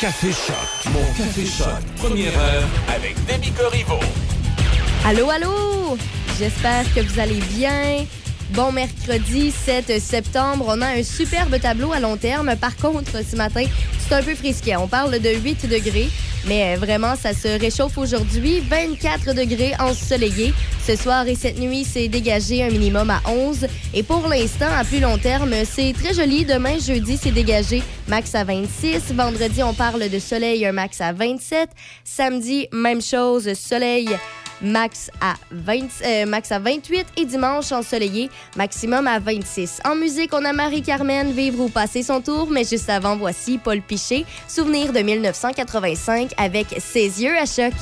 Café Choc, mon Café Choc, première heure avec Demi Corriveau. Allô, allô! J'espère que vous allez bien. Bon mercredi 7 septembre, on a un superbe tableau à long terme. Par contre, ce matin, c'est un peu frisqué. On parle de 8 degrés, mais vraiment, ça se réchauffe aujourd'hui. 24 degrés ensoleillé. Ce soir et cette nuit, c'est dégagé un minimum à 11. Et pour l'instant, à plus long terme, c'est très joli. Demain, jeudi, c'est dégagé max à 26. Vendredi, on parle de soleil, un max à 27. Samedi, même chose, soleil max à, 20, euh, max à 28 et dimanche ensoleillé, maximum à 26. En musique, on a Marie-Carmen, Vivre ou passer son tour, mais juste avant, voici Paul Piché, souvenir de 1985 avec Ses yeux à choc.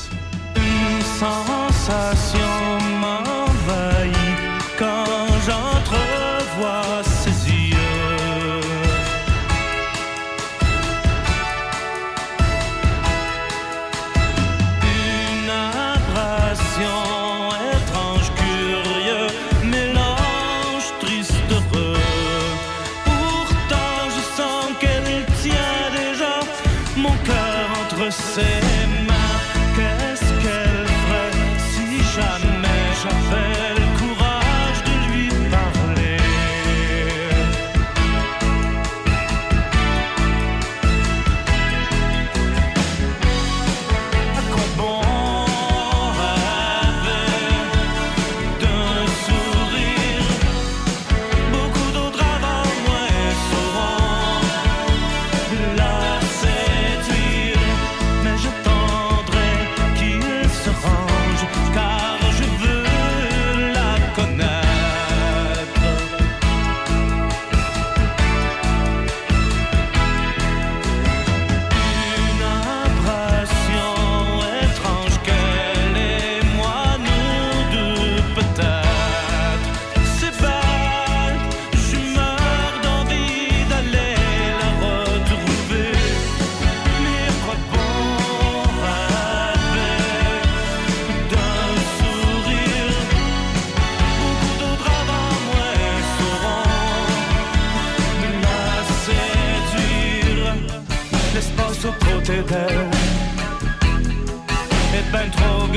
Une sensation m'envahit quand j'entrevois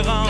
grand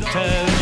Motel.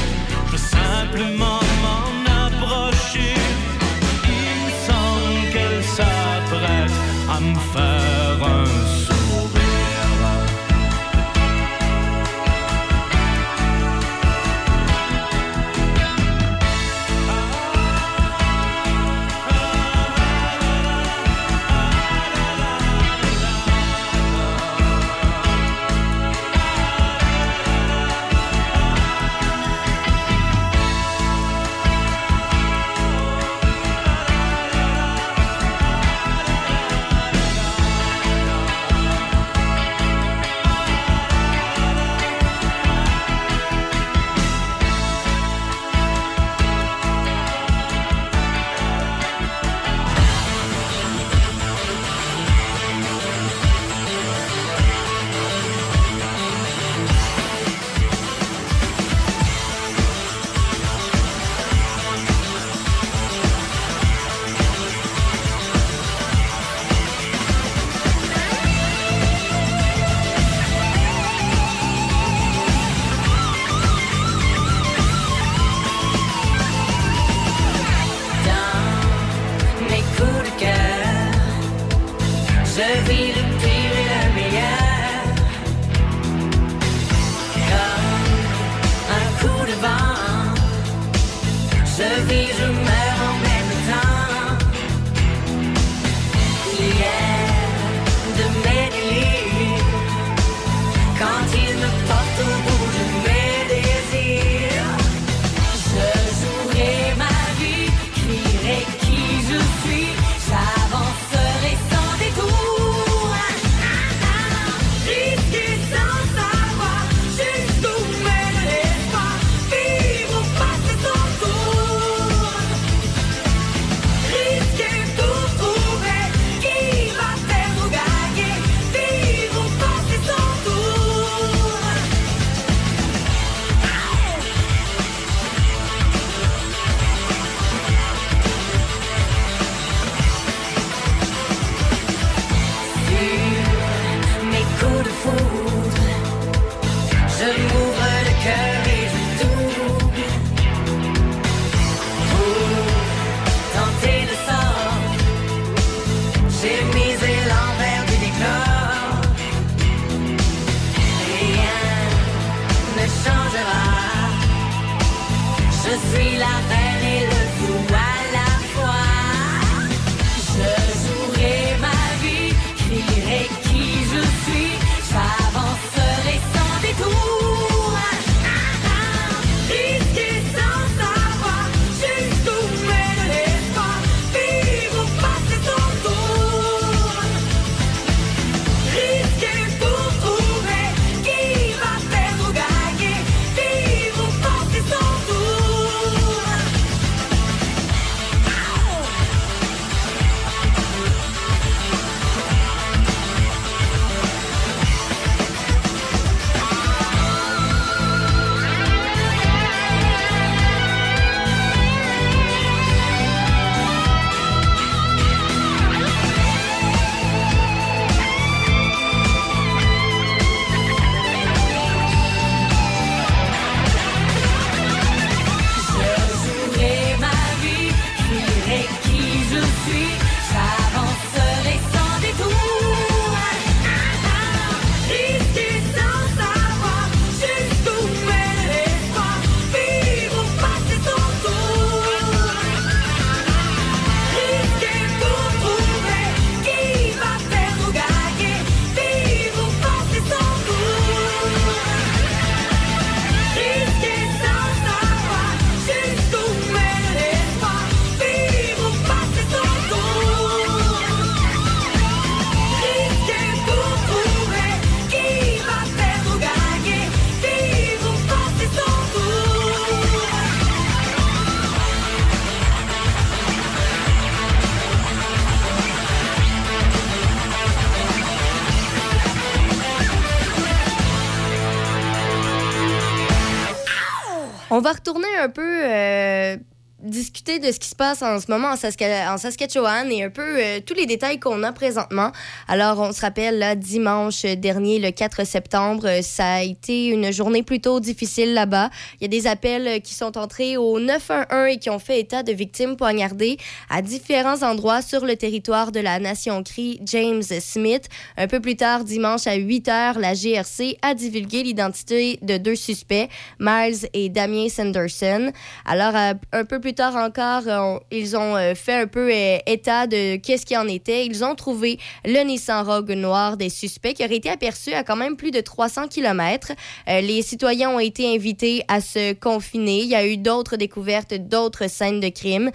Discuter de passe en ce moment en, Saska- en Saskatchewan et un peu euh, tous les détails qu'on a présentement. Alors, on se rappelle, là, dimanche dernier, le 4 septembre, euh, ça a été une journée plutôt difficile là-bas. Il y a des appels euh, qui sont entrés au 911 et qui ont fait état de victimes poignardées à différents endroits sur le territoire de la Nation Cree James Smith. Un peu plus tard, dimanche à 8 heures, la GRC a divulgué l'identité de deux suspects, Miles et Damien Sanderson. Alors, un peu plus tard encore, euh, ils ont euh, fait un peu euh, état de qu'est-ce qui en était. Ils ont trouvé le Nissan Rogue noir des suspects qui aurait été aperçu à quand même plus de 300 km. les citoyens ont été invités à se confiner. Il y a eu d'autres découvertes, d'autres scènes de crime.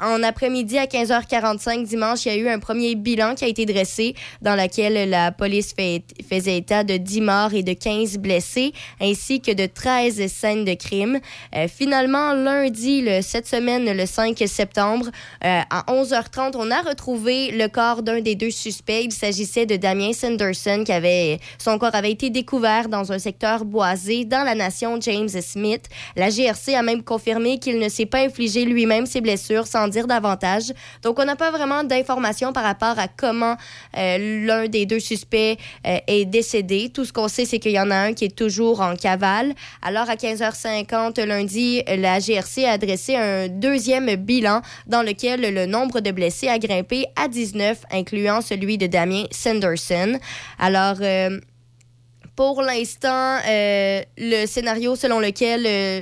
En après-midi, à 15h45 dimanche, il y a eu un premier bilan qui a été dressé dans lequel la police faisait état de 10 morts et de 15 blessés, ainsi que de 13 scènes de crime. Euh, finalement, lundi, cette semaine, le 5 septembre, euh, à 11h30, on a retrouvé le corps d'un des deux suspects. Il s'agissait de Damien Sanderson, qui avait, son corps avait été découvert dans un secteur boisé dans la nation James Smith. La GRC a même confirmé qu'il ne s'est pas infligé lui-même ses blessures sans dire davantage. Donc, on n'a pas vraiment d'informations par rapport à comment euh, l'un des deux suspects euh, est décédé. Tout ce qu'on sait, c'est qu'il y en a un qui est toujours en cavale. Alors, à 15h50 lundi, la GRC a adressé un deuxième bilan dans lequel le nombre de blessés a grimpé à 19, incluant celui de Damien Sanderson. Alors, euh, pour l'instant, le scénario selon lequel euh,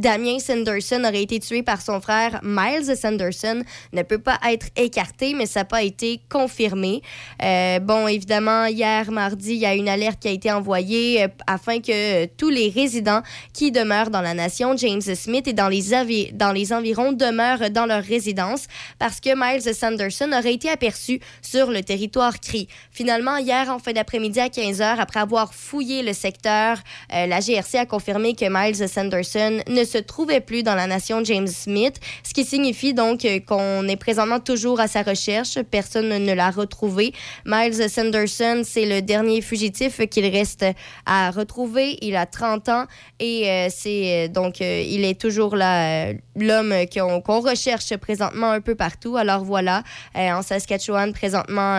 Damien Sanderson aurait été tué par son frère Miles Sanderson ne peut pas être écarté, mais ça n'a pas été confirmé. Euh, bon, évidemment, hier mardi, il y a une alerte qui a été envoyée euh, afin que tous les résidents qui demeurent dans la nation James Smith et dans les, dans les environs demeurent dans leur résidence parce que Miles Sanderson aurait été aperçu sur le territoire CRI. Finalement, hier, en fin d'après-midi à 15h, après avoir fouillé le secteur, euh, la GRC a confirmé que Miles Sanderson ne se trouvait plus dans la nation James Smith, ce qui signifie donc euh, qu'on est présentement toujours à sa recherche. Personne ne l'a retrouvé. Miles Sanderson, c'est le dernier fugitif qu'il reste à retrouver. Il a 30 ans et euh, c'est euh, donc il est toujours l'homme qu'on recherche présentement un peu partout. Alors voilà, en Saskatchewan présentement,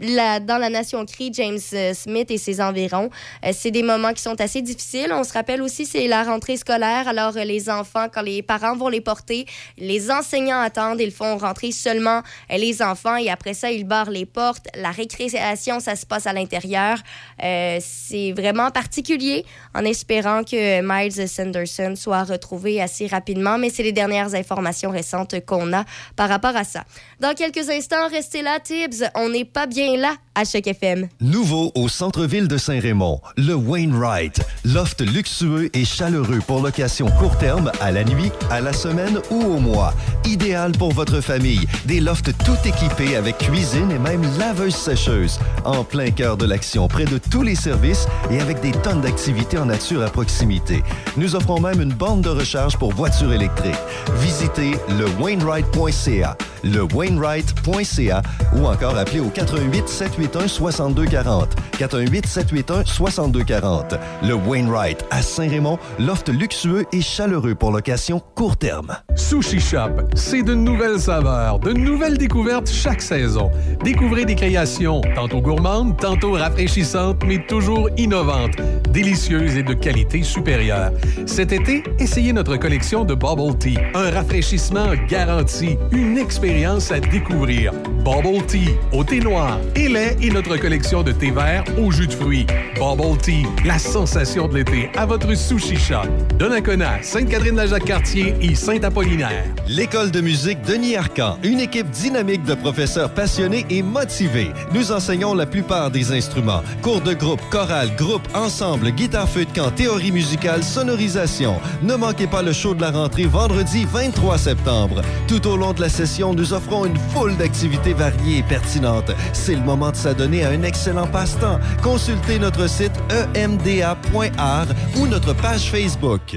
la- dans la nation Cree, James Smith et ses environs, c'est des moments qui sont assez difficiles. On se rappelle aussi c'est la rentrée scolaire. Alors euh, les enfants, quand les parents vont les porter, les enseignants attendent, ils font rentrer seulement euh, les enfants et après ça ils barrent les portes. La récréation, ça se passe à l'intérieur. Euh, c'est vraiment particulier en espérant que Miles Sanderson soit retrouvé assez rapidement, mais c'est les dernières informations récentes qu'on a par rapport à ça. Dans quelques instants, restez là, Tibbs. On n'est pas bien là à Choc FM. Nouveau au centre-ville de Saint-Raymond, le Wainwright. Loft luxueux et chaleureux pour location court terme, à la nuit, à la semaine ou au mois. Idéal pour votre famille. Des lofts tout équipés avec cuisine et même laveuse sécheuse. En plein cœur de l'action, près de tous les services et avec des tonnes d'activités en nature à proximité. Nous offrons même une borne de recharge pour voitures électriques. Visitez le Wainwright.ca, le Wainwright.ca ou encore appelez au 88 781 6240. 418 781 6240. Le Wainwright à Saint-Raymond, loft luxueux et chaleureux pour location court terme. Sushi Shop, c'est de nouvelles saveurs, de nouvelles découvertes chaque saison. Découvrez des créations tantôt gourmandes, tantôt rafraîchissantes, mais toujours innovantes, délicieuses et de qualité supérieure. Cet été, essayez notre collection de Bubble Tea, un rafraîchissement garanti, une expérience à découvrir. Bubble Tea au thé noir et lait et notre collection de thé vert au jus de fruits. Bubble Tea, la sensation de l'été à votre Sushi Shop. Donnacona, Sainte-Catherine-la-Jacques-Cartier et Saint-Apollinaire. L'école de musique Denis Arcan, une équipe dynamique de professeurs passionnés et motivés. Nous enseignons la plupart des instruments. Cours de groupe, chorale, groupe, ensemble, guitare feu de camp, théorie musicale, sonorisation. Ne manquez pas le show de la rentrée vendredi 23 septembre. Tout au long de la session, nous offrons une foule d'activités variées et pertinentes. C'est le moment de s'adonner à un excellent passe-temps. Consultez notre site emda.art ou notre page Facebook.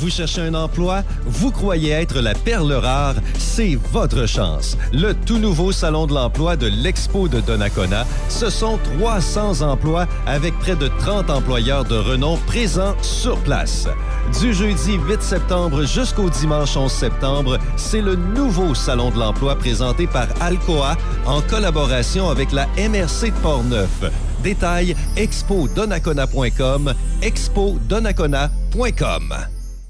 Vous cherchez un emploi? Vous croyez être la perle rare? C'est votre chance. Le tout nouveau Salon de l'emploi de l'Expo de Donnacona, ce sont 300 emplois avec près de 30 employeurs de renom présents sur place. Du jeudi 8 septembre jusqu'au dimanche 11 septembre, c'est le nouveau Salon de l'emploi présenté par Alcoa en collaboration avec la MRC de Portneuf. Détails expodonnacona.com, expodonnacona.com.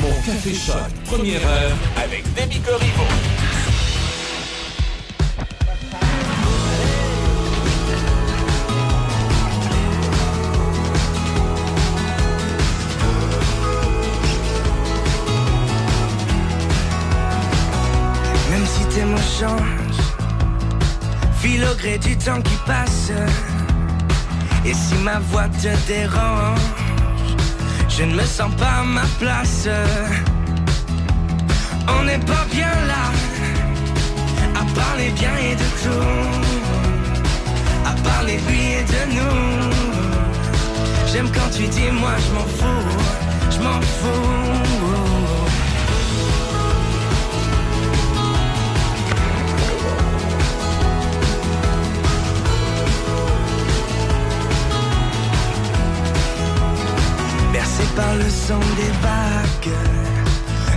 mon café choc, première heure avec Demi Corriveau. Même si tes mots changent, file au gré du temps qui passe. Et si ma voix te dérange je ne me sens pas à ma place. On n'est pas bien là, à parler bien et de tout. À parler lui et de nous. J'aime quand tu dis moi je m'en fous, je m'en fous. Bercé par le son des vagues,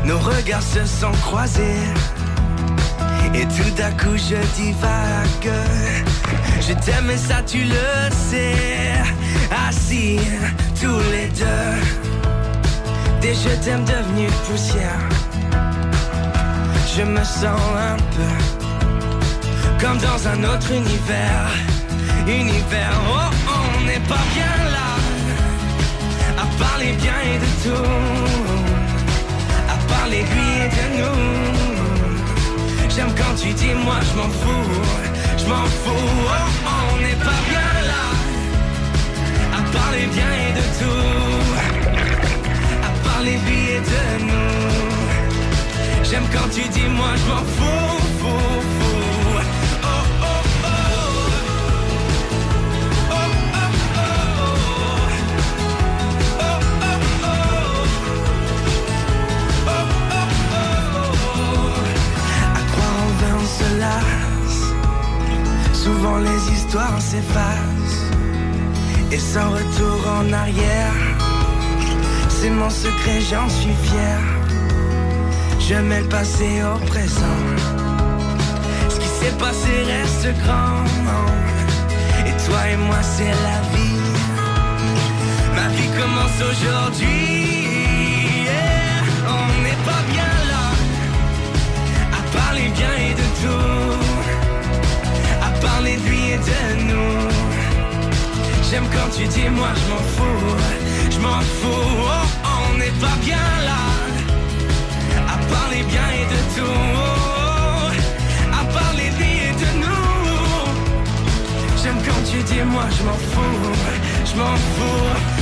nos regards se sont croisés. Et tout d'un coup je divague. Je t'aime et ça tu le sais. Assis tous les deux, des je t'aime devenus poussière. Je me sens un peu comme dans un autre univers. Univers, oh, on n'est pas bien là parler bien et de tout, à parler lui et de nous. J'aime quand tu dis moi je m'en fous, je m'en fous, oh, on n'est pas bien là, à parler bien et de tout, à parler lui et de nous. J'aime quand tu dis moi je m'en fous, Souvent les histoires s'effacent Et sans retour en arrière. C'est mon secret, j'en suis fier. Je mets le passé au présent. Ce qui s'est passé reste grand. Et toi et moi c'est la vie. Ma vie commence aujourd'hui. On n'est pas bien là. À parler bien et de tout, parler de lui et de nous. J'aime quand tu dis moi je m'en fous, je m'en fous, oh, on n'est pas bien là, à parler bien et de tout, à parler de lui et de nous. J'aime quand tu dis moi je m'en fous, je m'en fous.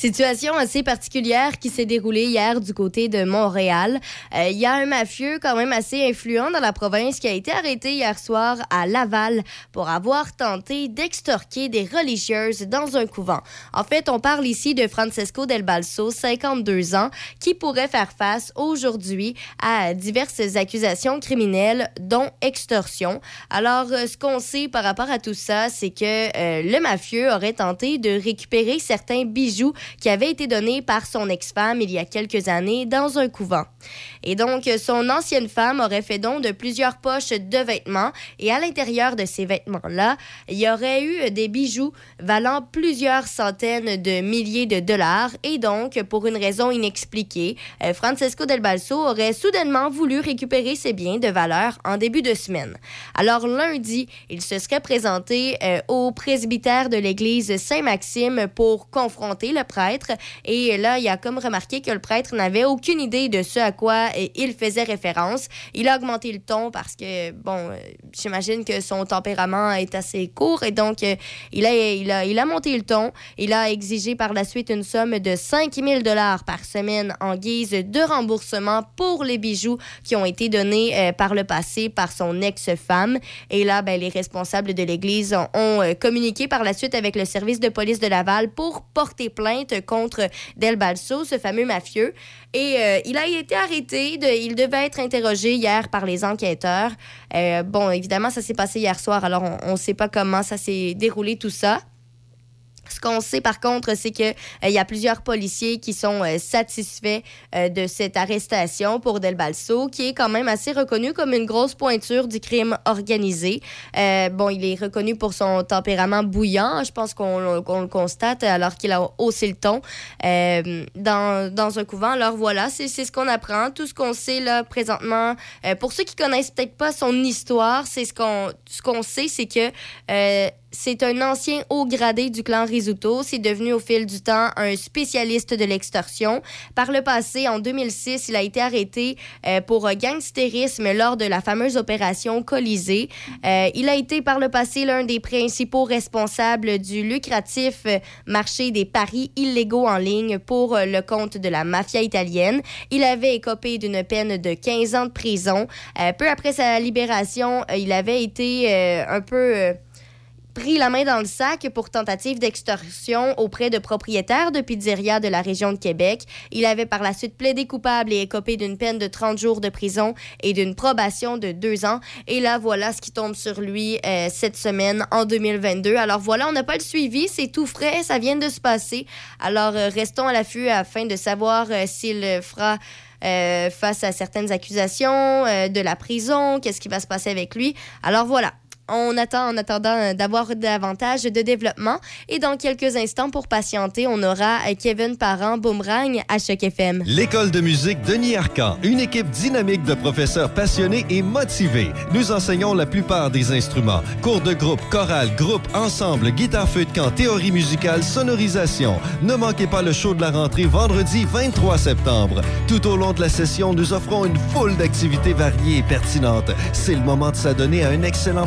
Situation assez particulière qui s'est déroulée hier du côté de Montréal. Euh, Il y a un mafieux quand même assez influent dans la province qui a été arrêté hier soir à Laval pour avoir tenté d'extorquer des religieuses dans un couvent. En fait, on parle ici de Francesco Del Balso, 52 ans, qui pourrait faire face aujourd'hui à diverses accusations criminelles, dont extorsion. Alors, euh, ce qu'on sait par rapport à tout ça, c'est que euh, le mafieux aurait tenté de récupérer certains bijoux qui avaient été donnés par son ex-femme il y a quelques années dans un couvent. Et donc, son ancienne femme aurait fait don de plusieurs poches de vêtements. Et à l'intérieur de ces vêtements-là, il y aurait eu des bijoux valant plusieurs centaines de milliers de dollars. Et donc, pour une raison inexpliquée, euh, Francesco Del Balso aurait soudainement voulu récupérer ses biens de valeur en début de semaine. Alors, lundi, il se serait présenté euh, au presbytère de l'église Saint-Maxime pour confronter le prêtre. Et là, il a comme remarqué que le prêtre n'avait aucune idée de ce à quoi euh, il faisait référence. Il a augmenté le ton parce que, bon, euh, j'imagine que son tempérament est assez court et donc euh, il, a, il, a, il a monté le ton. Il a exigé par la suite une somme de 5 000 par semaine en guise de remboursement pour les bijoux qui ont été donnés euh, par le passé par son ex-femme. Et là, ben, les responsables de l'Église ont, communiqué par la suite avec le service de police de Laval pour porter plainte contre Del Balso, ce fameux mafieux. Et euh, il a été arrêté. De, il devait être interrogé hier par les enquêteurs. Euh, bon, évidemment, ça s'est passé hier soir, alors on ne sait pas comment ça s'est déroulé tout ça. Ce qu'on sait par contre, c'est que euh, y a plusieurs policiers qui sont euh, satisfaits euh, de cette arrestation pour Del Balso, qui est quand même assez reconnu comme une grosse pointure du crime organisé. Bon, il est reconnu pour son tempérament bouillant, je pense qu'on le constate alors qu'il a haussé le ton dans, dans un couvent. Alors voilà, c'est ce qu'on apprend, tout ce qu'on sait là présentement. Pour ceux qui connaissent peut-être pas son histoire, c'est ce qu'on ce qu'on sait, c'est que c'est un ancien haut gradé du clan Risuto. C'est devenu au fil du temps un spécialiste de l'extorsion. Par le passé, en 2006, il a été arrêté euh, pour gangstérisme lors de la fameuse opération Colisée. Euh, il a été par le passé l'un des principaux responsables du lucratif euh, marché des paris illégaux en ligne pour euh, le compte de la mafia italienne. Il avait écopé d'une peine de 15 ans de prison. Euh, peu après sa libération, euh, il avait été euh, un peu... pris la main dans le sac pour tentative d'extorsion auprès de propriétaires de pizzerias de la région de Québec. Il avait par la suite plaidé coupable et écopé d'une peine de 30 jours de prison et d'une probation de deux ans. Et là, voilà ce qui tombe sur lui euh, cette semaine en 2022. Alors voilà, on n'a pas le suivi, c'est tout frais, ça vient de se passer. Alors euh, restons à l'affût afin de savoir euh, s'il fera... face à certaines accusations de la prison, qu'est-ce qui va se passer avec lui. Alors voilà, on attend en attendant euh, d'avoir davantage de développement. Et dans quelques instants, pour patienter, on aura euh, Kevin Parent, Boomerang à Choc FM. L'école de musique Denis Arcan, une équipe dynamique de professeurs passionnés et motivés. Nous enseignons la plupart des instruments. Cours de groupe, chorale, groupe, ensemble, guitare feu de camp, théorie musicale, sonorisation. Ne manquez pas le show de la rentrée vendredi 23 septembre. Tout au long de la session, nous offrons une foule d'activités variées et pertinentes. C'est le moment de s'adonner à un excellent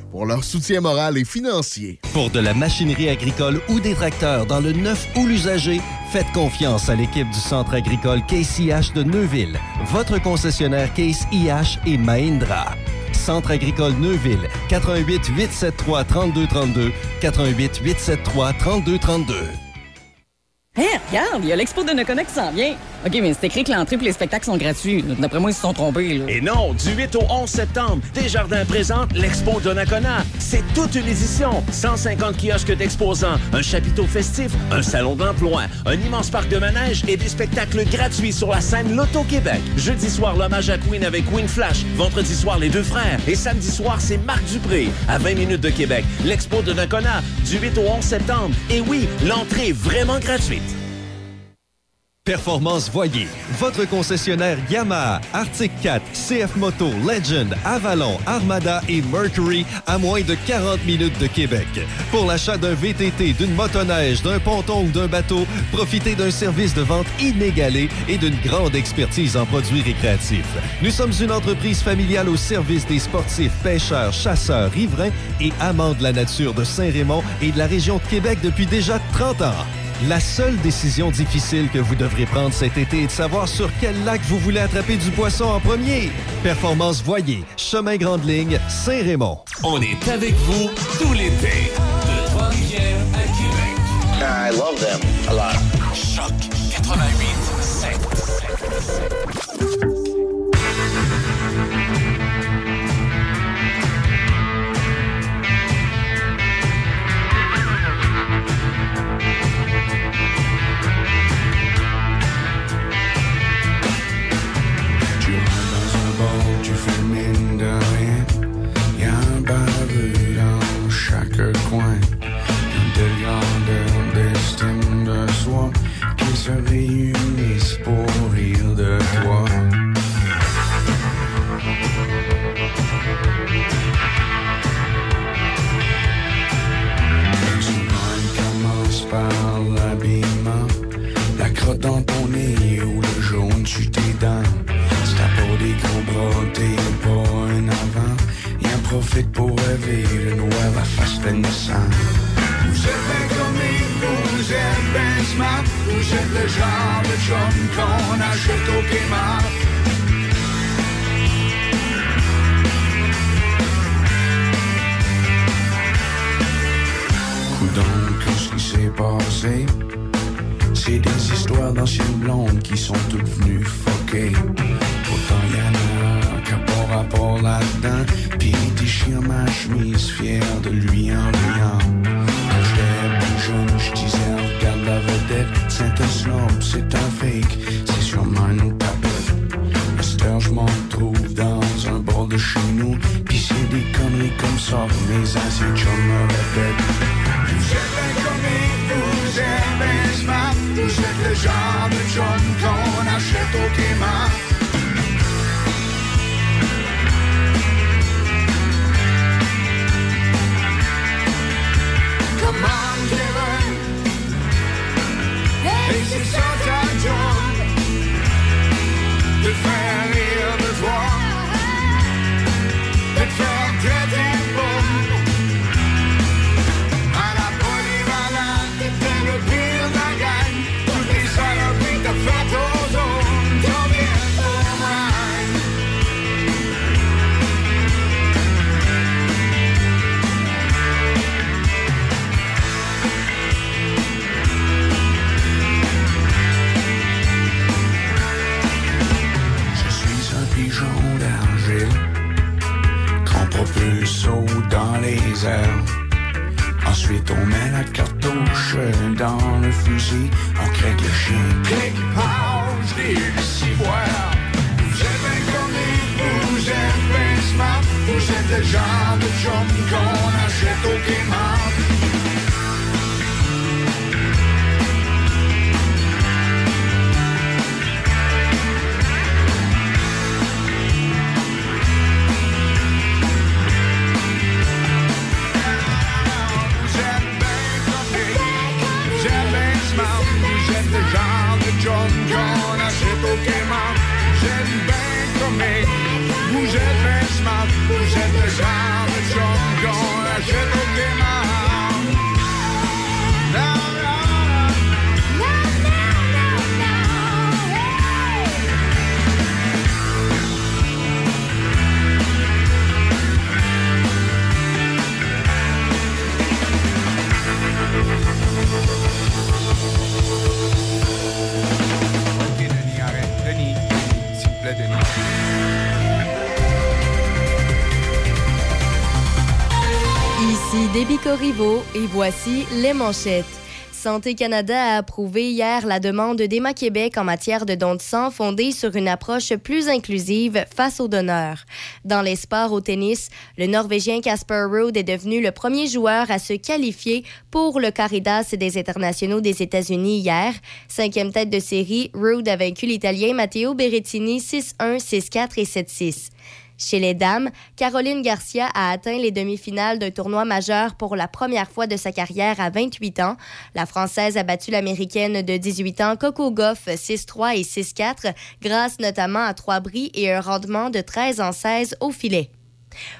pour leur soutien moral et financier. Pour de la machinerie agricole ou des tracteurs dans le neuf ou l'usager, faites confiance à l'équipe du Centre agricole Case IH de Neuville, votre concessionnaire Case IH et Mahindra. Centre agricole Neuville, 88 873 3232, 88 873 3232. Hé, regarde, il y a l'expo de Nakona qui s'en vient. OK, mais c'est écrit que l'entrée et les spectacles sont gratuits. D'après moi, ils se sont trompés, là. Et non, du 8 au 11 septembre, Desjardins présente l'Expo Donnacona. C'est toute une édition. 150 kiosques d'exposants, un chapiteau festif, un salon d'emploi, un immense parc de manège et des spectacles gratuits sur la scène Loto-Québec. Jeudi soir, l'hommage à Queen avec Queen Flash. Vendredi soir, les deux frères. Et samedi soir, c'est Marc Dupré. À 20 minutes de Québec, l'Expo de Nakona, du 8 au 11 septembre. Et oui, l'entrée est vraiment gratuite. Performance Voyer, votre concessionnaire Yamaha, Arctic 4, CF Moto, Legend, Avalon, Armada et Mercury à moins de 40 minutes de Québec. Pour l'achat d'un VTT, d'une motoneige, d'un ponton ou d'un bateau, profitez d'un service de vente inégalé et d'une grande expertise en produits récréatifs. Nous sommes une entreprise familiale au service des sportifs, pêcheurs, chasseurs, riverains et amants de la nature de Saint-Raymond et de la région de Québec depuis déjà 30 ans. La seule décision difficile que vous devrez prendre cet été est de savoir sur quel lac vous voulez attraper du poisson en premier. Performance Voyer, Chemin Grande Ligne, Saint-Raymond. On est avec vous tout l'été. De Trois-Rivières à Québec. I love them a lot. Choc 88 7. Pour rêver le noir, la face de. Vous êtes bien vous êtes bien smart. Vous êtes le genre de chum qu'on achète au Kmart. Coudonc, qu'est-ce qui s'est passé? C'est des histoires d'anciennes blondes qui sont toutes venues fucker. Pourtant y'en a qu'à rapport là-dedans. Puis déchire ma chemise, fier de lui en riant. Quand j'étais plus jeune, je disais, regarde la vedette. C'est un snob, c'est un fake, c'est sûrement une tapette. À cette je m'en trouve dans un bord de chez nous. Puis c'est des conneries comme ça, mes anciens chums me répètent. Vous êtes bien comme vous êtes bien smart. Vous êtes le genre de chum qu'on achète au Kmart. Airs. Ensuite, on met la cartouche dans le fusil, on crée le chien. Clic, pause, des ciboires. Vous êtes bien comme vous êtes bien smart. Vous êtes le genre de chum qu'on achète au Kmart. Qu'on achète au Kmart. Vous êtes bien comme vous êtes bien smart. Vous êtes le genre de chum qu'on achète au Kmart. Ici Déby Corriveau et voici les manchettes. Santé Canada a approuvé hier la demande d'Emma Québec en matière de dons de sang fondée sur une approche plus inclusive face aux donneurs. Dans les sports au tennis, le Norvégien Casper Ruud est devenu le premier joueur à se qualifier pour le Caridas des internationaux des États-Unis hier. Cinquième tête de série, Ruud a vaincu l'Italien Matteo Berrettini 6-1, 6-4 et 7-6. Chez les dames, Caroline Garcia a atteint les demi-finales d'un tournoi majeur pour la première fois de sa carrière à 28 ans. La Française a battu l'Américaine de 18 ans Coco Goff 6-3 et 6-4 grâce notamment à trois bris et un rendement de 13 en 16 au filet.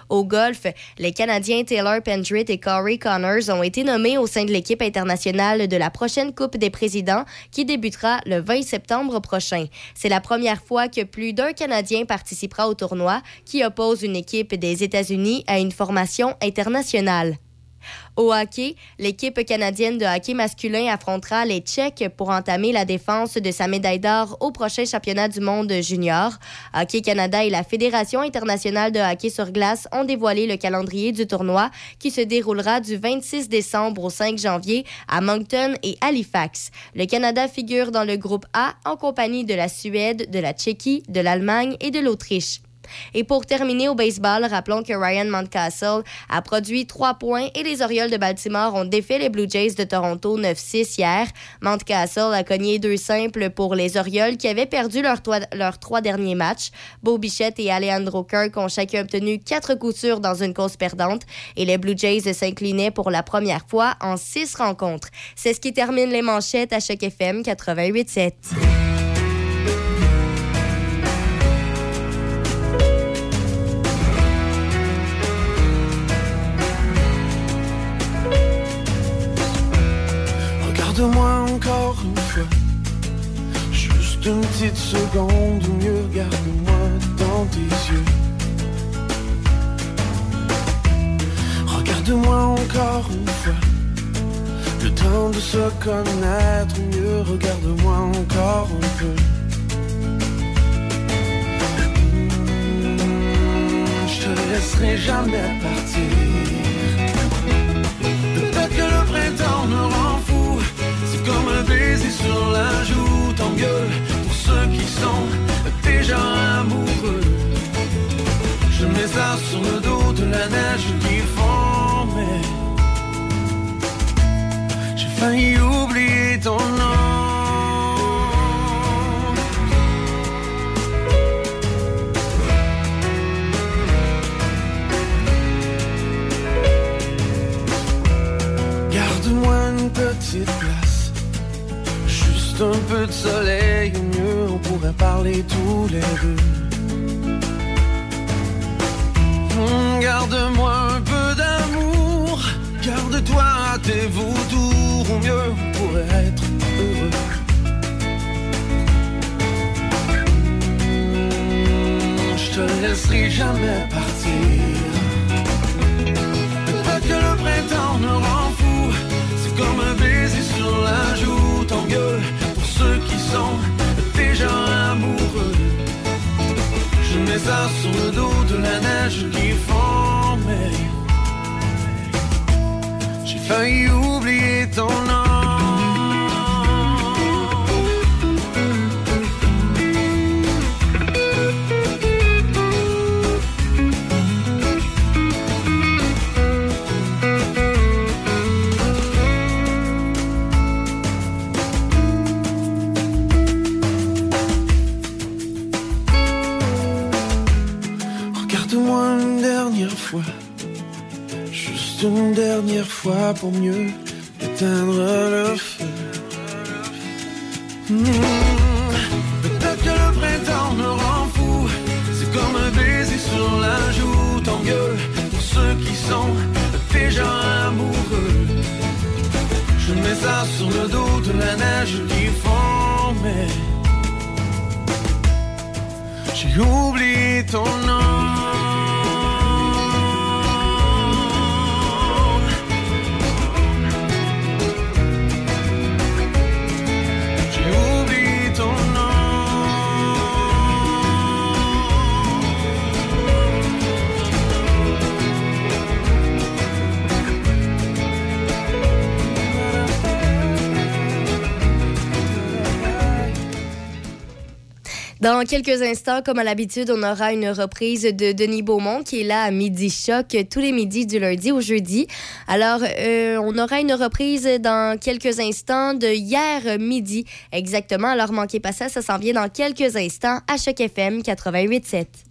Au golf, les Canadiens Taylor Pendrit et Corey Connors ont été nommés au sein de l'équipe internationale de la prochaine Coupe des présidents qui débutera le 20 septembre prochain. C'est la première fois que plus d'un Canadien participera au tournoi qui oppose une équipe des États-Unis à une formation internationale. Au hockey, l'équipe canadienne de hockey masculin affrontera les Tchèques pour entamer la défense de sa médaille d'or au prochain championnat du monde junior. Hockey Canada et la Fédération internationale de hockey sur glace ont dévoilé le calendrier du tournoi qui se déroulera du 26 décembre au 5 janvier à Moncton et Halifax. Le Canada figure dans le groupe A en compagnie de la Suède, de la Tchéquie, de l'Allemagne et de l'Autriche. Et pour terminer au baseball, rappelons que Ryan Mountcastle a produit trois points et les Orioles de Baltimore ont défait les Blue Jays de Toronto 9-6 hier. Mountcastle a cogné deux simples pour les Orioles qui avaient perdu leurs trois derniers matchs. Beau Bichette et Alejandro Kirk ont chacun obtenu quatre sûrs dans une course perdante et les Blue Jays s'inclinaient pour la première fois en six rencontres. C'est ce qui termine les manchettes à chaque FM 88.7. Regarde-moi encore une fois, juste une petite seconde ou mieux, regarde-moi dans tes yeux. Regarde-moi encore une fois, le temps de se connaître mieux, regarde-moi encore un peu. Hmm, Je te laisserai jamais partir. Peut-être que le printemps me rend sur la joue, tant pour ceux qui sont déjà amoureux. Je mets ça sur le dos de la neige qui fond, mais j'ai failli oublier ton nom. Garde-moi une petite un peu de soleil, mieux on pourrait parler tous les deux. Hum, Garde-moi un peu d'amour, garde-toi tes vautours, ou mieux on pourrait être heureux. Hum, Je te laisserai jamais partir. Peut-être que le printemps me rend fou, c'est comme un baiser sur la joue, pour ceux qui sont déjà amoureux. Je mets ça sur le dos de la neige qui fond, mais j'ai failli oublier ton nom. Une dernière fois pour mieux éteindre le feu. Hmm. Peut-être que le printemps me rend fou, c'est comme un baiser sur la joue, mieux pour ceux qui sont déjà amoureux. Je mets ça sur le dos de la neige qui fond, mais j'ai oublié ton nom. Dans quelques instants, comme à l'habitude, on aura une reprise de Denis Beaumont qui est là à Midi Choc tous les midis du lundi au jeudi. Alors, euh, on aura une reprise dans quelques instants de hier midi exactement. Alors, manquez pas ça, ça s'en vient dans quelques instants à Choc FM 88.7.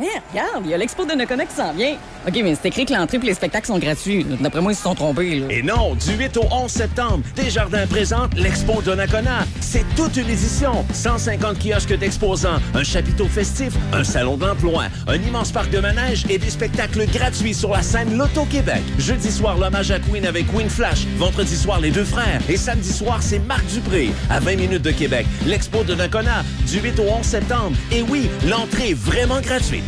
Hé, regarde, il y a l'expo de Noconex qui s'en vient. OK, mais c'est écrit que l'entrée et les spectacles sont gratuits. D'après moi, ils se sont trompés. Et non, du 8 au 11 septembre, Desjardins présente l'Expo Donnacona. C'est toute une édition. 150 kiosques d'exposants, un chapiteau festif, un salon d'emploi, un immense parc de manège et des spectacles gratuits sur la scène Loto-Québec. Jeudi soir, l'hommage à Queen avec Queen Flash. Vendredi soir, les deux frères. Et samedi soir, c'est Marc Dupré. À 20 minutes de Québec, l'Expo de Donnacona, du 8 au 11 septembre. Et oui, l'entrée est vraiment gratuite.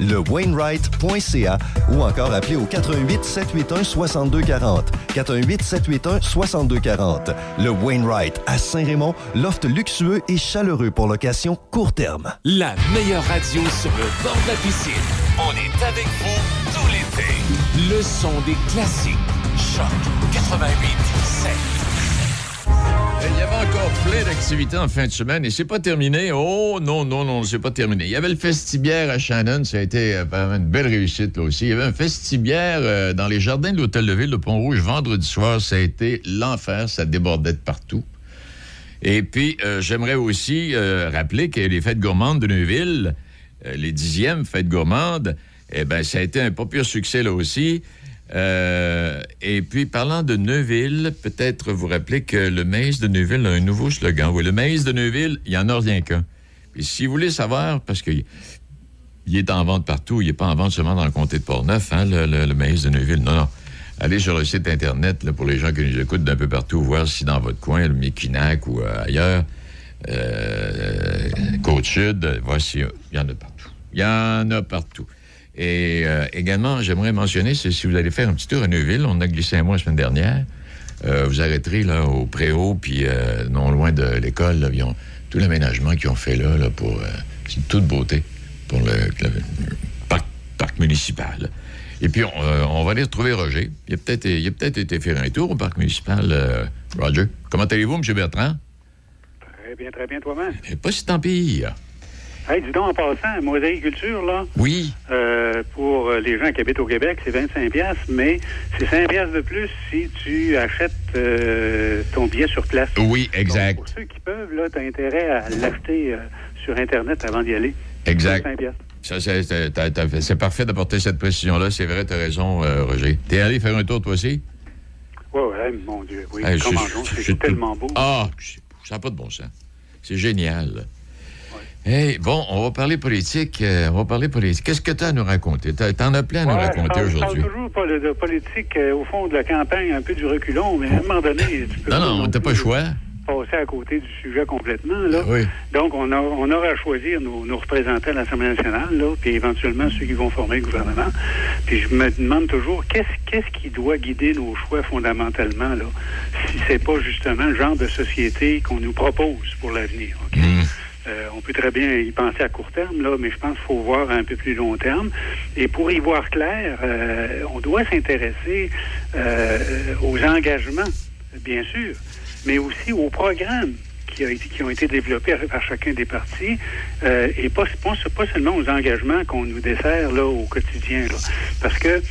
le Wainwright.ca ou encore appelez au 88 781 62 40. 418 781 6240. Le Wainwright à Saint-Raymond, loft luxueux et chaleureux pour location court terme. La meilleure radio sur le bord de la piscine. On est avec vous tout l'été. Le son des classiques. Choc 88 Il y avait encore plein d'activités en fin de semaine et c'est pas terminé. Oh non, non, non, c'est pas terminé. Il y avait le festibière à Shannon, ça a été euh, une belle réussite là aussi. Il y avait un festibière euh, dans les jardins de l'Hôtel de Ville de Pont-Rouge vendredi soir, ça a été l'enfer, ça débordait de partout. Et puis, euh, j'aimerais aussi euh, rappeler que les fêtes gourmandes de Neuville, les dixièmes fêtes gourmandes, eh ben, ça a été un pas pire succès là aussi. Euh, et puis, parlant de Neuville, peut-être vous rappelez que le maïs de Neuville a un nouveau slogan. Oui, le maïs de Neuville, il n'y en a rien qu'un. Puis, si vous voulez savoir, parce que il est en vente partout, il n'est pas en vente seulement dans le comté de Portneuf, hein, le, maïs de Neuville. Non, non. Allez sur le site Internet, pour les gens qui nous écoutent d'un peu partout, voir si dans votre coin, le Méquinac ou euh, ailleurs, euh, Côte-Sud, voir s'il y en a partout. Il y en a partout. Et euh, également, j'aimerais mentionner, c'est si vous allez faire un petit tour à Neuville, on a glissé un mois la semaine dernière, euh, vous arrêterez là, au Préau, puis euh, non loin de l'école, là, ils ont tout l'aménagement qu'ils ont fait là, là pour... c'est toute beauté pour le, le- le parc, parc municipal. Et puis, on, on va aller retrouver Roger. Il a peut-être il a peut-être été faire un tour au parc municipal, Roger. Comment allez-vous, M. Bertrand? Très bien, très bien toi-même. Eh, Pas si tant pire. Hey, dis donc, en passant, mosaïculture, là, Oui. euh, pour les gens qui habitent au Québec, c'est 25 piastres, mais c'est 5 piastres de plus si tu achètes euh, ton billet sur place. Oui, exact. Pour ceux qui peuvent, là, t'as intérêt à l'acheter euh, sur Internet avant d'y aller. Exact. 25 piastres. Ça, c'est, c'est- t'as- t'as fait- c'est parfait d'apporter cette précision-là. C'est vrai, tu as raison, Roger. T'es allé faire un tour, toi aussi? Ouais, ouais, mon Dieu, oui. Hey, c'est tellement beau. Ah, ça n'a pas de bon sens. C'est génial. Hey, bon, on va parler politique. euh, on va parler politique. Qu'est-ce que tu as à nous raconter? T'as- T'en as plein à nous Ouais, raconter parle- je aujourd'hui. parle toujours pas de, de politique euh, au fond de la campagne, un peu du reculon, mais à un moment donné, tu peux Non, non, t'as pas le choix. passer à côté du sujet complètement. Là. Oui. Donc, on, a, on aura à choisir nos, nos représentants à l'Assemblée nationale, là, puis éventuellement ceux qui vont former le gouvernement. Puis je me demande toujours, qu'est-ce qu'est-ce qui doit guider nos choix fondamentalement, là, si c'est pas justement le genre de société qu'on nous propose pour l'avenir. OK? Euh, on peut très bien y penser à court terme, là, mais je pense qu'il faut voir un peu plus long terme. Et pour y voir clair, euh, on doit s'intéresser euh, aux engagements, bien sûr, mais aussi aux programmes qui, ont été développés par chacun des partis, et pas, seulement aux engagements qu'on nous dessert là, au quotidien. Parce que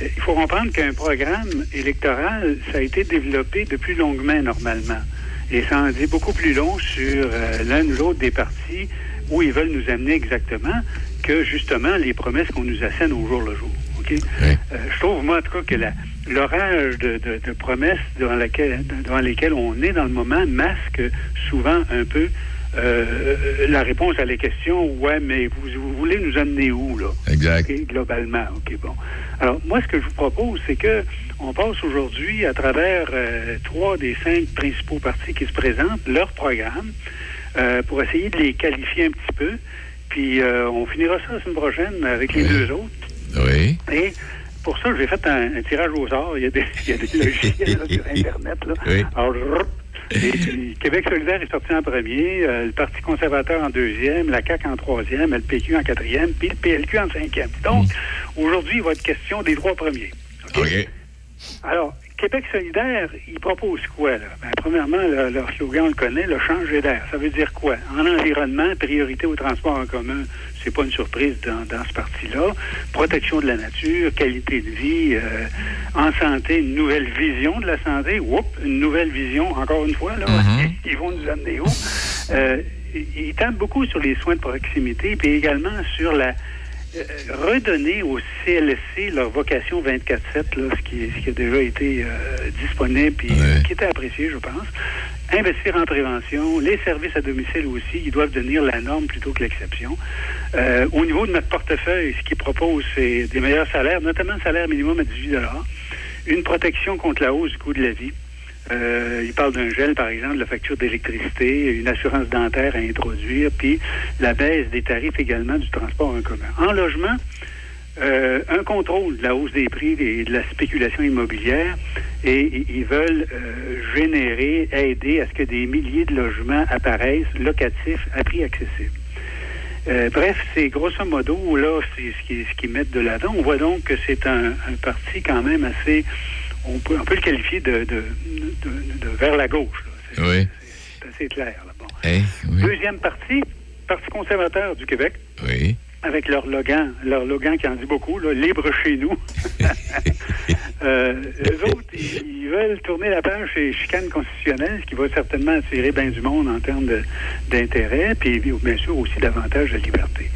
il faut comprendre qu'un programme électoral, ça a été développé de plus longue main normalement. Et ça en dit beaucoup plus long sur euh, l'un ou l'autre des partis où ils veulent nous amener exactement que justement les promesses qu'on nous assène au jour le jour. OK? Euh, je trouve, moi, en tout cas, que l'orage de, de- de promesses laquelle- devant lesquelles on est dans le moment masque souvent un peu euh, la réponse à les questions. Ouais, mais vous, vous voulez nous amener où, là? Exact. Globalement. OK, bon. Alors, moi, ce que je vous propose, c'est que on passe aujourd'hui à travers euh, trois des cinq principaux partis qui se présentent, leur programme, euh, pour essayer de les qualifier un petit peu. Puis, euh, on finira ça la semaine prochaine avec les deux autres. Oui. Et pour ça, j'ai fait un, un tirage au sort. Il y a des, il y a des logiciels là, sur Internet. Là. Oui. Alors, et puis, Québec solidaire est sorti en premier, euh, le Parti conservateur en deuxième, la CAQ en troisième, le PQ en quatrième, puis le PLQ en cinquième. Donc, aujourd'hui, il va être question des trois premiers. OK. Alors, Québec solidaire, il propose quoi, là? Ben, premièrement, le- leur slogan, on le connaît, le changer d'air. Ça veut dire quoi? En environnement, priorité au transport en commun, c'est pas une surprise dans, dans ce parti-là. Protection de la nature, qualité de vie, euh, en santé, une nouvelle vision de la santé. Oups, une nouvelle vision, encore une fois, là. Ils vont nous amener où? Euh, ils tapent beaucoup sur les soins de proximité, puis également sur la redonner au CLSC leur vocation 24-7, là, ce, qui, ce qui a déjà été euh, disponible et qui était apprécié, je pense. Investir en prévention, les services à domicile aussi, ils doivent devenir la norme plutôt que l'exception. Euh, au niveau de notre portefeuille, ce qu'ils proposent, c'est des meilleurs salaires, notamment le salaire minimum à 18 une protection contre la hausse du coût de la vie. Euh, il parle d'un gel, par exemple, de la facture d'électricité, une assurance dentaire à introduire, puis la baisse des tarifs également du transport en commun. En logement, euh, un contrôle de la hausse des prix et de la spéculation immobilière et ils veulent euh, générer, aider à ce que des milliers de logements apparaissent locatifs à prix accessible. Euh, bref, c'est grosso modo, là, ce qu'ils qu'ils mettent de l'avant. On voit donc que c'est un, un parti quand même assez, on peut, on peut le qualifier de, de, de- de vers la gauche. Oui. C'est assez clair. là. Bon. Oui. Deuxième parti, Parti conservateur du Québec Oui. avec leur slogan, leur slogan qui en dit beaucoup, là, libre chez nous. euh, eux autres, ils, ils veulent tourner la page chez chicane constitutionnelle, ce qui va certainement attirer bien du monde en termes d'intérêt, puis bien sûr aussi davantage de liberté.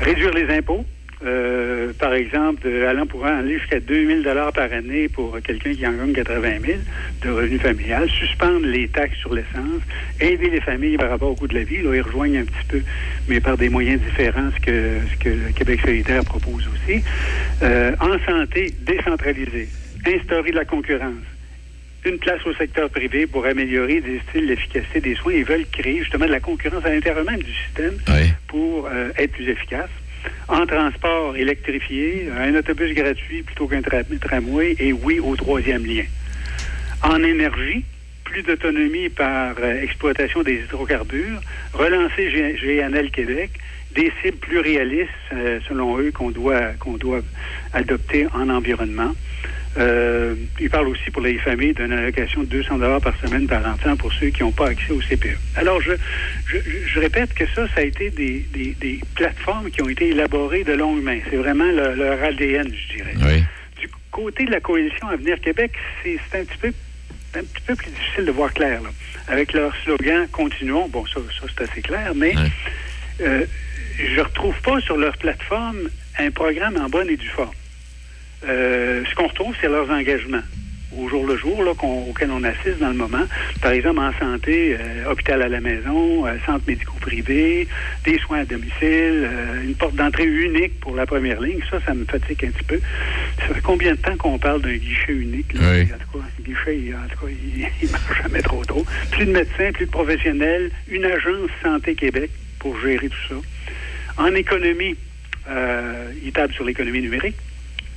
Réduire les impôts. Euh, par exemple, euh, allant pour aller jusqu'à 2000 dollars par année pour quelqu'un qui en gagne 80 000 de revenus familial, suspendre les taxes sur l'essence, aider les familles par rapport au coût de la vie, là, ils rejoignent un petit peu, mais par des moyens différents, ce que, ce que le Québec solidaire propose aussi. Euh, en santé, décentraliser, instaurer de la concurrence, une place au secteur privé pour améliorer, disent-ils, l'efficacité des soins. Ils veulent créer justement de la concurrence à l'intérieur même du système pour euh, être plus efficace. En transport électrifié, un autobus gratuit plutôt qu'un tra- tramway et oui au troisième lien. En énergie, plus d'autonomie par euh, exploitation des hydrocarbures, relancer GNL Québec, des cibles plus réalistes, euh, selon eux, qu'on doit, qu'on doit adopter en environnement. Euh, il parle aussi pour les familles d'une allocation de 200 dollars par semaine par enfant pour ceux qui n'ont pas accès au CPE. Alors, je, je, je- répète que ça, ça a été des, des, des plateformes qui ont été élaborées de longue main. C'est vraiment le- leur ADN, je dirais. Du côté de la coalition Avenir Québec, c'est un petit peu un petit peu plus difficile de voir clair. là. Avec leur slogan Continuons, bon, ça, ça c'est assez clair, mais euh, je retrouve pas sur leur plateforme un programme en bonne et due forme. Euh, ce qu'on retrouve, c'est leurs engagements au jour le jour là, qu'on- auquel on assiste dans le moment. Par exemple, en santé, euh, hôpital à la maison, euh, centre médicaux privés, des soins à domicile, euh, une porte d'entrée unique pour la première ligne. Ça, ça me fatigue un petit peu. Ça fait combien de temps qu'on parle d'un guichet unique? là? Oui. En tout cas, un guichet, il- en tout cas, il, il marche jamais trop tôt. Plus de médecins, plus de professionnels, une agence Santé Québec pour gérer tout ça. En économie, euh, il table sur l'économie numérique.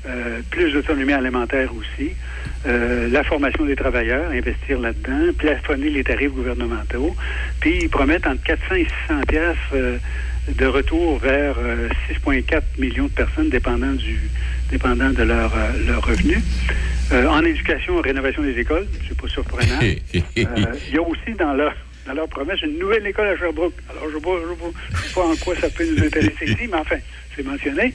Euh, plus d'autonomie alimentaire aussi, Euh, la formation des travailleurs, investir là-dedans, plafonner les tarifs gouvernementaux, puis ils promettent entre 400 et 600 piastres euh, de retour vers euh, 6,4 millions de personnes dépendant du dépendant de leur, euh, leur revenu. Euh, en éducation, rénovation des écoles, c'est pas surprenant. Euh, Il y a aussi dans leur dans leur promesse une nouvelle école à Sherbrooke. Alors, je ne je sais pas en quoi ça peut nous intéresser ici, mais enfin, mentionné.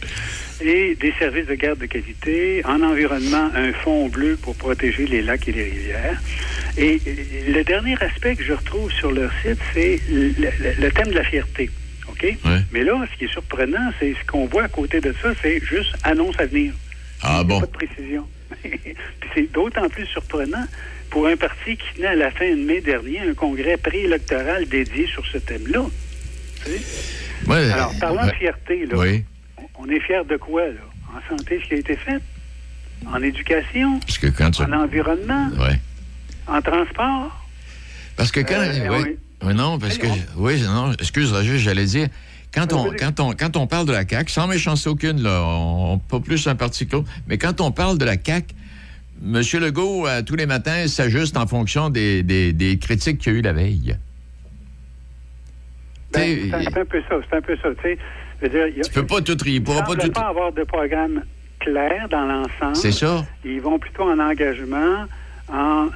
Et des services de garde de qualité. En environnement, un fond bleu pour protéger les lacs et les rivières. Et le dernier aspect que je retrouve sur leur site, c'est le, le- le thème de la fierté. OK? Mais là, ce qui est surprenant, c'est ce qu'on voit à côté de ça, c'est juste annonce à venir. Ah bon? Pas de précision. Puis c'est d'autant plus surprenant pour un parti qui tenait à la fin de mai dernier un congrès préélectoral dédié sur ce thème-là. Tu sais? Ouais, Alors, parlons ouais. de fierté, là. Oui. On est fiers de quoi, là? En santé, ce qui a été fait? En éducation? Parce que quand tu... En environnement? Ouais. En transport? Parce que quand. Euh, oui. Oui, non, parce que. Oui, non, excuse, Roger, j'allais dire. Quand on, quand, on, quand on parle de la CAQ, sans méchanceté aucune, là, on, pas plus un parti que l'autre, mais quand on parle de la CAQ, M. Legault, euh, tous les matins, s'ajuste en fonction des, des, des critiques qu'il y a eu la veille. Ben, T'sais, c'est un peu ça, c'est un peu ça. Tu sais, Je veux dire, Tu peux pas tout trier, il pourra pas tout. pas avoir de programme clair dans l'ensemble. C'est ça. Ils vont plutôt en engagement en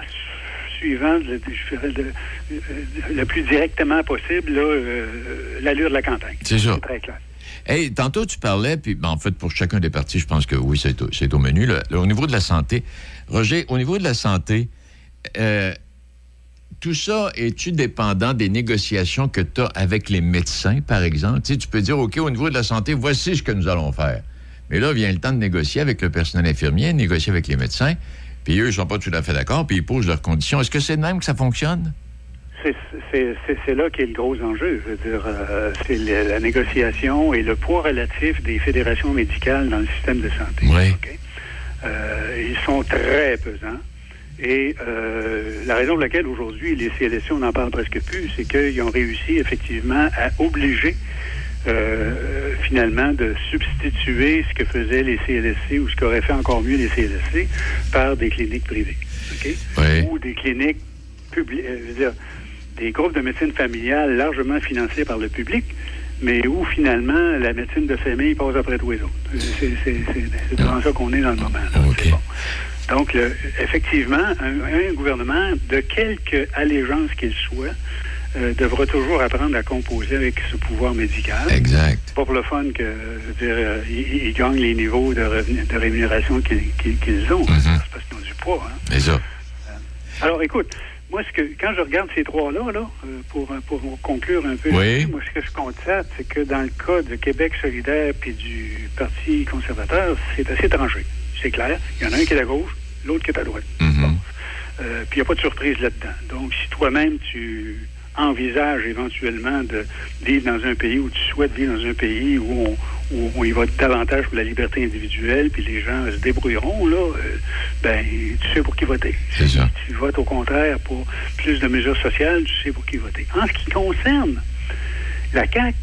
suivant je dirais euh, le plus directement possible euh, l'allure de la campagne. C'est ça. très clair. Hey, tantôt, tu parlais, puis ben, en fait, pour chacun des partis, je pense que oui, c'est au, menu. là. Là, au niveau de la santé, Roger, au niveau de la santé, euh, tout ça, es-tu dépendant des négociations que tu as avec les médecins, par exemple? Tu sais, tu peux dire, OK, au niveau de la santé, voici ce que nous allons faire. Mais là, vient le temps de négocier avec le personnel infirmier, négocier avec les médecins, puis eux, ils sont pas tout à fait d'accord, puis ils posent leurs conditions. Est-ce que c'est de même que ça fonctionne? C'est- là qu'est le gros enjeu. Je veux dire, euh, c'est la négociation et le poids relatif des fédérations médicales dans le système de santé. Oui. Euh, ils sont très pesants. Et euh, la raison pour laquelle aujourd'hui les CLSC, on n'en parle presque plus, c'est qu'ils ont réussi effectivement à obliger euh, finalement de substituer ce que faisaient les CLSC ou ce qu'auraient fait encore mieux les CLSC par des cliniques privées. OK? Ou des cliniques publiques, dire, des groupes de médecine familiale largement financés par le public, mais où finalement la médecine de famille passe après tous les autres. Euh, C'est devant ça qu'on est dans le moment. là. C'est bon. Donc, le- effectivement, un, un gouvernement, de quelque allégeance qu'il soit, euh, devra toujours apprendre à composer avec ce pouvoir médical. Exact. Pas pour le fun que, je veux dire, euh, ils, ils gagnent les niveaux de, revenu- de rémunération qu'ils ont. Mm-hmm. C'est parce qu'ils ont du poids. hein. C'est ça. Alors, écoute, moi, ce que, quand je regarde ces trois-là, là, euh, pour, pour conclure un peu, Oui. moi, ce que je constate, c'est que dans le cas de Québec solidaire puis du Parti conservateur, c'est assez tranché. C'est clair. Il y en a un qui est à gauche, l'autre qui est à droite. Mm-hmm. Euh, puis il n'y a pas de surprise là-dedans. Donc, si toi-même, tu envisages éventuellement de vivre dans un pays où tu souhaites vivre dans un pays où on, où y va davantage pour la liberté individuelle, puis les gens se débrouilleront, là, euh, ben, tu sais pour qui voter. C'est ça. Si tu votes au contraire pour plus de mesures sociales, tu sais pour qui voter. En ce qui concerne la CAQ,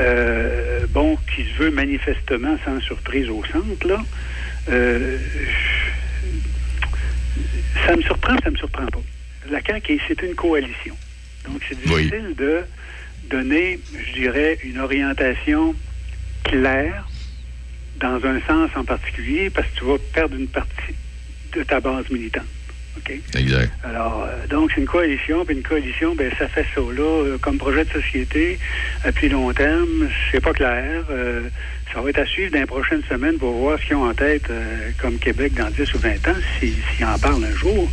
euh, bon, qui se veut manifestement sans surprise au centre, là, euh, ça me surprend, ça me surprend pas. La CAQ, c'est une coalition. Donc, c'est difficile de donner, je dirais, une orientation claire dans un sens en particulier parce que tu vas perdre une partie de ta base militante. OK? Exact. Alors, euh, donc, c'est une coalition, puis une coalition, ben, ça fait ça, là, euh, comme projet de société, à plus long terme, c'est pas clair. euh, ça va être à suivre dans les prochaines semaines pour voir ce qu'ils ont en tête, euh, comme Québec, dans 10 ou 20 ans, si- s'ils en parlent un jour.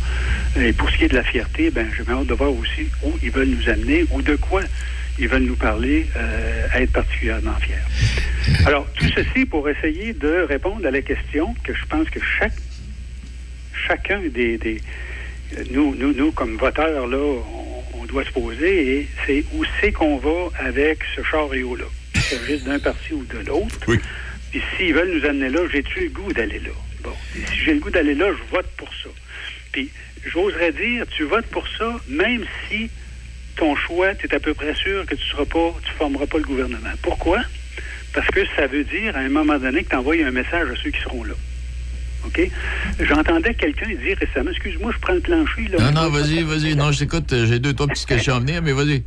Et pour ce qui est de la fierté, ben, j'ai hâte de voir aussi où ils veulent nous amener ou de quoi ils veulent nous parler euh, à être particulièrement fiers. Alors, tout ceci pour essayer de répondre à la question que je pense que chaque chacun des, des nous, nous, nous, comme voteurs, là, on, on doit se poser, et c'est où c'est qu'on va avec ce chariot-là. Qu'il s'agisse d'un parti ou de l'autre. Puis s'ils veulent nous amener là, j'ai-tu le goût d'aller là? Bon. Et si j'ai le goût d'aller là, je vote pour ça. Puis j'oserais dire, tu votes pour ça, même si ton choix, tu es à peu près sûr que tu seras pas, tu formeras pas le gouvernement. Pourquoi? Parce que ça veut dire, à un moment donné, que tu envoies un message à ceux qui seront là. OK? J'entendais quelqu'un dire récemment, excuse-moi, je prends le plancher. Là, Non, non, vas-y, vas-y. Non, je t'écoute. euh, J'ai deux, trois petites questions à venir, mais vas-y.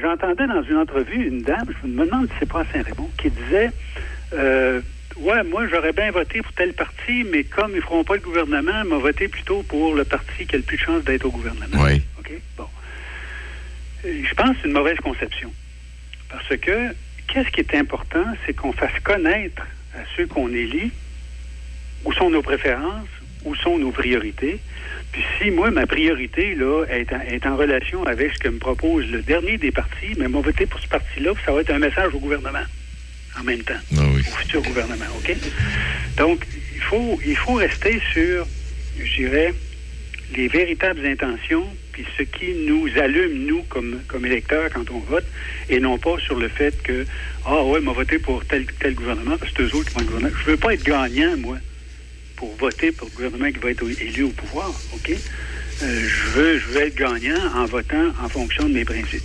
J'entendais dans une entrevue une dame, je me demande si c'est pas à Saint-Raymond, qui disait euh, Ouais, moi j'aurais bien voté pour tel parti, mais comme ils feront pas le gouvernement, m'a voté plutôt pour le parti qui a le plus de chances d'être au gouvernement. Oui. OK? Bon. Je pense que c'est une mauvaise conception. Parce que qu'est-ce qui est important, c'est qu'on fasse connaître à ceux qu'on élit où sont nos préférences, où sont nos priorités. Puis si moi, ma priorité là, est, en, est en relation avec ce que me propose le dernier des partis, mais m'a voté pour ce parti-là, ça va être un message au gouvernement. en même temps Ah oui. au futur gouvernement, OK? Donc, il faut, il faut rester sur, je dirais, les véritables intentions, puis ce qui nous allume, nous, comme, électeurs, quand on vote, et non pas sur le fait que, ah ouais, m'a voté pour tel tel gouvernement, parce que c'est eux autres qui vont être gouvernement. Je veux pas être gagnant, moi, pour voter pour le gouvernement qui va être élu au pouvoir, OK? Euh, je, veux, je veux être gagnant en votant en fonction de mes principes,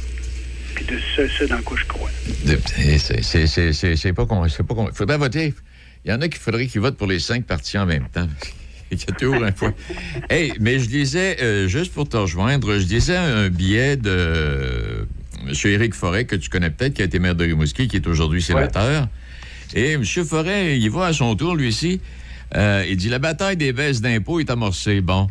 puis de ce, dans quoi je crois. C'est- pas con. Il faudrait voter. Il y en a qui faudrait qu'ils votent pour les cinq partis en même temps. Il y a toujours un fois. Hey, mais je lisais, euh, juste pour te rejoindre, je lisais un billet de euh, M. Éric Forêt, que tu connais peut-être, qui a été maire de Rimouski, qui est aujourd'hui sénateur. Et M. Forêt, il va à son tour, lui aussi. Euh, il dit La bataille des baisses d'impôts est amorcée. Bon.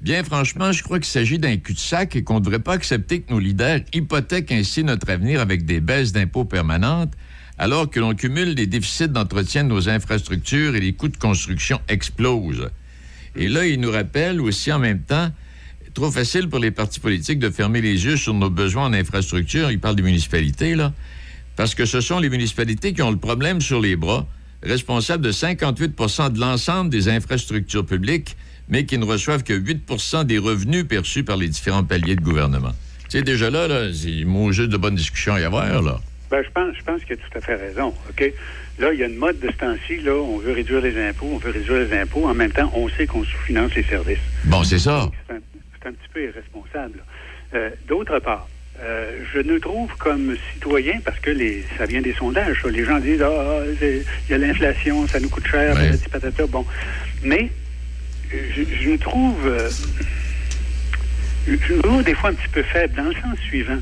Bien franchement, je crois qu'il s'agit d'un cul-de-sac et qu'on ne devrait pas accepter que nos leaders hypothèquent ainsi notre avenir avec des baisses d'impôts permanentes, alors que l'on cumule des déficits d'entretien de nos infrastructures et les coûts de construction explosent. Et là, il nous rappelle aussi en même temps, trop facile pour les partis politiques de fermer les yeux sur nos besoins en infrastructure. Il parle des municipalités, là. Parce que ce sont les municipalités qui ont le problème sur les bras, responsables de 58% de l'ensemble des infrastructures publiques, mais qui ne reçoivent que 8% des revenus perçus par les différents paliers de gouvernement. Sais, déjà là, là c'est mot juste de bonne discussion à y avoir, là. Ben, je pense, je pense qu'il a tout à fait raison. OK? Là, il y a une mode de ce temps-ci, là, on veut réduire les impôts, on veut réduire les impôts. En même temps, on sait qu'on sous-finance les services. Bon, c'est ça. C'est un, petit peu irresponsable. Euh, D'autre part, euh, je nous trouve comme citoyens, parce que les, ça vient des sondages, ça. les gens disent Ah, ah, il y a l'inflation, ça nous coûte cher, patati patata. Bon. Mais je, je trouve euh, je nous trouve des fois un petit peu faible dans le sens suivant.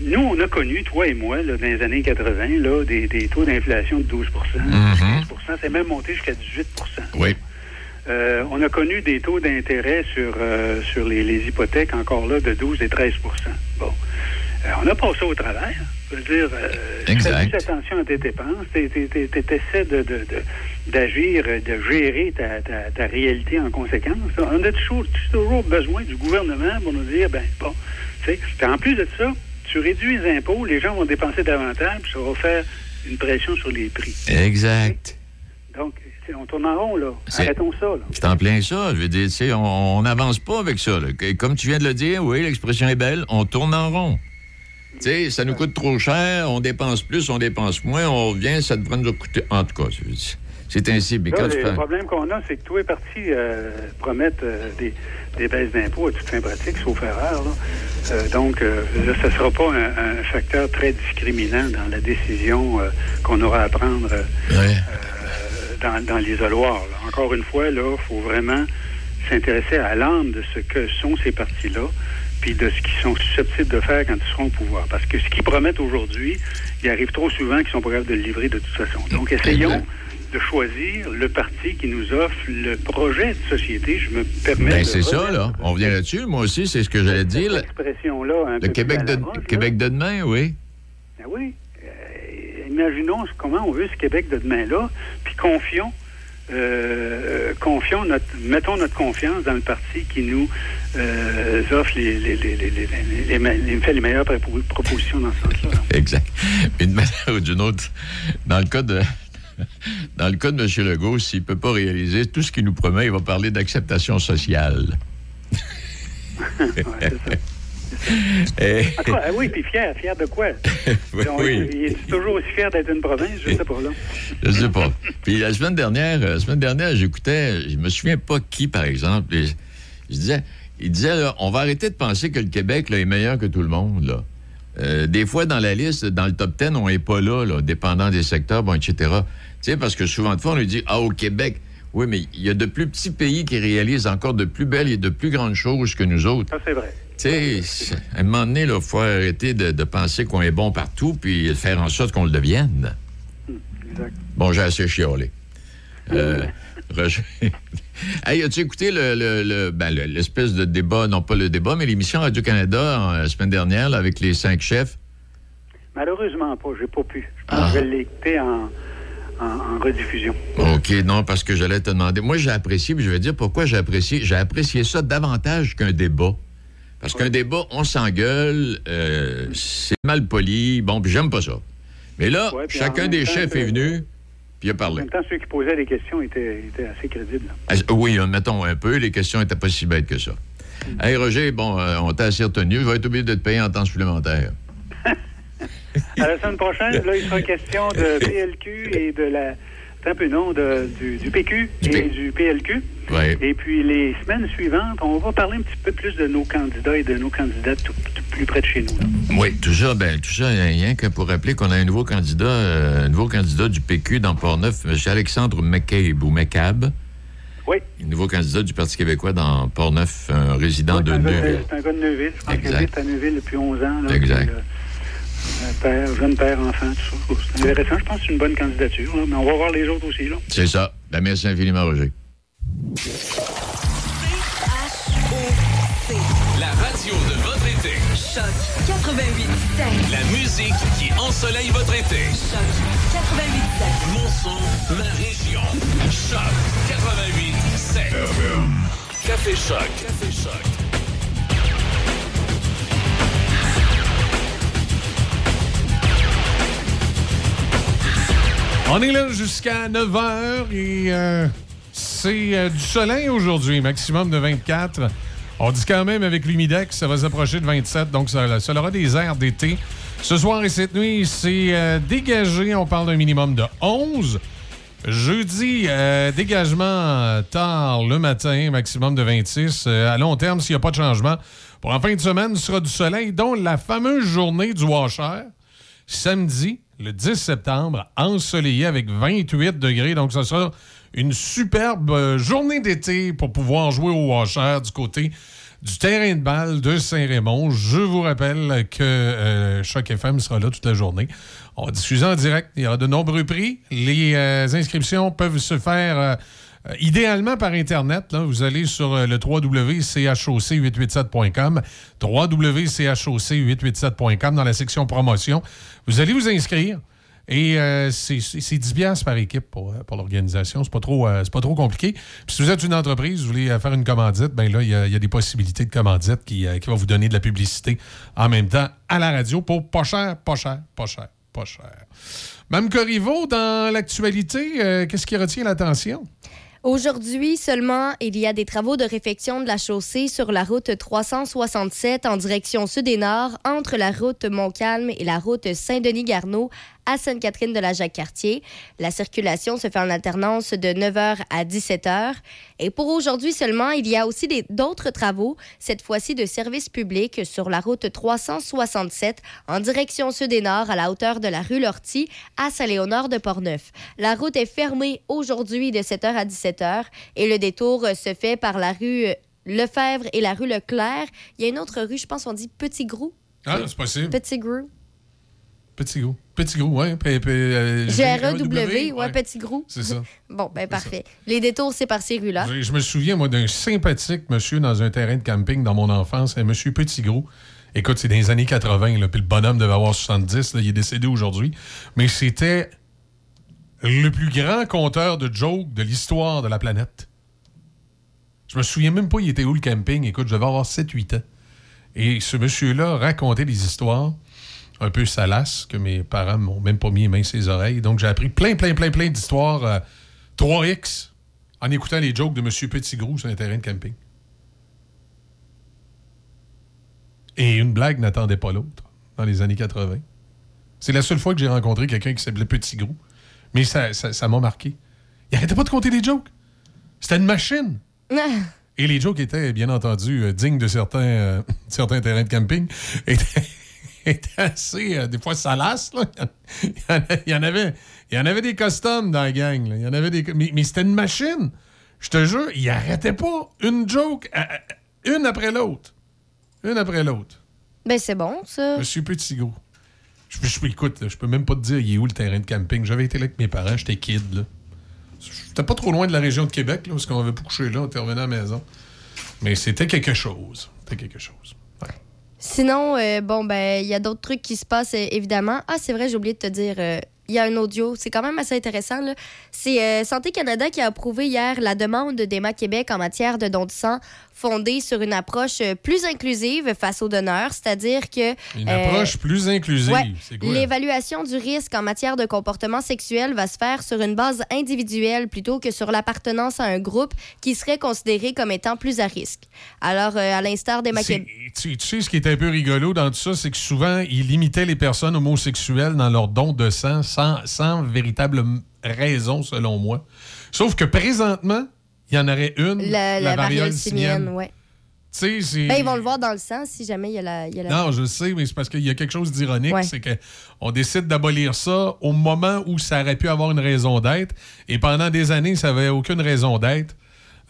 Nous, on a connu, toi et moi, là, dans les années 80, là, des, des taux d'inflation de 12 15 c'est même monté jusqu'à 18% Oui. euh, on a connu des taux d'intérêt sur, euh, sur les, les hypothèques encore là de 12 et 13% Bon. Euh, on a passé au travers. Je veux dire, fais Exact. plus attention à tes dépenses, tu essaies de, de, de- d'agir, de gérer ta, ta, ta réalité en conséquence. On a toujours, toujours besoin du gouvernement pour nous dire, ben bon, tu sais, en plus de ça, tu réduis les impôts, les gens vont dépenser davantage, puis ça va faire une pression sur les prix. Exact. Donc, c'est- on tourne en rond, là. C'est- Arrêtons ça, là. C'est en plein ça. Je veux dire, tu sais, on n'avance pas avec ça. là. Comme tu viens de le dire, oui, l'expression est belle, on tourne en rond. Tu sais, ça nous coûte trop cher, on dépense plus, on dépense moins, on revient, ça devrait nous coûter. En tout cas, c'est- c'est ainsi. Mais Là, quand tu le problème qu'on a, c'est que tous les partis euh, promettent euh, des, des baisses d'impôts à toute fin pratique, sauf erreur. Euh, donc, là, ça ne sera pas un, un facteur très discriminant dans la décision qu'on aura à prendre dans, dans l'isoloir. Encore une fois, là, il faut vraiment s'intéresser à l'âme de ce que sont ces partis-là, puis de ce qu'ils sont susceptibles de faire quand ils seront au pouvoir. Parce que ce qu'ils promettent aujourd'hui, il arrive trop souvent qu'ils sont pas capables de le livrer de toute façon. Donc, essayons de choisir le parti qui nous offre le projet de société. Je me permets Ben, de c'est ça, là. On revient là-dessus. Moi aussi, c'est ce que j'allais dire. cette expression-là un Le Québec de, là. Québec de demain, oui. Ben oui. Euh, imaginons comment on veut ce Québec de demain-là, puis confions, euh, confions notre, mettons notre confiance dans le parti qui nous euh, offre les, les, fait les meilleures propo- propositions dans ce sens-là. Exact. Mais d'une manière ou d'une autre, dans le cas de. Dans le cas de M. Legault, s'il ne peut pas réaliser tout ce qu'il nous promet, il va parler d'acceptation sociale. Et- cas, ah oui, puis fier, fier de quoi? Oui, Donc, oui. Il est toujours aussi fier d'être une province, je sais pas là. Je sais pas. Puis la semaine dernière, la semaine dernière, j'écoutais, je me souviens pas qui, par exemple. je disais, il disait, là, on va arrêter de penser que le Québec là, est meilleur que tout le monde. Là. Euh, des fois, dans la liste, dans le top 10, on n'est pas là, là, dépendant des secteurs, bon, etc. Tu sais, parce que souvent de fois, on lui dit, ah, au Québec, oui, mais il y a de plus petits pays qui réalisent encore de plus belles et de plus grandes choses que nous autres. Ça, c'est vrai. Tu sais, à un moment donné, il faut arrêter de, de penser qu'on est bon partout puis faire en sorte qu'on le devienne. Exact. Bon, j'ai assez chiolé. Euh, Roger. hey, as-tu écouté le, le- le- ben, le- l'espèce de débat, non pas le débat, mais l'émission Radio-Canada la semaine dernière là, avec les cinq chefs? Malheureusement pas, j'ai pas pu. Je pense Ah. que je vais l'écouter en, en, en rediffusion. OK, non, parce que j'allais te demander. Moi, j'ai apprécié, puis je vais dire pourquoi j'ai apprécié. J'ai apprécié ça davantage qu'un débat. Parce qu'un débat, on s'engueule, euh, c'est mal poli. Bon, puis j'aime pas ça. Mais là, Ouais, chacun des temps, chefs c'est- est venu, puis il a En parlé. même temps, ceux qui posaient des questions étaient, étaient assez crédibles. Ah, Oui, mettons un peu, les questions n'étaient pas si bêtes que ça. Hey, Roger, bon, euh, on t'a assez retenu. Il va être obligé de te payer en temps supplémentaire. À la semaine prochaine, là, il sera question de PLQ et de la. Un peu non, de, du, du PQ et du PLQ. Ouais. Et puis les semaines suivantes, on va parler un petit peu plus de nos candidats et de nos candidates tout, tout plus près de chez nous. là. Oui, ça, ben, ça, rien que pour rappeler qu'on a un nouveau candidat, euh, un nouveau candidat du PQ dans Port-Neuf, M. Alexandre McCabe ou McCabe. Oui. Un nouveau candidat du Parti québécois dans Port-Neuf, un résident de Neuville. C'est un gars de Neuville. Je pense qu'il habite à Neuville depuis 11 ans. Là, Exact. Puis, euh, père, jeune père, enfant, tout ça. C'est intéressant. Je pense que c'est une bonne candidature. là, mais on va voir les autres aussi. Là. C'est ça. Ben, merci infiniment, Roger. La radio de votre été. Choc 88 La musique qui ensoleille votre été. Choc 88 Mon son, ma région. Choc 88 Café Choc. Café Choc. On est là jusqu'à 9 h et euh, c'est euh, du soleil aujourd'hui, maximum de 24. On dit quand même avec l'humidex, ça va s'approcher de 27, donc ça, aura des airs d'été. Ce soir et cette nuit, c'est euh, dégagé, on parle d'un minimum de 11. Jeudi, dégagement tard le matin, maximum de 26. Euh, à long terme, s'il n'y a pas de changement, pour en fin de semaine, ce sera du soleil, dont la fameuse journée du washer samedi, le 10 septembre, ensoleillé avec 28 degrés. Donc, ce sera une superbe euh, journée d'été pour pouvoir jouer au washer du côté du terrain de balle de Saint-Raymond. Je vous rappelle que euh, Choc FM sera là toute la journée. On va en direct. Il y aura de nombreux prix. Les euh, inscriptions peuvent se faire euh, idéalement par Internet. vous allez sur euh, le www.choc887.com, www.choc887.com dans la section promotion. Vous allez vous inscrire. Et euh, c'est c'est- c'est 10 piastres par équipe pour, l'organisation. C'est pas trop pas trop compliqué. Si vous êtes une entreprise, vous voulez faire une commandite, ben là, il y, a- des possibilités de commandite qui, va vous donner de la publicité en même temps à la radio pour pas cher, pas cher, pas cher, pas cher. Mme Corriveau, dans l'actualité, qu'est-ce qui retient l'attention? Aujourd'hui seulement, il y a des travaux de réfection de la chaussée sur la route 367 en direction sud et nord entre la route Montcalm et la route Saint-Denis-Garneau à Sainte-Catherine de la Jacques-Cartier. La circulation se fait en alternance de 9h à 17h. Et pour aujourd'hui seulement, il y a aussi d'autres travaux, cette fois-ci de service public sur la route 367 en direction sud et nord à la hauteur de la rue Lortie à Saint-Léonard de Portneuf. La route est fermée aujourd'hui de 7h à 17h et le détour se fait par la rue Lefebvre et la rue Leclerc. Il y a une autre rue, je pense on dit Petit Grou. Ah, c'est possible. Petit Grou. Petit gros. Petit gros, oui. G-R-E-W, ouais, Petit Grou. C'est ça. Bon, ben parfait. Les détours, c'est par ces rues-là. Je, me souviens, moi, d'un sympathique monsieur dans un terrain de camping dans mon enfance, un monsieur Petit Gros. Écoute, c'est dans les années 80, là, puis le bonhomme devait avoir 70, là, il est décédé aujourd'hui. Mais c'était le plus grand conteur de jokes de l'histoire de la planète. Je me souviens même pas, il était où le camping. Écoute, je devais avoir 7-8 ans. Et ce monsieur-là racontait des histoires un peu salaces que mes parents m'ont même pas mis les mains sur les oreilles. Donc, j'ai appris plein, plein, plein, plein d'histoires euh, 3X en écoutant les jokes de M. Petit Gros sur un terrain de camping. Et une blague n'attendait pas l'autre dans les années 80. C'est la seule fois que j'ai rencontré quelqu'un qui s'appelait Petit Gros. Mais ça ça- ça m'a marqué. Il arrêtait pas de compter des jokes. C'était une machine. Et les jokes étaient, bien entendu, euh, dignes de certains, euh, certains terrains de camping. étaient assez, euh, des fois, salaces. là. Il y en a- il y en avait, il y en avait des customs dans la gang. là. Il y en avait des, mais mais c'était une machine. Je te jure, il arrêtait pas. Une joke, euh, euh, une après l'autre. Une après l'autre. Ben c'est bon, ça. Monsieur Petit Gros. Je, je, écoute, là, je peux même pas te dire il est où le terrain de camping? J'avais été là avec mes parents, j'étais kid. là. J'étais pas trop loin de la région de Québec, là, parce qu'on avait pas couché là, on était revenu à la maison. Mais c'était quelque chose. C'était quelque chose. Sinon, euh, bon, ben, il y a d'autres trucs qui se passent, euh, évidemment. Ah, c'est vrai, j'ai oublié de te dire. euh, il y a un audio. C'est quand même assez intéressant. là. C'est Santé Canada qui a approuvé hier la demande d'Emma Québec en matière de don de sang fondée sur une approche euh, plus inclusive face aux donneurs, c'est-à-dire que... Une euh, approche plus inclusive. Ouais. C'est quoi? L'évaluation du risque en matière de comportement sexuel va se faire sur une base individuelle plutôt que sur l'appartenance à un groupe qui serait considéré comme étant plus à risque. Alors, euh, à l'instar C'est- Québec... Tu, tu sais, ce qui est un peu rigolo dans tout ça, c'est que souvent, ils limitaient les personnes homosexuelles dans leur don de sang sans, sans véritable raison, selon moi. Sauf que présentement, il y en aurait une, La, la variole simienne, ouais. Tu sais, c'est. Ben, ils vont le voir dans le sang si jamais il y a la... il y a la- Non, je sais, mais c'est parce qu'il y a quelque chose d'ironique, Ouais. c'est qu'on décide d'abolir ça au moment où ça aurait pu avoir une raison d'être, et pendant des années, ça n'avait aucune raison d'être,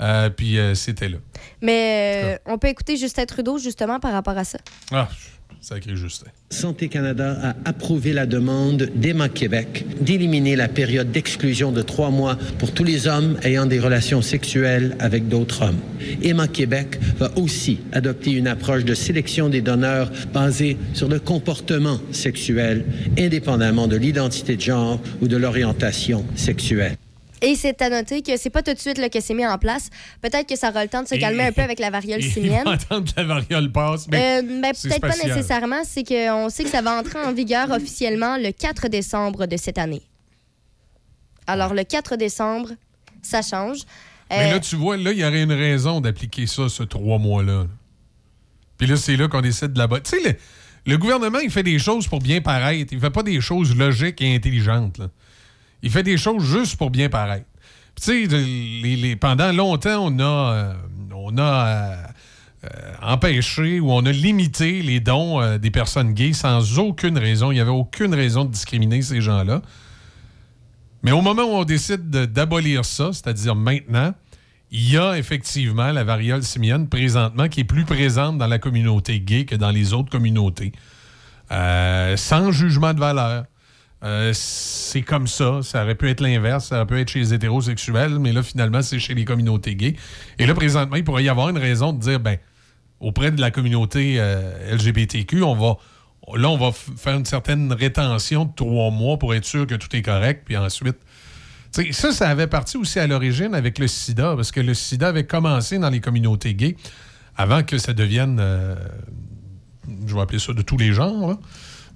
Euh, puis euh, c'était là. Mais euh, on peut écouter Justin Trudeau justement par rapport à ça. Ah, Santé Canada a approuvé la demande d'Emma Québec d'éliminer la période d'exclusion de trois mois pour tous les hommes ayant des relations sexuelles avec d'autres hommes. Emma Québec va aussi adopter une approche de sélection des donneurs basée sur le comportement sexuel, indépendamment de l'identité de genre ou de l'orientation sexuelle. Et c'est à noter que c'est pas tout de suite là, que c'est mis en place. Peut-être que ça aura le temps de se calmer un peu avec la variole simienne. attendre que la variole passe. Mais Euh, ben, peut-être pas nécessairement. C'est qu'on sait que ça va entrer en vigueur officiellement le 4 décembre de cette année. Alors, le 4 décembre, ça change. Mais Euh, là, tu vois, là, il y aurait une raison d'appliquer ça, ce trois mois-là. là. Puis là, c'est là qu'on décide de la Tu sais, le, le gouvernement, il fait des choses pour bien paraître. Il fait pas des choses logiques et intelligentes. là. Il fait des choses juste pour bien paraître. Tu sais, pendant longtemps, on a, euh, on euh, euh, empêché ou on a limité les dons des personnes gays sans aucune raison. Il n'y avait aucune raison de discriminer ces gens-là. Mais au moment où on décide de- d'abolir ça, c'est-à-dire maintenant, il y a effectivement la variole simienne présentement qui est plus présente dans la communauté gay que dans les autres communautés. Sans jugement de valeur. Euh, c'est comme ça. Ça aurait pu être l'inverse. Ça aurait pu être chez les hétérosexuels, mais là, finalement, c'est chez les communautés gays. Et là, présentement, il pourrait y avoir une raison de dire, ben, auprès de la communauté euh, LGBTQ, on va, là, on va faire une certaine rétention de trois mois pour être sûr que tout est correct, puis ensuite. Ça, ça avait parti aussi à l'origine avec le sida, parce que le sida avait commencé dans les communautés gays avant que ça devienne, euh, je vais appeler ça de tous les genres, là.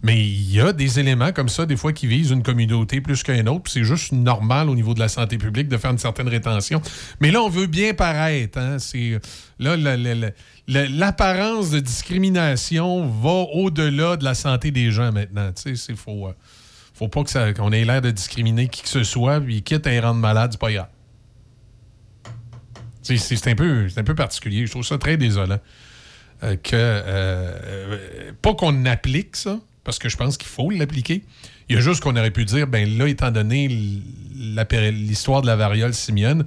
Mais il y a des éléments comme ça, des fois, qui visent une communauté plus qu'une autre. C'est juste normal au niveau de la santé publique de faire une certaine rétention. Mais là, on veut bien paraître. Hein? C'est, là, la- la- la- la- l'apparence de discrimination va au-delà de la santé des gens maintenant. Tu sais, c'est faut, euh, faut pas que ça- qu'on ait l'air de discriminer qui que ce soit, puis quitte à y rendre malade, c'est pas grave. C'est, un, peu, c'est un peu particulier. Je trouve ça très désolant. Euh, que euh, pas qu'on applique ça, parce que je pense qu'il faut l'appliquer. Il y a juste qu'on aurait pu dire, ben là, étant donné l'histoire de la variole simienne,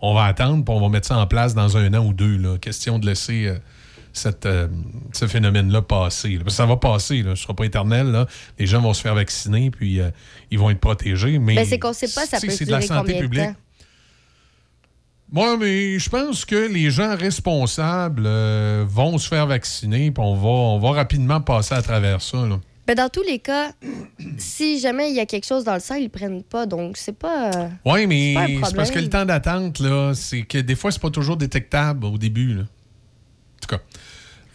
on va attendre puis on va mettre ça en place dans un an ou deux. Là. Question de laisser euh, cette, euh, ce phénomène-là passer. là. Parce que ça va passer, là. ce ne sera pas éternel. Là. Les gens vont se faire vacciner puis euh, ils vont être protégés. Mais ben, c'est qu'on sait pas ça peut c'est de la santé de publique. Moi, mais je pense que les gens responsables vont se faire vacciner, puis on va, on va rapidement passer à travers ça. là. Ben, dans tous les cas, si jamais il y a quelque chose dans le sang, ils le prennent pas. Donc, c'est pas. euh, Oui, mais c'est parce que le temps d'attente, là, c'est que des fois, c'est pas toujours détectable au début. là. En tout cas,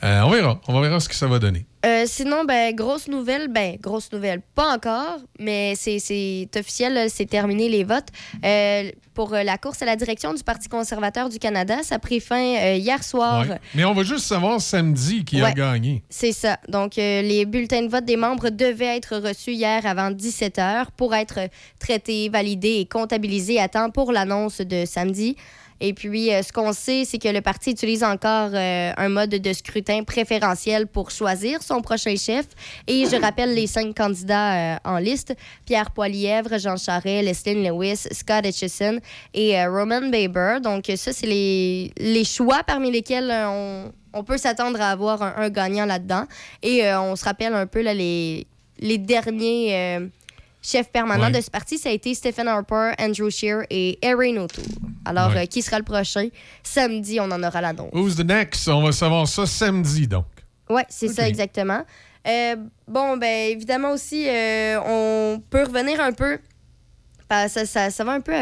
euh, on verra. On verra ce que ça va donner. Euh, sinon, ben, grosse nouvelle, ben, grosse nouvelle, pas encore, mais c'est- officiel, c'est terminé les votes. Euh, pour euh, la course à la direction du Parti conservateur du Canada, ça a pris fin euh, hier soir. Ouais. Mais on va juste savoir samedi qui a gagné. C'est ça. Donc, les bulletins de vote des membres devaient être reçus hier avant 17 h pour être traités, validés et comptabilisés à temps pour l'annonce de samedi. Et puis, euh, ce qu'on sait, c'est que le parti utilise encore euh, un mode de scrutin préférentiel pour choisir son prochain chef. Et je rappelle les cinq candidats euh, en liste Pierre Poilièvre, Jean Charest, Leslie Lewis, Scott Etchison et Roman Baber. Donc, ça, c'est les, les choix parmi lesquels on, on peut s'attendre à avoir un, un gagnant là-dedans. Et euh, on se rappelle un peu là, les, les derniers euh, chefs permanents Ouais. de ce parti. Ça a été Stephen Harper, Andrew Scheer et Erin O'Toole. Alors, Ouais. euh, qui sera le prochain? Samedi, on en aura l'annonce. Who's the next? On va savoir ça samedi, donc. Oui, c'est ça exactement. Euh, bon, ben évidemment aussi, euh, on peut revenir un peu. Ça, ça, ça va un peu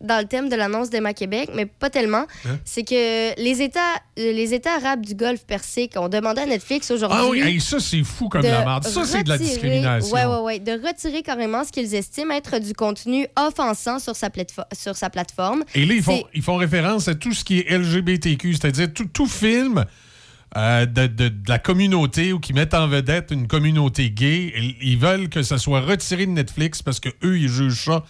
dans le thème de l'annonce d'Emma Québec, mais pas tellement. Hein? C'est que les États, les États arabes du Golfe Persique ont demandé à Netflix aujourd'hui. Ah oui, hey, ça, c'est fou comme de la merde. Ça, c'est de la discrimination. Ouais, ouais, ouais. De retirer carrément ce qu'ils estiment être du contenu offensant sur sa, platefo- sur sa plateforme. Et là, ils font, ils font référence à tout ce qui est LGBTQ, c'est-à-dire tout, tout film euh, de, de- de la communauté ou qui met en vedette une communauté gay. Ils, ils veulent que ça soit retiré de Netflix parce que eux ils jugent ça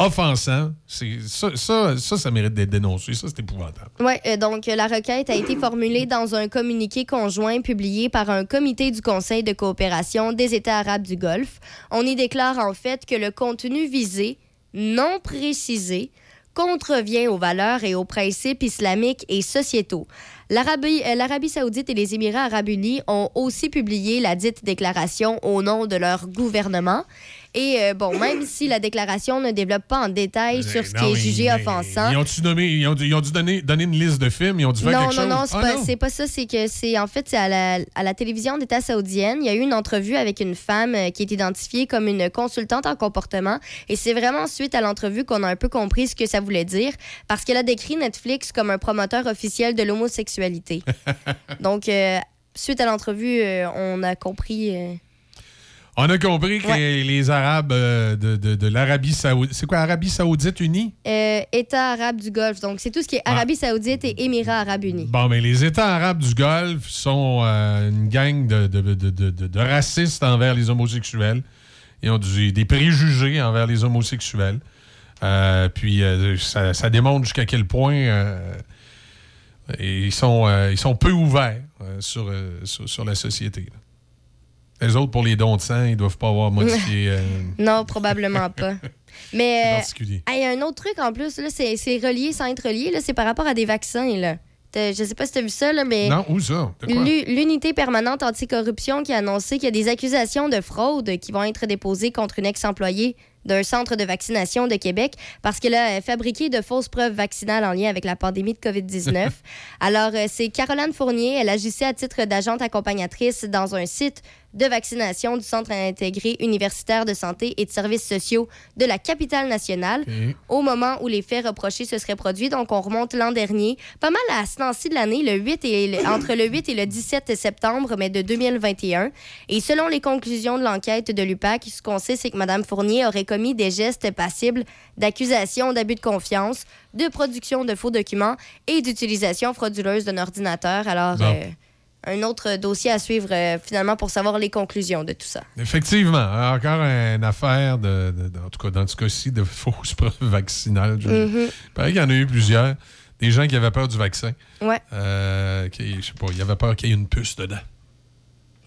offensant. Ça, ça, ça, ça mérite d'être dénoncé. Ça, c'est épouvantable. Oui, donc euh, la requête a été formulée dans un communiqué conjoint publié par un comité du Conseil de coopération des États arabes du Golfe. On y déclare en fait que le contenu visé, non précisé, contrevient aux valeurs et aux principes islamiques et sociétaux. L'Arabie euh, l'Arabie saoudite et les Émirats arabes unis ont aussi publié la dite déclaration au nom de leur gouvernement. Et euh, bon, même si la déclaration ne développe pas en détail sur ce qui Non, est jugé offensant, Ils ont-tu nommé, ils ont, dû- ils ont dû donner, donner une liste de films, ils ont dû faire non, quelque non, chose? non, Ah, pas, c'est pas ça. C'est que c'est en fait à la, à la télévision d'État saoudienne. Il y a eu une entrevue avec une femme euh, qui est identifiée comme une consultante en comportement. Et c'est vraiment suite à l'entrevue qu'on a un peu compris ce que ça voulait dire. Parce qu'elle a décrit Netflix comme un promoteur officiel de l'homosexualité. Donc, euh, suite à l'entrevue, euh, on a compris. euh, On a compris que Ouais. les Arabes euh, de, de- de l'Arabie Saoudite. C'est quoi, Arabie Saoudite unie? euh, État arabe du Golfe. Donc, c'est tout ce qui est Arabie saoudite et Émirats arabes unis. Bon, mais les États arabes du Golfe sont euh, une gang de, de- de- de- de- de racistes envers les homosexuels. Ils ont du- des préjugés envers les homosexuels. Euh, puis ça, ça démontre jusqu'à quel point ils, sont, ils sont peu ouverts sur, sur, sur la société. là. Les autres, pour les dons de sang, ils doivent pas avoir modifié. euh, Non, probablement pas. Mais il y a un autre truc en plus, là, c'est relié sans être relié, là, c'est par rapport à des vaccins. Là. Je sais pas si tu as vu ça, là, mais Non, où ça? L'unité permanente anticorruption qui a annoncé qu'il y a des accusations de fraude qui vont être déposées contre une ex-employée d'un centre de vaccination de Québec parce qu'elle a euh, fabriqué de fausses preuves vaccinales en lien avec la pandémie de COVID-19. Alors, euh, c'est Caroline Fournier. Elle agissait à titre d'agente accompagnatrice dans un site de vaccination du Centre intégré universitaire de santé et de services sociaux de la capitale nationale au moment où les faits reprochés se seraient produits. Donc, on remonte l'an dernier, pas mal à ce temps-ci de l'année, le 8 et le- entre le 8 et le 17 septembre, mais de 2021. Et selon les conclusions de l'enquête de l'UPAC, ce qu'on sait, c'est que Mme Fournier aurait commis des gestes passibles d'accusation d'abus de confiance, de production de faux documents et d'utilisation frauduleuse d'un ordinateur. Alors, Bon. euh, un autre dossier à suivre euh, finalement pour savoir les conclusions de tout ça. Effectivement, encore une affaire, de, de- de- en tout cas dans ce cas-ci, de fausses preuves vaccinales. Je- Mhm. Il paraît qu'il y en a eu plusieurs. Des gens qui avaient peur du vaccin. Ouais. Euh, qui, je sais pas, ils avaient peur qu'il y ait une puce dedans.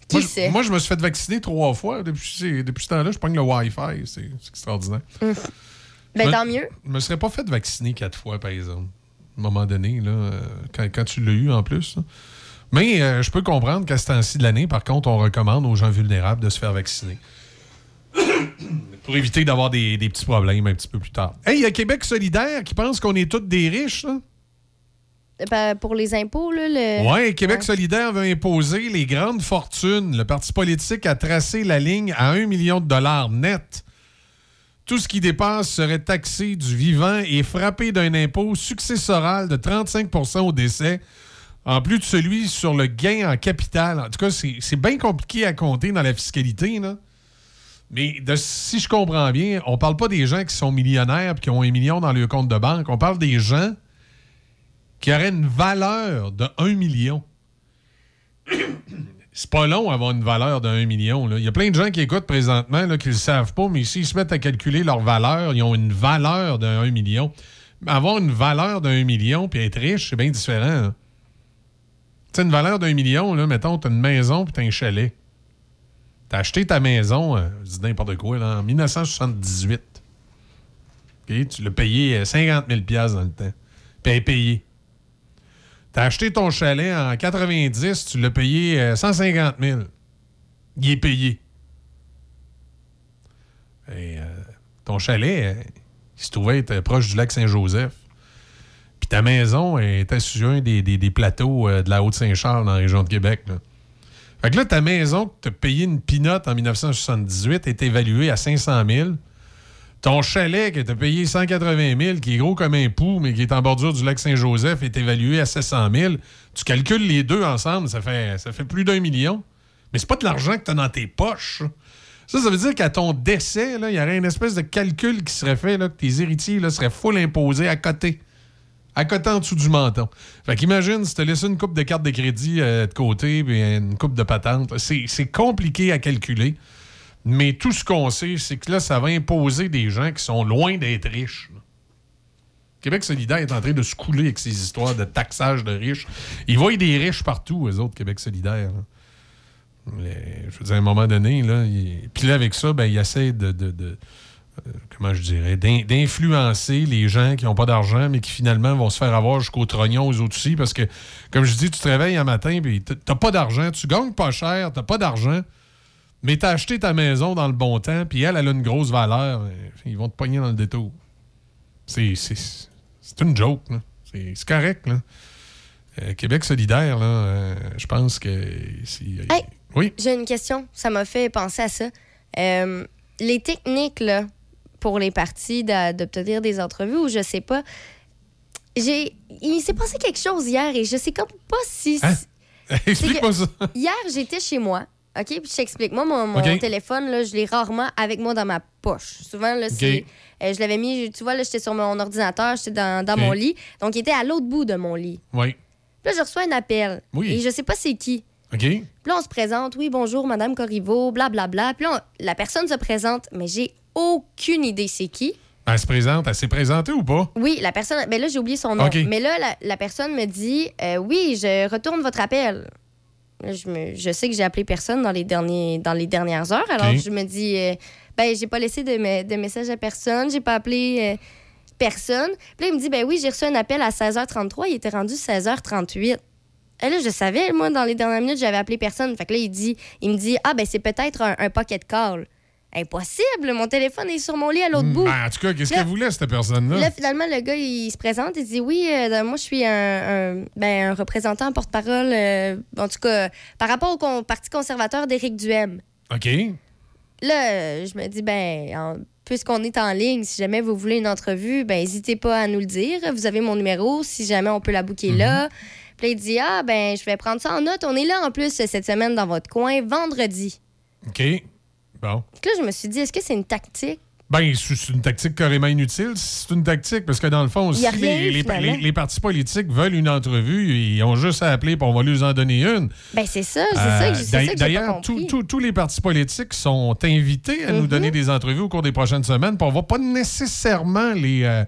Qui moi, je- sait? moi, je me suis fait vacciner trois fois. Depuis, depuis ce temps-là, je pogne le Wi-Fi. C'est extraordinaire. Ben, Je me- tant mieux. Je me serais pas fait vacciner quatre fois, par exemple. À un moment donné, là, euh, quand, quand tu l'as eu en plus. là. Mais euh, je peux comprendre qu'à ce temps-ci de l'année, par contre, on recommande aux gens vulnérables de se faire vacciner. Pour éviter d'avoir des, des petits problèmes un petit peu plus tard. Hey, il y a Québec solidaire qui pense qu'on est tous des riches, là. Ben, pour les impôts, là, le... Oui, Québec solidaire veut imposer les grandes fortunes. Le parti politique a tracé la ligne à 1 million de dollars net. Tout ce qui dépasse serait taxé du vivant et frappé d'un impôt successoral de 35% au décès, en plus de celui sur le gain en capital. En tout cas, c'est c'est bien compliqué à compter dans la fiscalité. Là. Mais de- si je comprends bien, on parle pas des gens qui sont millionnaires et qui ont un million dans leur compte de banque. On parle des gens qui auraient une valeur de 1 million. C'est pas long avoir une valeur de 1 million. là. Il y a plein de gens qui écoutent présentement là, qui ne le savent pas, mais s'ils se mettent à calculer leur valeur, ils ont une valeur de 1 million. Avoir une valeur de 1 million puis être riche, c'est bien différent. hein. Tu une valeur d'un million, là, mettons, t'as une maison puis t'as un chalet. T'as acheté ta maison, euh, je dis n'importe quoi, là, en 1978. OK? Tu l'as payé euh, 50 000 dans le temps. Puis elle est payée. T'as acheté ton chalet en 90, tu l'as payé euh, 150 000. Il est payé. Et, euh, ton chalet, euh, il se trouvait être proche du lac Saint-Joseph. Puis ta maison était sur un des, des- des plateaux euh, de la Haute-Saint-Charles dans la région de Québec. là. Fait que là, ta maison que tu as payé une pinote en 1978 est évaluée à 500 000. Ton chalet que tu as payé 180 000, qui est gros comme un pou, mais qui est en bordure du lac Saint-Joseph, est évalué à 700 000. Tu calcules les deux ensemble, ça fait, ça fait plus d'un million. Mais c'est pas de l'argent que tu as dans tes poches. Ça, ça veut dire qu'à ton décès, il y aurait une espèce de calcul qui serait fait, là, que tes héritiers là, seraient full imposés à côté. À côté en dessous du menton. Fait qu'imagine si tu laissé une coupe de carte de crédit euh, de côté, puis une coupe de patente. C'est compliqué à calculer. Mais tout ce qu'on sait, c'est que là, ça va imposer des gens qui sont loin d'être riches. Québec solidaire est en train de se couler avec ces histoires de taxage de riches. Ils voient des riches partout, eux autres, Québec solidaire. je veux dire, à un moment donné, là, puis là, avec ça, ben, ils essaient de, euh, comment je dirais, d'in- d'influencer les gens qui n'ont pas d'argent, mais qui finalement vont se faire avoir jusqu'au trognon aux autres aussi, parce que, comme je dis, tu te réveilles un matin, puis t'as pas d'argent, tu gagnes pas cher, t'as pas d'argent, mais t'as acheté ta maison dans le bon temps, puis elle, elle a une grosse valeur, euh, ils vont te pogner dans le détour. C'est c'est- c'est une joke, là. C'est correct, là. Euh, Québec solidaire, là, euh, je pense que... Hey, Oui? J'ai une question. Ça m'a fait penser à ça. Les techniques là, pour les partis d'obtenir des entrevues ou je sais pas. J'ai, il s'est passé quelque chose hier et je sais comme pas si. Hein? Explique-moi que ça. Hier, j'étais chez moi. OK, puis je t'explique. Moi, mon, mon téléphone, là, je l'ai rarement avec moi dans ma poche. Souvent, là, c'est. OK. euh, je l'avais mis, tu vois, là, j'étais sur mon ordinateur, j'étais dans, dans mon lit. Donc, il était à l'autre bout de mon lit. Oui. Puis là, je reçois un appel. Oui. Et je sais pas c'est qui. OK? Puis là, on se présente. Oui, bonjour, Madame Corriveau, blablabla. Puis là, on- la personne se présente, mais j'ai aucune idée c'est qui. Elle se présente, elle s'est présentée ou pas? Oui, la personne. Mais là, j'ai oublié son nom. Mais là, la, la personne me dit euh, Oui, je retourne votre appel. Je, me- je sais que j'ai appelé personne dans les, derniers, dans les dernières heures. Alors, je me dis euh, Ben, j'ai pas laissé de, me- de message à personne. J'ai pas appelé euh, personne. Puis là, il me dit Ben oui, j'ai reçu un appel à 16h33. Il était rendu 16h38. Et là, je savais, moi, dans les dernières minutes, j'avais appelé personne. Fait que là, il, dit, il me dit Ah, ben, c'est peut-être un, un pocket call. Impossible, mon téléphone est sur mon lit à l'autre bout. Ben, en tout cas, qu'est-ce qu'elle voulait, cette personne-là? Là, finalement, le gars, il se présente, il dit Oui, euh, moi, je suis un, un- ben, un représentant porte-parole, euh, en tout cas, par rapport au con- Parti conservateur d'Éric Duhem. OK. Là, euh, je me dis Ben, en- puisqu'on est en ligne, si jamais vous voulez une entrevue, ben, n'hésitez pas à nous le dire. Vous avez mon numéro, si jamais on peut la booker là. Puis là, il dit Ah, ben, je vais prendre ça en note. On est là en plus cette semaine dans votre coin, vendredi. OK. Bon. Là, je me suis dit Est-ce que c'est une tactique? Ben, c'est une tactique carrément inutile. C'est une tactique parce que dans le fond, si les, les- finalement. les- les partis politiques veulent une entrevue, ils ont juste à appeler puis on va lui en donner une. Ben, c'est ça, c'est ça que, Euh, ça que D'ailleurs, tous- les partis politiques sont invités à nous donner des entrevues au cours des prochaines semaines. Puis on va pas nécessairement les, euh,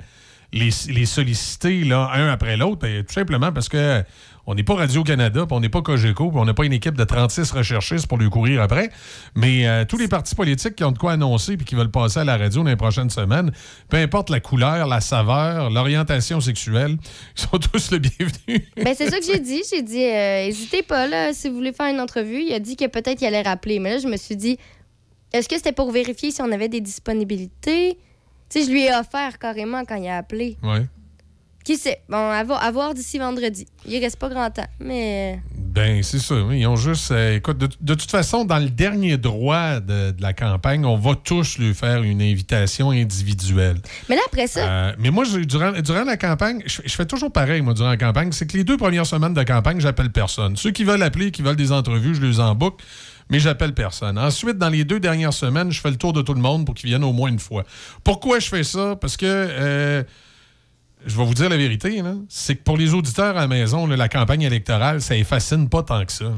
les, solliciter là, un après l'autre, ben, tout simplement parce que euh, on n'est pas Radio-Canada, on n'est pas Cogeco, on n'a pas une équipe de 36 recherchistes pour lui courir après. Mais euh, tous les partis politiques qui ont de quoi annoncer puis qui veulent passer à la radio dans les prochaines semaines, peu importe la couleur, la saveur, l'orientation sexuelle, ils sont tous le bienvenu. Ben, c'est ça que j'ai dit. J'ai dit, euh, n'hésitez pas, là, si vous voulez faire une entrevue. Il a dit que peut-être il allait rappeler. Mais là, je me suis dit, est-ce que c'était pour vérifier si on avait des disponibilités? Tu sais, je lui ai offert carrément quand il a appelé. Ouais. Qui sait? Bon, à, vo- à voir d'ici vendredi. Il reste pas grand temps. Mais. Ben, c'est ça. oui. Ils ont juste. euh, écoute, de, de toute façon, dans le dernier droit de, de la campagne, on va tous lui faire une invitation individuelle. Mais là, après ça. Euh, mais moi, durant, durant la campagne, je, je fais toujours pareil, moi, durant la campagne. C'est que les deux premières semaines de campagne, j'appelle personne. Ceux qui veulent appeler, qui veulent des entrevues, je les emboucle, mais j'appelle personne. Ensuite, dans les deux dernières semaines, je fais le tour de tout le monde pour qu'ils viennent au moins une fois. Pourquoi je fais ça? Parce que. euh, je vais vous dire la vérité, c'est que pour les auditeurs à la maison, la campagne électorale, ça les fascine pas tant que ça.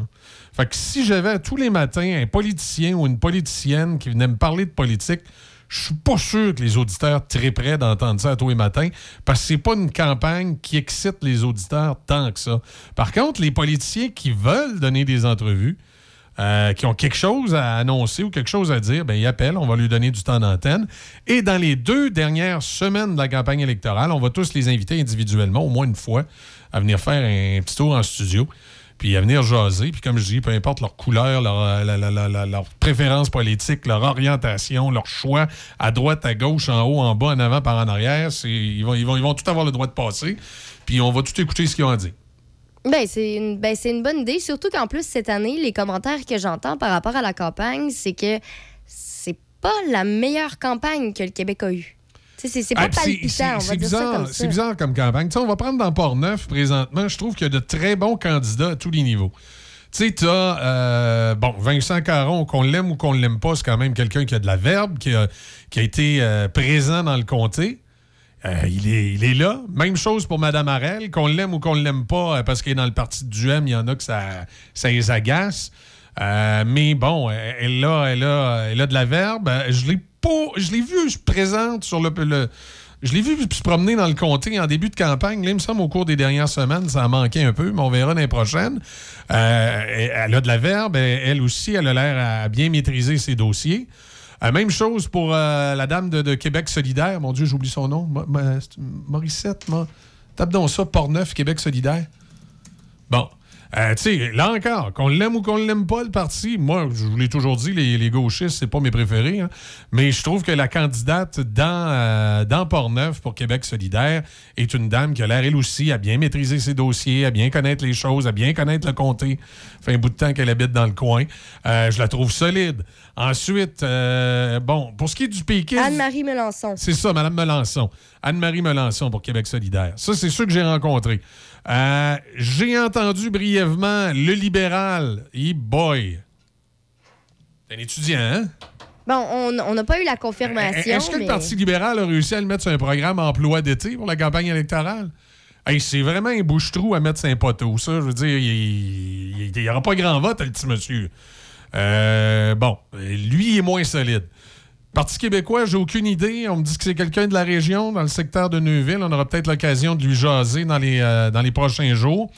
Fait que si j'avais tous les matins un politicien ou une politicienne qui venait me parler de politique, je suis pas sûr que les auditeurs prêts d'entendre ça tous les matins, parce que c'est pas une campagne qui excite les auditeurs tant que ça. Par contre, les politiciens qui veulent donner des entrevues, euh, qui ont quelque chose à annoncer ou quelque chose à dire, ben, ils appellent, on va lui donner du temps d'antenne. Et dans les deux dernières semaines de la campagne électorale, on va tous les inviter individuellement, au moins une fois, à venir faire un petit tour en studio, puis à venir jaser. Puis comme je dis, peu importe leur couleur, leur, euh, la- préférence politique, leur orientation, leur choix, à droite, à gauche, en haut, en bas, en avant, par en arrière, ils, vont, ils, ils vont tout avoir le droit de passer. Puis on va tout écouter ce qu'ils ont à dire. Ben, c'est une, ben, c'est une bonne idée. Surtout qu'en plus, cette année, les commentaires que j'entends par rapport à la campagne, c'est que c'est pas la meilleure campagne que le Québec a eue. C'est pas Ah, c'est- palpitant, on c'est- va c'est dire ça bizarre, bizarre comme campagne. On va prendre dans Port-Neuf présentement. Je trouve qu'il y a de très bons candidats à tous les niveaux. Tu sais, tu as, bon, Vincent Caron, qu'on l'aime ou qu'on ne l'aime pas, c'est quand même quelqu'un qui a de la verbe, qui a, qui a été euh, présent dans le comté. Euh, il, est, il est là. Même chose pour Mme Harel, qu'on l'aime ou qu'on ne l'aime pas, euh, parce qu'il est dans le parti du M, il y en a que ça, ça les agace. Euh, mais bon, elle, a, elle, a, elle a de la verbe. Je l'ai pas. Je l'ai vu se présente sur le. je l'ai vu se promener dans le comté en début de campagne. Là, il me semble au cours des dernières semaines, ça a manqué un peu, mais on verra l'année prochaine. Elle a de la verbe. Elle aussi, elle a l'air à bien maîtriser ses dossiers. Euh, même chose pour euh, la dame de, Québec solidaire. Mon Dieu, j'oublie son nom. Moi. Tape donc ça, Port-Neuf, Québec solidaire. Bon. Euh, tu sais, là encore, qu'on l'aime ou qu'on ne l'aime pas, le parti, moi, je vous l'ai toujours dit, les, les gauchistes, c'est pas mes préférés, hein. mais je trouve que la candidate dans, euh, dans Port-Neuf pour Québec solidaire est une dame qui a l'air, elle aussi, à bien maîtriser ses dossiers, à bien connaître les choses, à bien connaître le comté. fait un bout de temps qu'elle habite dans le coin. Euh, je la trouve solide. Ensuite, euh, bon, pour ce qui est du péquisme... Anne-Marie Melançon. C'est ça, Mme Melançon. Anne-Marie Melançon pour Québec solidaire. Ça, c'est ceux que j'ai rencontrés. Euh, j'ai entendu brièvement le libéral. E boy. C'est un étudiant, hein? Bon, on on n'a pas eu la confirmation. Est-ce que mais... le Parti libéral a réussi à le mettre sur un programme emploi d'été pour la campagne électorale? Hey, c'est vraiment un bouche-trou à mettre sur un poteau, ça. Je veux dire, il n'y aura pas grand vote, le petit monsieur. Euh, bon, lui, il est moins solide. Parti québécois, j'ai aucune idée. On me dit que c'est quelqu'un de la région, dans le secteur de Neuville. On aura peut-être l'occasion de lui jaser dans les, euh, dans les prochains jours.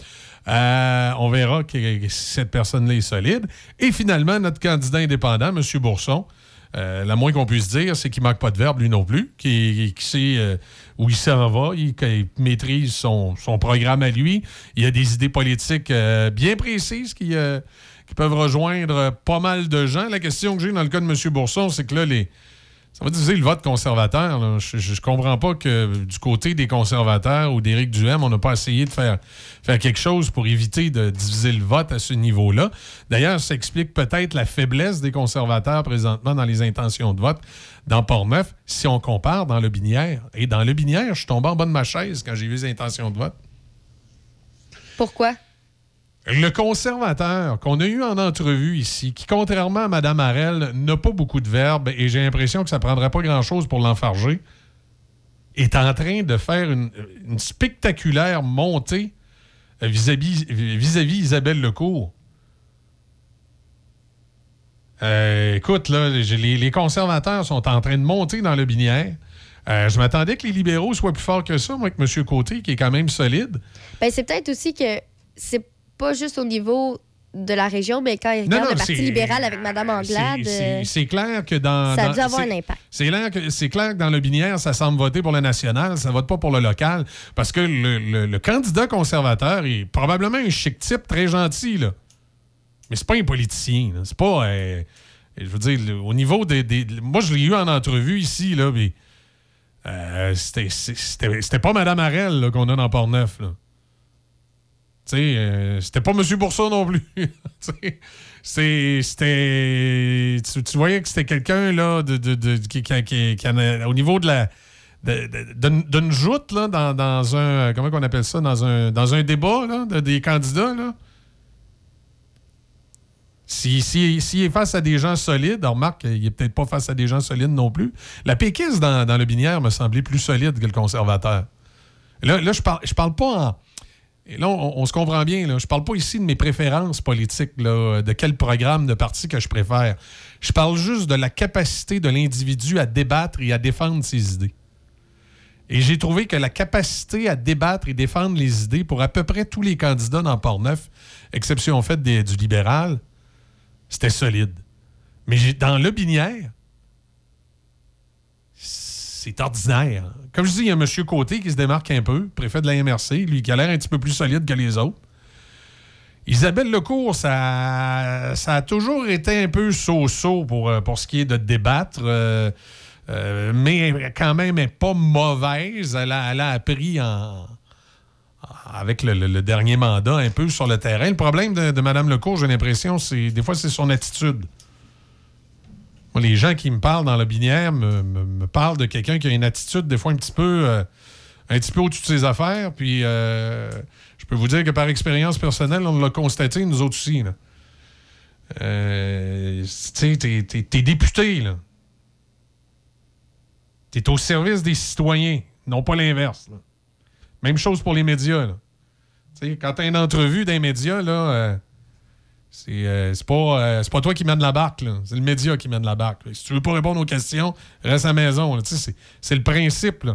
Euh, on verra que, cette personne-là est solide. Et finalement, notre candidat indépendant, M. Bourson, euh, la moins qu'on puisse dire, c'est qu'il manque pas de verbe, lui non plus, qui, sait euh, où il s'en va, il, qu'il maîtrise son, son programme à lui. Il a des idées politiques bien précises qui, qui peuvent rejoindre pas mal de gens. La question que j'ai dans le cas de M. Bourson, c'est que là, les, ça va diviser le vote conservateur. Je, je comprends pas que du côté des conservateurs ou d'Éric Duhem, on n'a pas essayé de faire, faire quelque chose pour éviter de diviser le vote à ce niveau-là. D'ailleurs, ça explique peut-être la faiblesse des conservateurs présentement dans les intentions de vote dans Port-Neuf, si on compare dans le Binière. Et dans le Binière, je suis tombé en bas de ma chaise quand j'ai vu les intentions de vote. Pourquoi? Le conservateur qu'on a eu en entrevue ici, qui, contrairement à Mme Harel, n'a pas beaucoup de verbe et j'ai l'impression que ça ne prendrait pas grand-chose pour l'enfarger, est en train de faire une, spectaculaire montée vis-à-vis Isabelle Lecourt. Euh, écoute, là, les, conservateurs sont en train de monter dans le binière. Euh, je m'attendais que les libéraux soient plus forts que ça, moi, avec M. Côté, qui est quand même solide. Ben, c'est peut-être aussi que c'est pas juste au niveau de la région, mais quand il regarde non, le Parti libéral avec Mme Anglade, C'est- euh, c'est clair que dans. ça a dans- dû avoir un impact. C'est clair, clair que dans le binaire, ça semble voter pour le national, ça vote pas pour le local. Parce que le, le- le candidat conservateur est probablement un chic type très gentil, là. Mais c'est pas un politicien. C'est pas. euh, je veux dire, au niveau des. des- moi, je l'ai eu en entrevue ici, là, mais. euh, c'était- pas Mme Harel là, qu'on a dans Port-Neuf, là. Euh, c'était pas M. Bourson non plus. C'était. Tu, voyais que c'était quelqu'un, là, de, de- qui, qui- qui- en a- au niveau de la. D'une joute, là, dans, dans un. Comment on appelle ça? Dans un, dans un débat, là, de- des candidats, là. S'il si, si, est face à des gens solides, remarque, il est peut-être pas face à des gens solides non plus. La péquiste dans, dans le binière me semblait plus solide que le conservateur. Là, là je parle, je parle pas en. Là, on, se comprend bien. Je parle pas ici de mes préférences politiques, de quel programme de parti que je préfère. Je parle juste de la capacité de l'individu à débattre et à défendre ses idées. Et j'ai trouvé que la capacité à débattre et défendre les idées pour à peu près tous les candidats dans Port-Neuf, exception faite des- du libéral, c'était solide. Mais dans le binière, c'est ordinaire. Comme je dis, il y a M. Côté qui se démarque un peu, préfet de la MRC, lui qui a l'air un petit peu plus solide que les autres. Isabelle Lecourt, ça, ça a toujours été un peu so-so pour, euh, pour ce qui est de débattre, euh, euh, mais quand même elle pas mauvaise. Elle a, elle a appris en, avec le dernier mandat un peu sur le terrain. Le problème de, de Mme Lecourt, j'ai l'impression, c'est des fois, c'est son attitude. Les gens qui me parlent dans la binière me, parlent de quelqu'un qui a une attitude des fois un petit peu, euh, un petit peu au-dessus de ses affaires. Puis euh, je peux vous dire que par expérience personnelle, on l'a constaté, nous autres aussi. Euh, tu sais, t'es, député, là. T'es au service des citoyens, non pas l'inverse. Même chose pour les médias. là. Quand t'as une entrevue d'un média, là, c'est, euh, euh, pas toi qui mène la barque, c'est le média qui mène la barque. Si tu veux pas répondre aux questions, reste à la maison. C'est, le principe.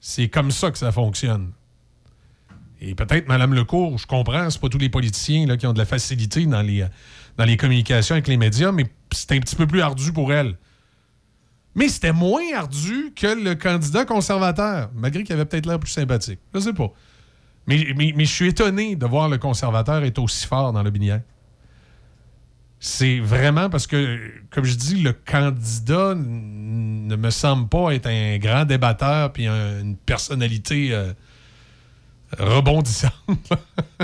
C'est comme ça que ça fonctionne. Et peut-être, Mme Lecourt, je comprends, c'est pas tous les politiciens qui ont de la facilité dans les, dans les communications avec les médias, mais c'est un petit peu plus ardu pour elle. Mais c'était moins ardu que le candidat conservateur, malgré qu'il avait peut-être l'air plus sympathique. Je sais pas. Mais, mais, mais je suis étonné de voir le conservateur être aussi fort dans le binière. C'est vraiment parce que, comme je dis, le candidat ne me semble pas être un grand débatteur puis un- une personnalité euh, rebondissante.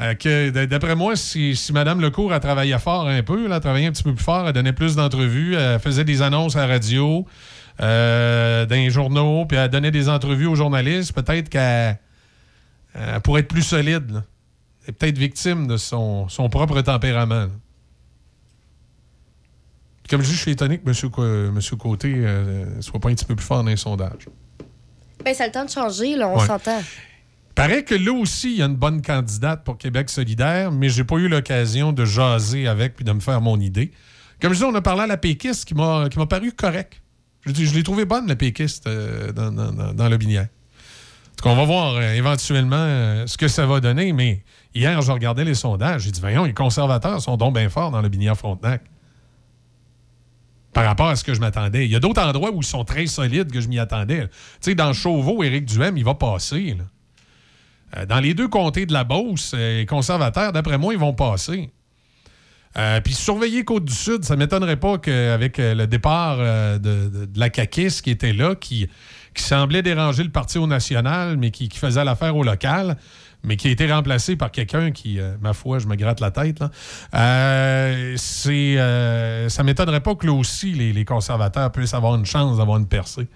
Euh, D'après moi, si, Mme Lecourt a travaillé fort un peu, là, a travaillé un petit peu plus fort, elle donnait plus d'entrevues, elle faisait des annonces à la radio, euh, dans les journaux, puis elle donnait des entrevues aux journalistes, peut-être qu'elle elle pourrait être plus solide. Est peut-être victime de son, son propre tempérament. là. Comme je dis, je suis étonné que M. Co- M. Côté euh, soit pas un petit peu plus fort dans les sondages. Ben, ça a le temps de changer, là, on Ouais. s'entend. Paraît que là aussi, il y a une bonne candidate pour Québec solidaire, mais j'ai pas eu l'occasion de jaser avec puis de me faire mon idée. Comme je dis, on a parlé à la péquiste qui m'a qui m'a paru correct. Je, l'ai trouvé bonne, la péquiste, euh, dans, dans, dans- dans le binière. Cas, on va voir euh, éventuellement ce que ça va donner, mais hier, je regardais les sondages. J'ai dit, voyons, les conservateurs sont donc bien forts dans le binière Frontenac. Par rapport à ce que je m'attendais. Il y a d'autres endroits où ils sont très solides que je m'y attendais. Tu sais, dans Chauveau, Éric Duhem, il va passer. Euh, dans les deux comtés de la Beauce, euh, les conservateurs, d'après moi, ils vont passer. Euh, Puis surveiller Côte-du-Sud, ça ne m'étonnerait pas qu'avec le départ de, la CAQUIS qui était là, qui, semblait déranger le Parti au national, mais qui faisait l'affaire au local, mais qui a été remplacé par quelqu'un qui, euh, ma foi, je me gratte la tête, là. Euh, c'est, euh, ça m'étonnerait pas que là aussi, les, conservateurs puissent avoir une chance d'avoir une percée.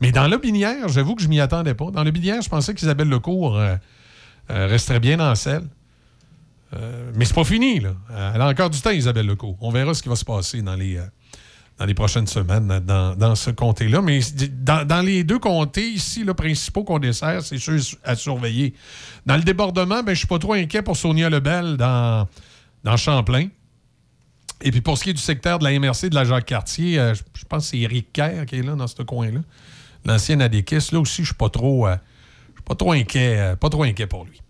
Mais dans le binière, j'avoue que je m'y attendais pas. Dans le binière, je pensais qu'Isabelle Lecourt euh, resterait bien dans celle. Euh, mais c'est pas fini, là. Elle a encore du temps, Isabelle Lecourt. On verra ce qui va se passer dans les, dans les prochaines semaines dans, dans ce comté-là. Mais dans, dans les deux comtés ici, le principaux qu'on dessert, c'est ceux à surveiller. Dans le débordement, ben, je suis pas trop inquiet pour Sonia Lebel dans, dans Champlain. Et puis pour ce qui est du secteur de la MRC de la Jacques-Cartier, euh, je, pense que c'est Éric Kerr qui est là dans ce coin-là. L'ancien Adéquis. Là aussi, je suis pas trop. euh, je suis pas trop inquiet, euh, pas trop inquiet pour lui.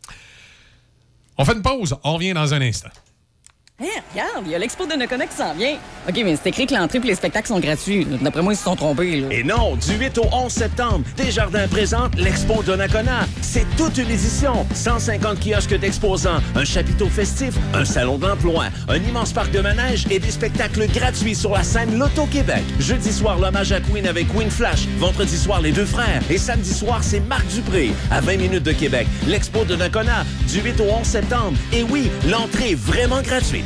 On fait une pause, on revient dans un instant. Hé, regarde, il y a l'expo de Nakona qui s'en vient. OK, mais c'est écrit que l'entrée et les spectacles sont gratuits. D'après moi, ils se sont trompés. Là. Et non, du 8 au 11 septembre, Desjardins présente l'Expo Donnacona. C'est toute une édition. 150 kiosques d'exposants, un chapiteau festif, un salon d'emploi, un immense parc de manège et des spectacles gratuits sur la scène Loto-Québec. Jeudi soir, l'hommage à Queen avec Queen Flash. Vendredi soir, les deux frères. Et samedi soir, c'est Marc Dupré. À 20 minutes de Québec, l'Expo Donnacona, du 8 au 11 septembre. Et oui, l'entrée est vraiment gratuite.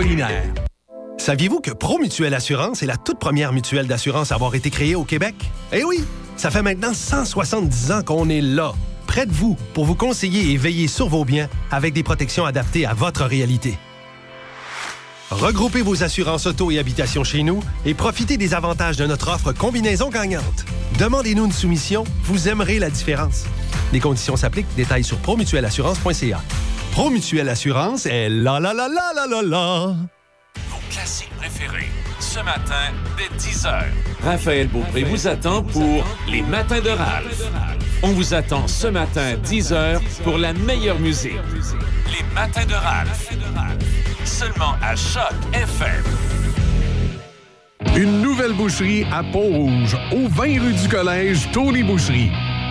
Saviez-vous que Promutuelle Assurance est la toute première mutuelle d'assurance à avoir été créée au Québec? Eh oui! Ça fait maintenant 170 ans qu'on est là, près de vous, pour vous conseiller et veiller sur vos biens avec des protections adaptées à votre réalité. Regroupez vos assurances auto et habitation chez nous et profitez des avantages de notre offre combinaison gagnante. Demandez-nous une soumission, vous aimerez la différence. Les conditions s'appliquent, détails sur promutuelleassurance.ca. Promutuelle Assurance est la la la la la la la. Vos classiques préférés, ce matin, dès 10h. Raphaël Beaupré vous attend pour Les Matins de Ralph. On vous attend ce matin, 10h, pour la meilleure musique. Les matins de Ralph. Seulement à Choc FM. Une nouvelle boucherie à Pont-Rouge, au 20 rue du Collège, Tony Boucherie.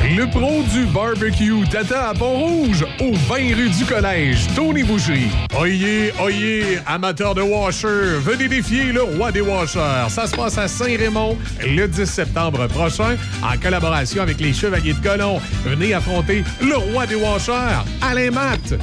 Le pro du barbecue t'attend à Pont-Rouge, au 20 rue du Collège, Tony Boucherie. Oyez, oyez, amateurs de washer, venez défier le roi des washers. Ça se passe à Saint-Raymond le 10 septembre prochain, en collaboration avec les Chevaliers de Colomb. Venez affronter le roi des washers, Alain Matt.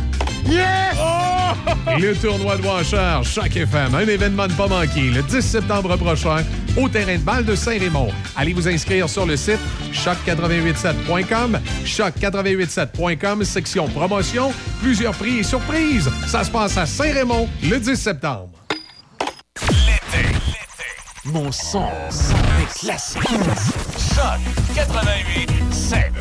Yes! Le tournoi de Washer, Choc FM, un événement ne pas manquer, le 10 septembre prochain, au terrain de balle de Saint-Raymond. Allez vous inscrire sur le site choc887.com, choc887.com, section promotion, plusieurs prix et surprises. Ça se passe à Saint-Raymond le 10 septembre. Mon son, son est classique. Choc 88 7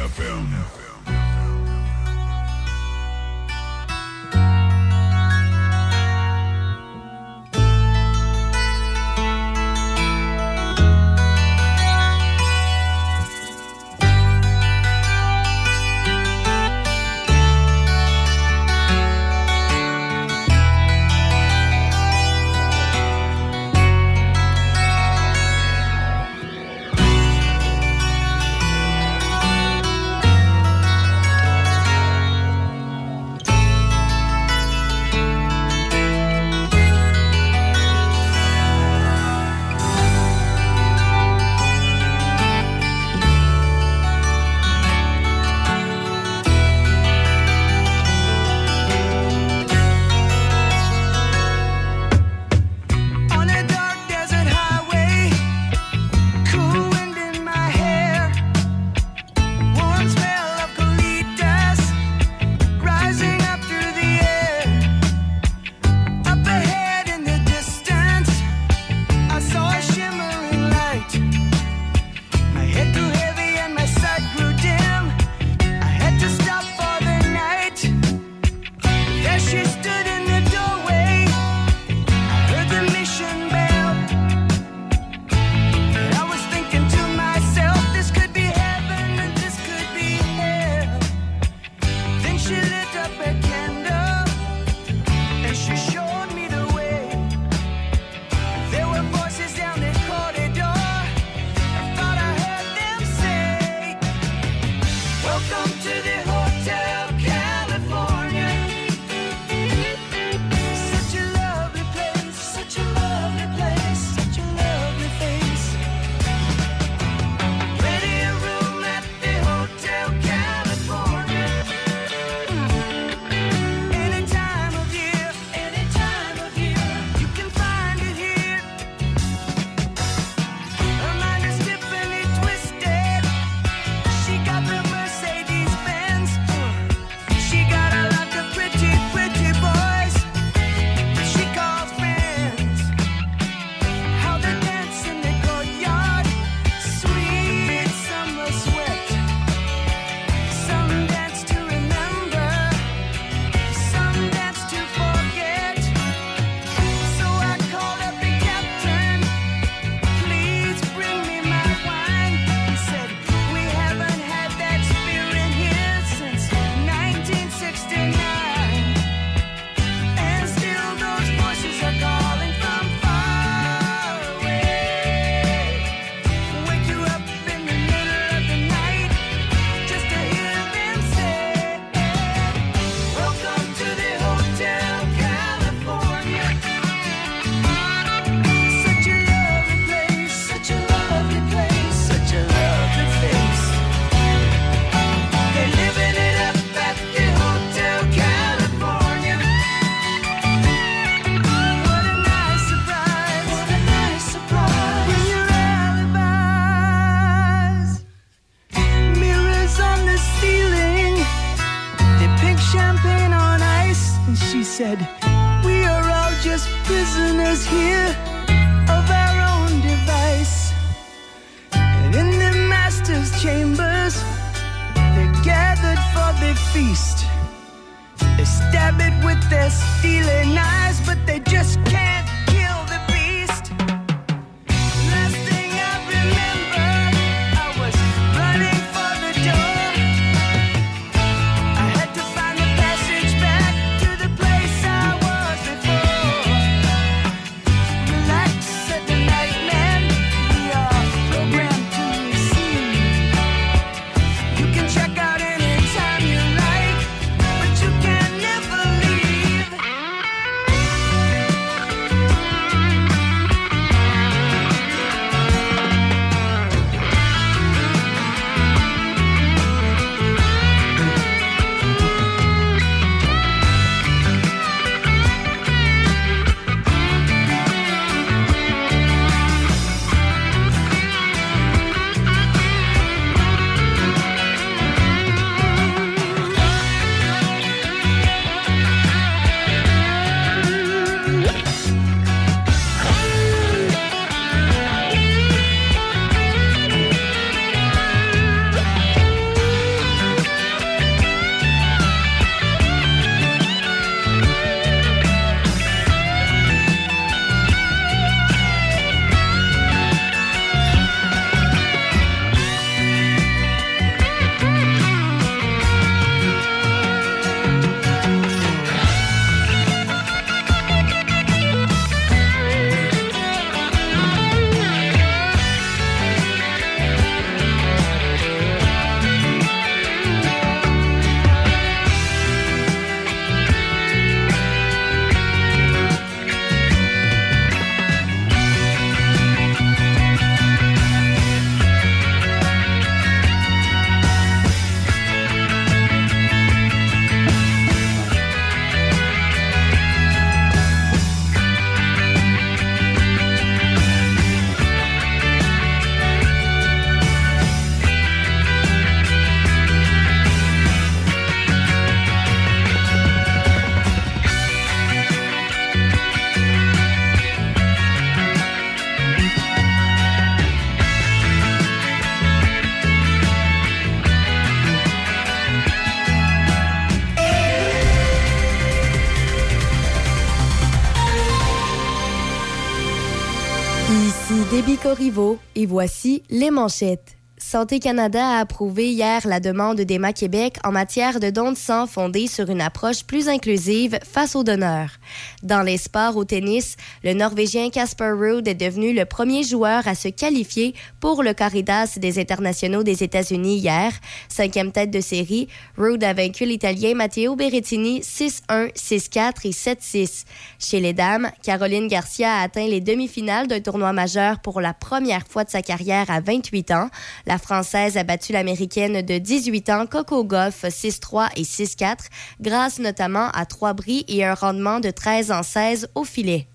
Et voici les manchettes. Santé Canada a approuvé hier la demande d'Emma Québec en matière de dons de sang fondée sur une approche plus inclusive face aux donneurs. Dans les sports au tennis, le Norvégien Casper Ruud est devenu le premier joueur à se qualifier pour le Caritas des internationaux des États-Unis hier. Cinquième tête de série, Ruud a vaincu l'Italien Matteo Berrettini 6-1, 6-4 et 7-6. Chez les dames, Caroline Garcia a atteint les demi-finales d'un tournoi majeur pour la première fois de sa carrière à 28 ans. La Française a battu l'Américaine de 18 ans Coco Goff 6-3 et 6-4 grâce notamment à trois bris et un rendement de 13 en 16 au filet.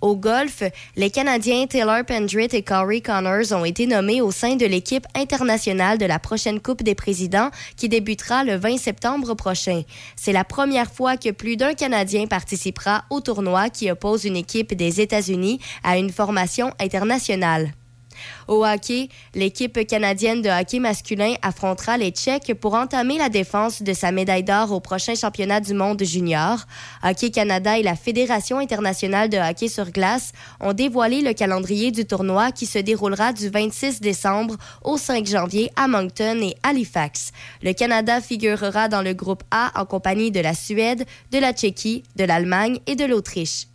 Au golf, les Canadiens Taylor Pendrit et Corey Connors ont été nommés au sein de l'équipe internationale de la prochaine Coupe des présidents qui débutera le 20 septembre prochain. C'est la première fois que plus d'un Canadien participera au tournoi qui oppose une équipe des États-Unis à une formation internationale. Au hockey, l'équipe canadienne de hockey masculin affrontera les Tchèques pour entamer la défense de sa médaille d'or au prochain championnat du monde junior. Hockey Canada et la Fédération internationale de hockey sur glace ont dévoilé le calendrier du tournoi qui se déroulera du 26 décembre au 5 janvier à Moncton et Halifax. Le Canada figurera dans le groupe A en compagnie de la Suède, de la Tchéquie, de l'Allemagne et de l'Autriche.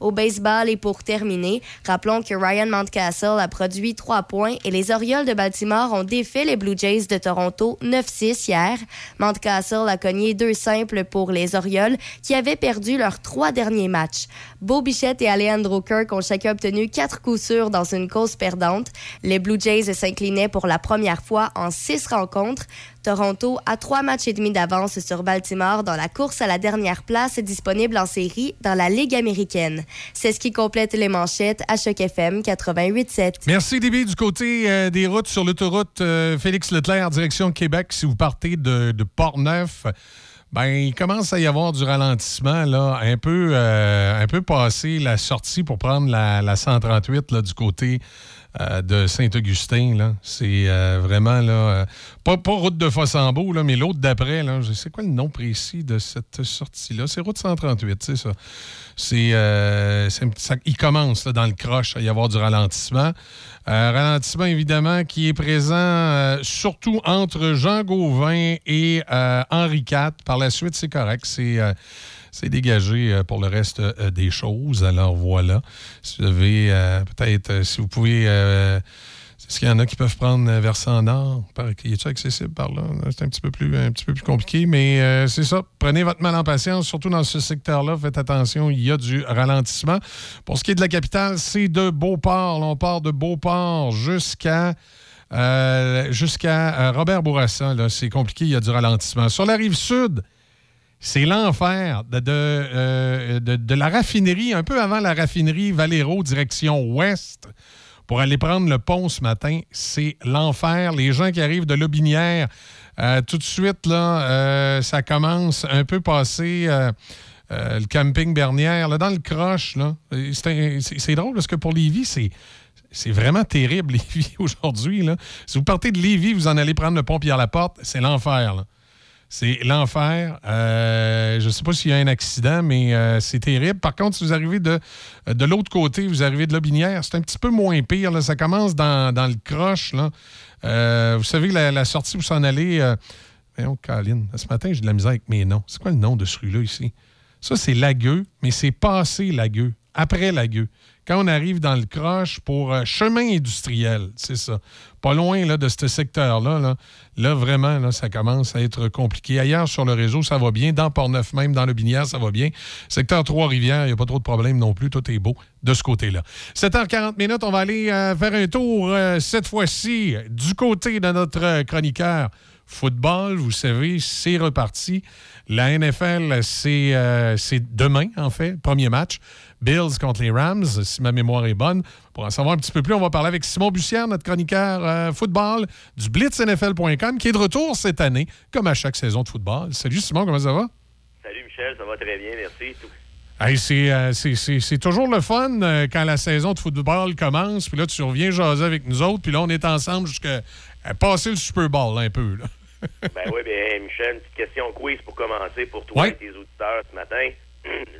Au baseball et pour terminer, rappelons que Ryan Mountcastle a produit trois points et les Orioles de Baltimore ont défait les Blue Jays de Toronto 9-6 hier. Mountcastle a cogné deux simples pour les Orioles qui avaient perdu leurs trois derniers matchs. Beau Bichette et Alejandro Kirk ont chacun obtenu quatre coups sûrs dans une cause perdante. Les Blue Jays s'inclinaient pour la première fois en six rencontres. Toronto a trois matchs et demi d'avance sur Baltimore dans la course à la dernière place disponible en série dans la Ligue américaine. C'est ce qui complète les manchettes à Choc FM 88.7. Merci, Déby. Du côté euh, des routes sur l'autoroute euh, Félix Leclerc, direction Québec, si vous partez de, de Port-Neuf, ben, il commence à y avoir du ralentissement, là, un peu, euh, un peu passé la sortie pour prendre la, la 138 là, du côté euh, de Saint-Augustin. C'est euh, vraiment là. euh, pas, route de Fossambeau, là, mais l'autre d'après. Je sais quoi le nom précis de cette sortie-là? C'est route 138, c'est ça. C'est, il commence dans le croche à y avoir du ralentissement. Ralentissement, évidemment, qui est présent surtout entre Jean Gauvin et Henri IV. Par la suite, c'est correct. C'est. C'est dégagé euh, pour le reste euh, des choses. Alors voilà. Si vous avez euh, peut-être, si vous pouvez. est-ce qu'il y en a qui peuvent prendre versant nord? Par- Qui est accessible par là? C'est un petit peu plus, un petit peu plus compliqué, mais c'est ça. Prenez votre mal en patience, surtout dans ce secteur-là. Faites attention, il y a du ralentissement. Pour ce qui est de la capitale, c'est de Beauport. On part de Beauport jusqu'à. jusqu'à Robert Bourassa, c'est compliqué, il y a du ralentissement. Sur la rive sud, c'est l'enfer euh, de- la raffinerie, un peu avant la raffinerie Valero, direction ouest, pour aller prendre le pont ce matin. C'est l'enfer. Les gens qui arrivent de Lobinière, euh, tout de suite, euh, ça commence un peu passé. le camping Bernière, là, dans le croche, C'est drôle parce que pour Lévis, c'est. C'est vraiment terrible, Lévis, aujourd'hui. Si vous partez de Lévis, vous en allez prendre le pont Pierre-Laporte, c'est l'enfer. C'est l'enfer. Euh, je ne sais pas s'il y a un accident, mais euh, c'est terrible. Par contre, si vous arrivez de, l'autre côté, vous arrivez de Lobinière, c'est un petit peu moins pire. Ça commence dans, le croche. Euh, vous savez, la, sortie, vous s'en allez. Voyons, Colin, ce matin, j'ai de la misère avec mes noms. C'est quoi le nom de ce rue-là ici? Ça, c'est Lagueux, mais c'est passé Lagueux, après Lagueux. Quand on arrive dans le croche pour euh, chemin industriel, c'est ça. Pas loin de ce secteur-là. Là, Là, vraiment, ça commence à être compliqué. Ailleurs sur le réseau, ça va bien. Dans Port-Neuf même, dans le Binière, ça va bien. Secteur Trois-Rivières, il n'y a pas trop de problèmes non plus. Tout est beau de ce côté-là. 7h40 minutes, on va aller euh, faire un tour euh, cette fois-ci du côté de notre chroniqueur football. Vous savez, c'est reparti. La NFL, c'est demain, en fait, premier match. Bills contre les Rams, si ma mémoire est bonne. Pour en savoir un petit peu plus, on va parler avec Simon Bussière, notre chroniqueur euh, football du blitznfl.com, qui est de retour cette année, comme à chaque saison de football. Salut Simon, comment ça va? Salut Michel, ça va très bien, merci. Hey, c'est, euh, c'est- toujours le fun euh, quand la saison de football commence, puis là, tu reviens jaser avec nous autres, puis là, on est ensemble jusqu'à passer le Super Bowl un peu. Là. Ben oui, bien Michel, une petite question quiz pour commencer pour toi Ouais. et tes auditeurs ce matin.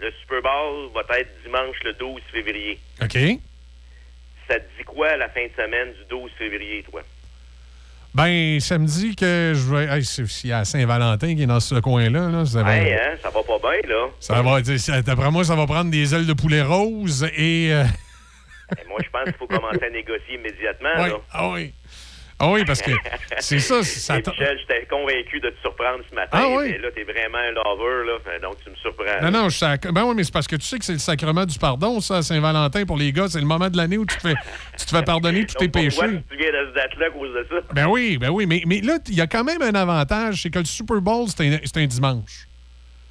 Le Super Bowl va être dimanche le 12 février. OK? Ça te dit quoi la fin de semaine du 12 février, toi? Ben, ça me dit que je vais. Hey, c'est- s'il y a Saint-Valentin qui est dans ce coin-là, là, ça va. Hey, hein, ça va pas bien, là. Ça va D'après moi, ça va prendre des ailes de poulet rose et. euh, Eh, moi, je pense qu'il faut commencer à négocier immédiatement, là. Ah oui. Ah oui, parce que c'est ça. ça Michel, j'étais convaincu de te surprendre ce matin. Ah oui? mais là, t'es vraiment un lover, là. Donc, tu me surprends. Non, non, je sac... Ben oui, mais c'est parce que tu sais que c'est le sacrement du pardon, ça, Saint-Valentin, pour les gars. C'est le moment de l'année où tu te fais, tu te fais pardonner tous tes péchés. tu viens de ce date-là à cause de ça? Ben oui, ben oui. Mais, mais là, il y a quand même un avantage, c'est que le Super Bowl, c'est un, un dimanche.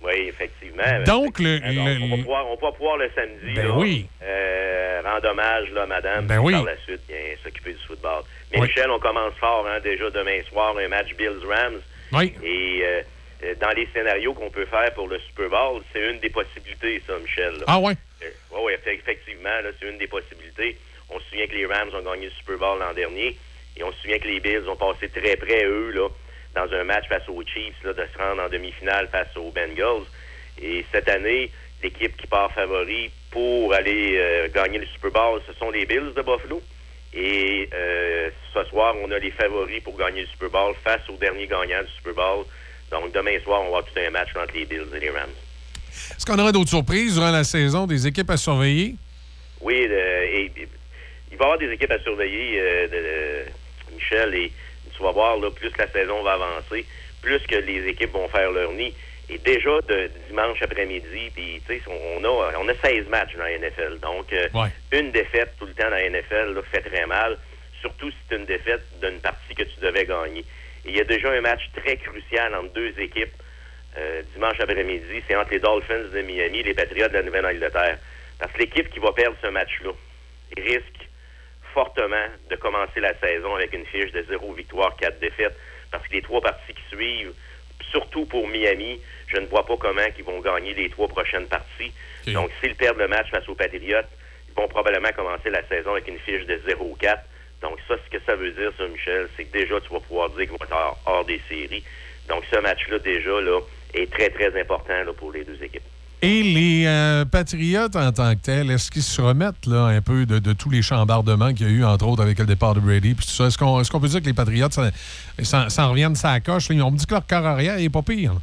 Oui, effectivement. Donc, le- Effectivement. Donc, le- on, va pouvoir, on va pouvoir le samedi Ben là, oui. euh, rendre hommage là, madame, Ben oui. par la suite, bien s'occuper du football. Mais Oui. Michel, on commence fort hein, déjà demain soir, un match Bills-Rams. Oui. Et euh, euh, dans les scénarios qu'on peut faire pour le Super Bowl, c'est une des possibilités, ça, Michel. là. Ah ouais? Oui, oui, effectivement, là, c'est une des possibilités. On se souvient que les Rams ont gagné le Super Bowl l'an dernier et on se souvient que les Bills ont passé très près, eux, là, dans un match face aux Chiefs, là, de se rendre en demi-finale face aux Bengals. Et cette année, l'équipe qui part favori pour aller euh, gagner le Super Bowl, ce sont les Bills de Buffalo. Et euh, ce soir, on a les favoris pour gagner le Super Bowl face aux derniers gagnants du Super Bowl. Donc, demain soir, on va avoir tout un match entre les Bills et les Rams. Est-ce qu'on aura d'autres surprises durant la saison, des équipes à surveiller? Oui, euh, et- il va y avoir des équipes à surveiller, euh, de- Michel, et tu vas voir, là, plus la saison va avancer, plus que les équipes vont faire leur nid. Et déjà, de dimanche après-midi, puis tu sais, on a, on a 16 matchs dans la NFL. Donc, euh, une défaite tout le temps dans la NFL là, fait très mal, surtout si c'est une défaite d'une partie que tu devais gagner. Il y a déjà un match très crucial entre deux équipes euh, dimanche après-midi. C'est entre les Dolphins de Miami et les Patriots de la Nouvelle-Angleterre. Parce que l'équipe qui va perdre ce match-là risque fortement de commencer la saison avec une fiche de 0 victoire, 4 défaites. Parce que les trois parties qui suivent, surtout pour Miami, je ne vois pas comment ils vont gagner les trois prochaines parties. Donc, s'ils perdent le match face aux Patriots, ils vont probablement commencer la saison avec une fiche de 0-4. Donc ça, ce que ça veut dire, ça, Michel, c'est que déjà, tu vas pouvoir dire qu'ils vont être hors, hors des séries. Donc ce match-là, déjà, là, est très, très important là, pour les deux équipes. Et les euh, Patriotes en tant que tels, est-ce qu'ils se remettent là, un peu de, de tous les chambardements qu'il y a eu, entre autres, avec le départ de Brady? Puis tout ça? Est-ce qu'on peut dire que les Patriotes s'en reviennent sa coche? là? Ils ont dit que leur corps arrière n'est pas pire. là.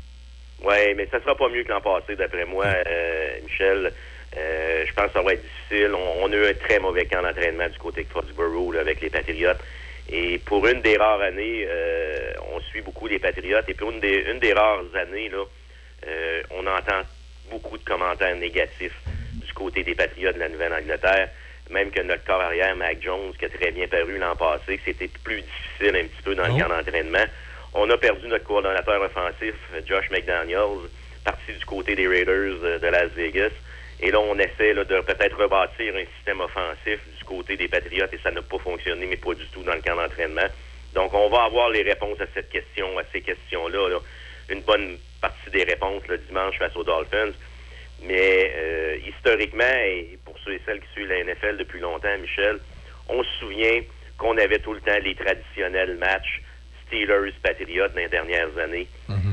Oui, mais ça sera pas mieux que l'an passé, d'après moi, euh, Michel. Euh, je pense que ça va être difficile. On, on a eu un très mauvais camp d'entraînement du côté de Foxborough là, avec les Patriotes. Et pour une des rares années, euh, on suit beaucoup les Patriotes. Et pour une des, une des rares années, là, euh, on entend beaucoup de commentaires négatifs du côté des Patriotes de la Nouvelle-Angleterre. Même que notre corps arrière, Mac Jones, qui a très bien paru l'an passé, que c'était plus difficile un petit peu dans le camp d'entraînement. On a perdu notre coordonnateur offensif, Josh McDaniels, parti du côté des Raiders euh, de Las Vegas. Et là, on essaie là, de peut-être rebâtir un système offensif du côté des Patriotes et ça n'a pas fonctionné, mais pas du tout dans le camp d'entraînement. Donc, on va avoir les réponses à cette question, à ces questions-là. là. Une bonne partie des réponses le dimanche face aux Dolphins. Mais euh, historiquement, et pour ceux et celles qui suivent la NFL depuis longtemps, Michel, on se souvient qu'on avait tout le temps les traditionnels matchs Steelers-Patriotes dans les dernières années.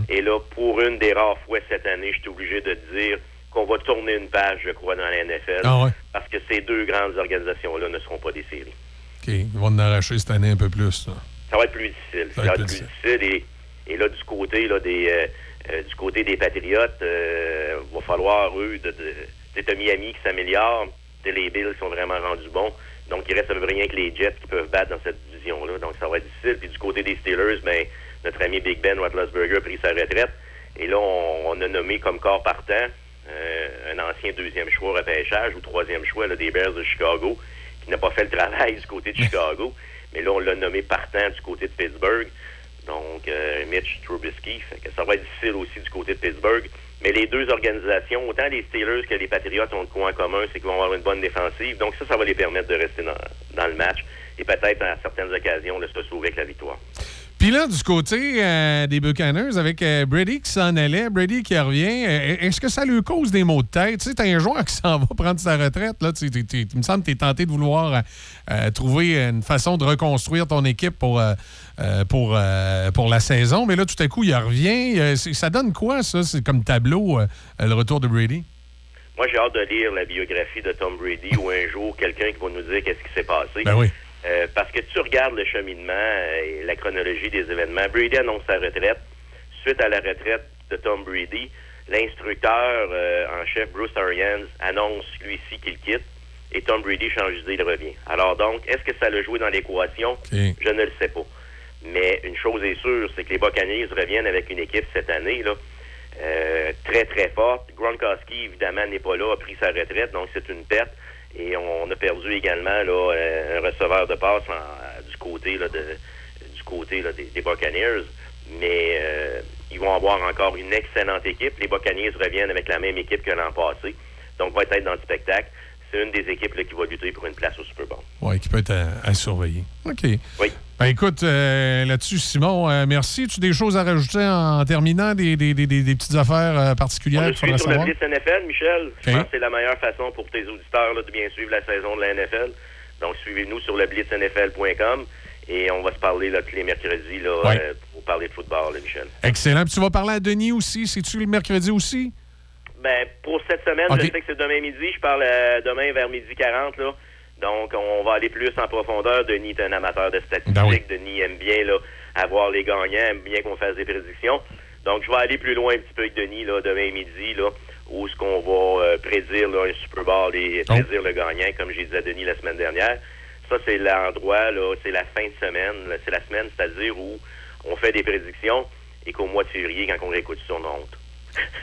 Et là, pour une des rares fois cette année, je suis obligé de dire qu'on va tourner une page, je crois, dans la NFL. Ah ouais? Parce que ces deux grandes organisations-là ne seront pas des séries. OK. Ils vont en arracher cette année un peu plus. là. Ça va être plus difficile. Ça, va être plus difficile. Et, et là, du côté là, des euh, euh, du côté des Patriotes, euh, va falloir, eux, de, de, c'est un Miami qui s'améliore. Les Bills sont vraiment rendus bons. Donc, il reste à peu près rien que les Jets qui peuvent battre dans cette division-là. Donc, ça va être difficile. Puis du côté des Steelers, ben, notre ami Big Ben Roethlisberger a pris sa retraite. Et là, on, on a nommé comme corps partant euh, un ancien deuxième choix repêchage ou troisième choix là, des Bears de Chicago qui n'a pas fait le travail du côté de Chicago. Mais là, on l'a nommé partant du côté de Pittsburgh. Donc, euh, Mitch Trubisky. Fait que ça va être difficile aussi du côté de Pittsburgh. Mais les deux organisations, autant les Steelers que les Patriots ont de quoi en commun, c'est qu'ils vont avoir une bonne défensive. Donc ça, ça va les permettre de rester dans, dans le match et peut-être à certaines occasions de se sauver avec la victoire. Puis là, du côté euh, des Buccaneers, avec euh, Brady qui s'en allait, Brady qui revient, euh, est-ce que ça lui cause des maux de tête? Tu sais, t'as un joueur qui s'en va prendre sa retraite. Là, tu, me semble que tu es tenté de vouloir trouver une façon de reconstruire ton équipe pour, pour, pour la saison. Mais là, tout à coup, il revient. Ça donne quoi, ça? C'est comme tableau, le retour de Brady? Moi, j'ai hâte de lire la biographie de Tom Brady ou un jour quelqu'un qui va nous dire qu'est-ce qui s'est passé. Ben oui. Euh, parce que tu regardes le cheminement euh, et la chronologie des événements. Brady annonce sa retraite. Suite à la retraite de Tom Brady, l'instructeur euh, en chef Bruce Arians annonce lui-ci qu'il quitte et Tom Brady change d'idée, il revient. Alors donc, est-ce que ça l'a joué dans l'équation? Je ne le sais pas. Mais une chose est sûre, c'est que les Buccaneers reviennent avec une équipe cette année, là, euh, très, très forte. Gronkowski, évidemment, n'est pas là, a pris sa retraite, donc c'est une perte. Et on a perdu également là, euh, un receveur de passe en- du côté, là, de, du côté là, des, des Buccaneers. Mais euh, ils vont avoir encore une excellente équipe. Les Buccaneers reviennent avec la même équipe que l'an passé. Donc, va être dans le spectacle. C'est une des équipes là, qui va lutter pour une place au Super Bowl. Oui, qui peut être à, à surveiller. OK. Oui. Ben écoute, euh, là-dessus, Simon, euh, merci. Tu as des choses à rajouter en, terminant, des, des- des- des- des petites affaires euh, particulières qu'il faudrait sur le savoir? Blitz NFL, Michel. Je pense que c'est la meilleure façon pour tes auditeurs là, de bien suivre la saison de la NFL. Donc, suivez-nous sur le blitznfl.com et on va se parler là, tous les mercredis là, Ouais. euh, pour parler de football, là, Michel. Excellent. Puis tu vas parler à Denis aussi. C'est-tu le mercredi aussi? Ben, pour cette semaine, je sais que c'est demain midi. Je parle demain vers midi 40. Là. Donc, on va aller plus en profondeur. Denis est un amateur de statistiques. Ben oui. Denis aime bien là, avoir les gagnants, aime bien qu'on fasse des prédictions. Donc, je vais aller plus loin un petit peu avec Denis là, demain midi, là, où ce qu'on va euh, prédire là, un Super Bowl et Oh. prédire le gagnant, comme j'ai dit à Denis la semaine dernière. Ça, c'est l'endroit, là, c'est la fin de semaine. C'est la semaine, c'est-à-dire où on fait des prédictions et qu'au mois de février, quand on réécoute ça, on honte.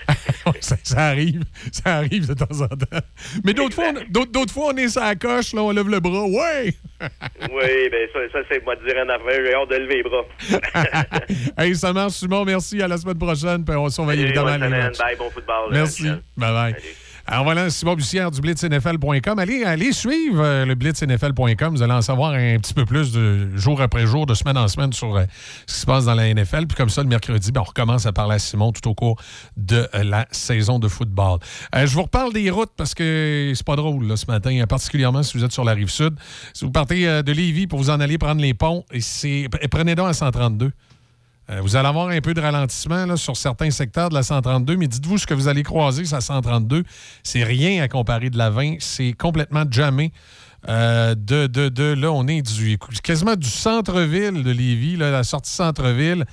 ça, ça arrive. Ça arrive de temps en temps. Mais d'autres fois, on- d'autres fois, on est sur la coche, là, on lève le bras. Ouais! Oui, ben ça, ça c'est moi de dire un affaire. J'ai hâte de lever les bras. hey, ça marche, Simon. Merci. À la semaine prochaine. Puis on surveille évidemment les matchs. Bye, bon football. Merci. Michel. Alors voilà, Simon Bussière du blitznfl.com. Allez, allez suivre euh, le blitznfl.com. Vous allez en savoir un petit peu plus de jour après jour, de semaine en semaine sur euh, ce qui se passe dans la NFL. Puis comme ça, le mercredi, ben, on recommence à parler à Simon tout au cours de euh, la saison de football. Je vous reparle des routes parce que c'est pas drôle ce matin, particulièrement si vous êtes sur la rive sud. Si vous partez de Lévis pour vous en aller prendre les ponts, prenez donc à 132. Euh, vous allez avoir un peu de ralentissement sur certains secteurs de la 132, mais dites-vous ce que vous allez croiser, la 132. C'est rien à comparer de la 20. C'est complètement jamais. Euh, de, de, de- là, on est du, quasiment du centre-ville de Lévis, la sortie centre-ville,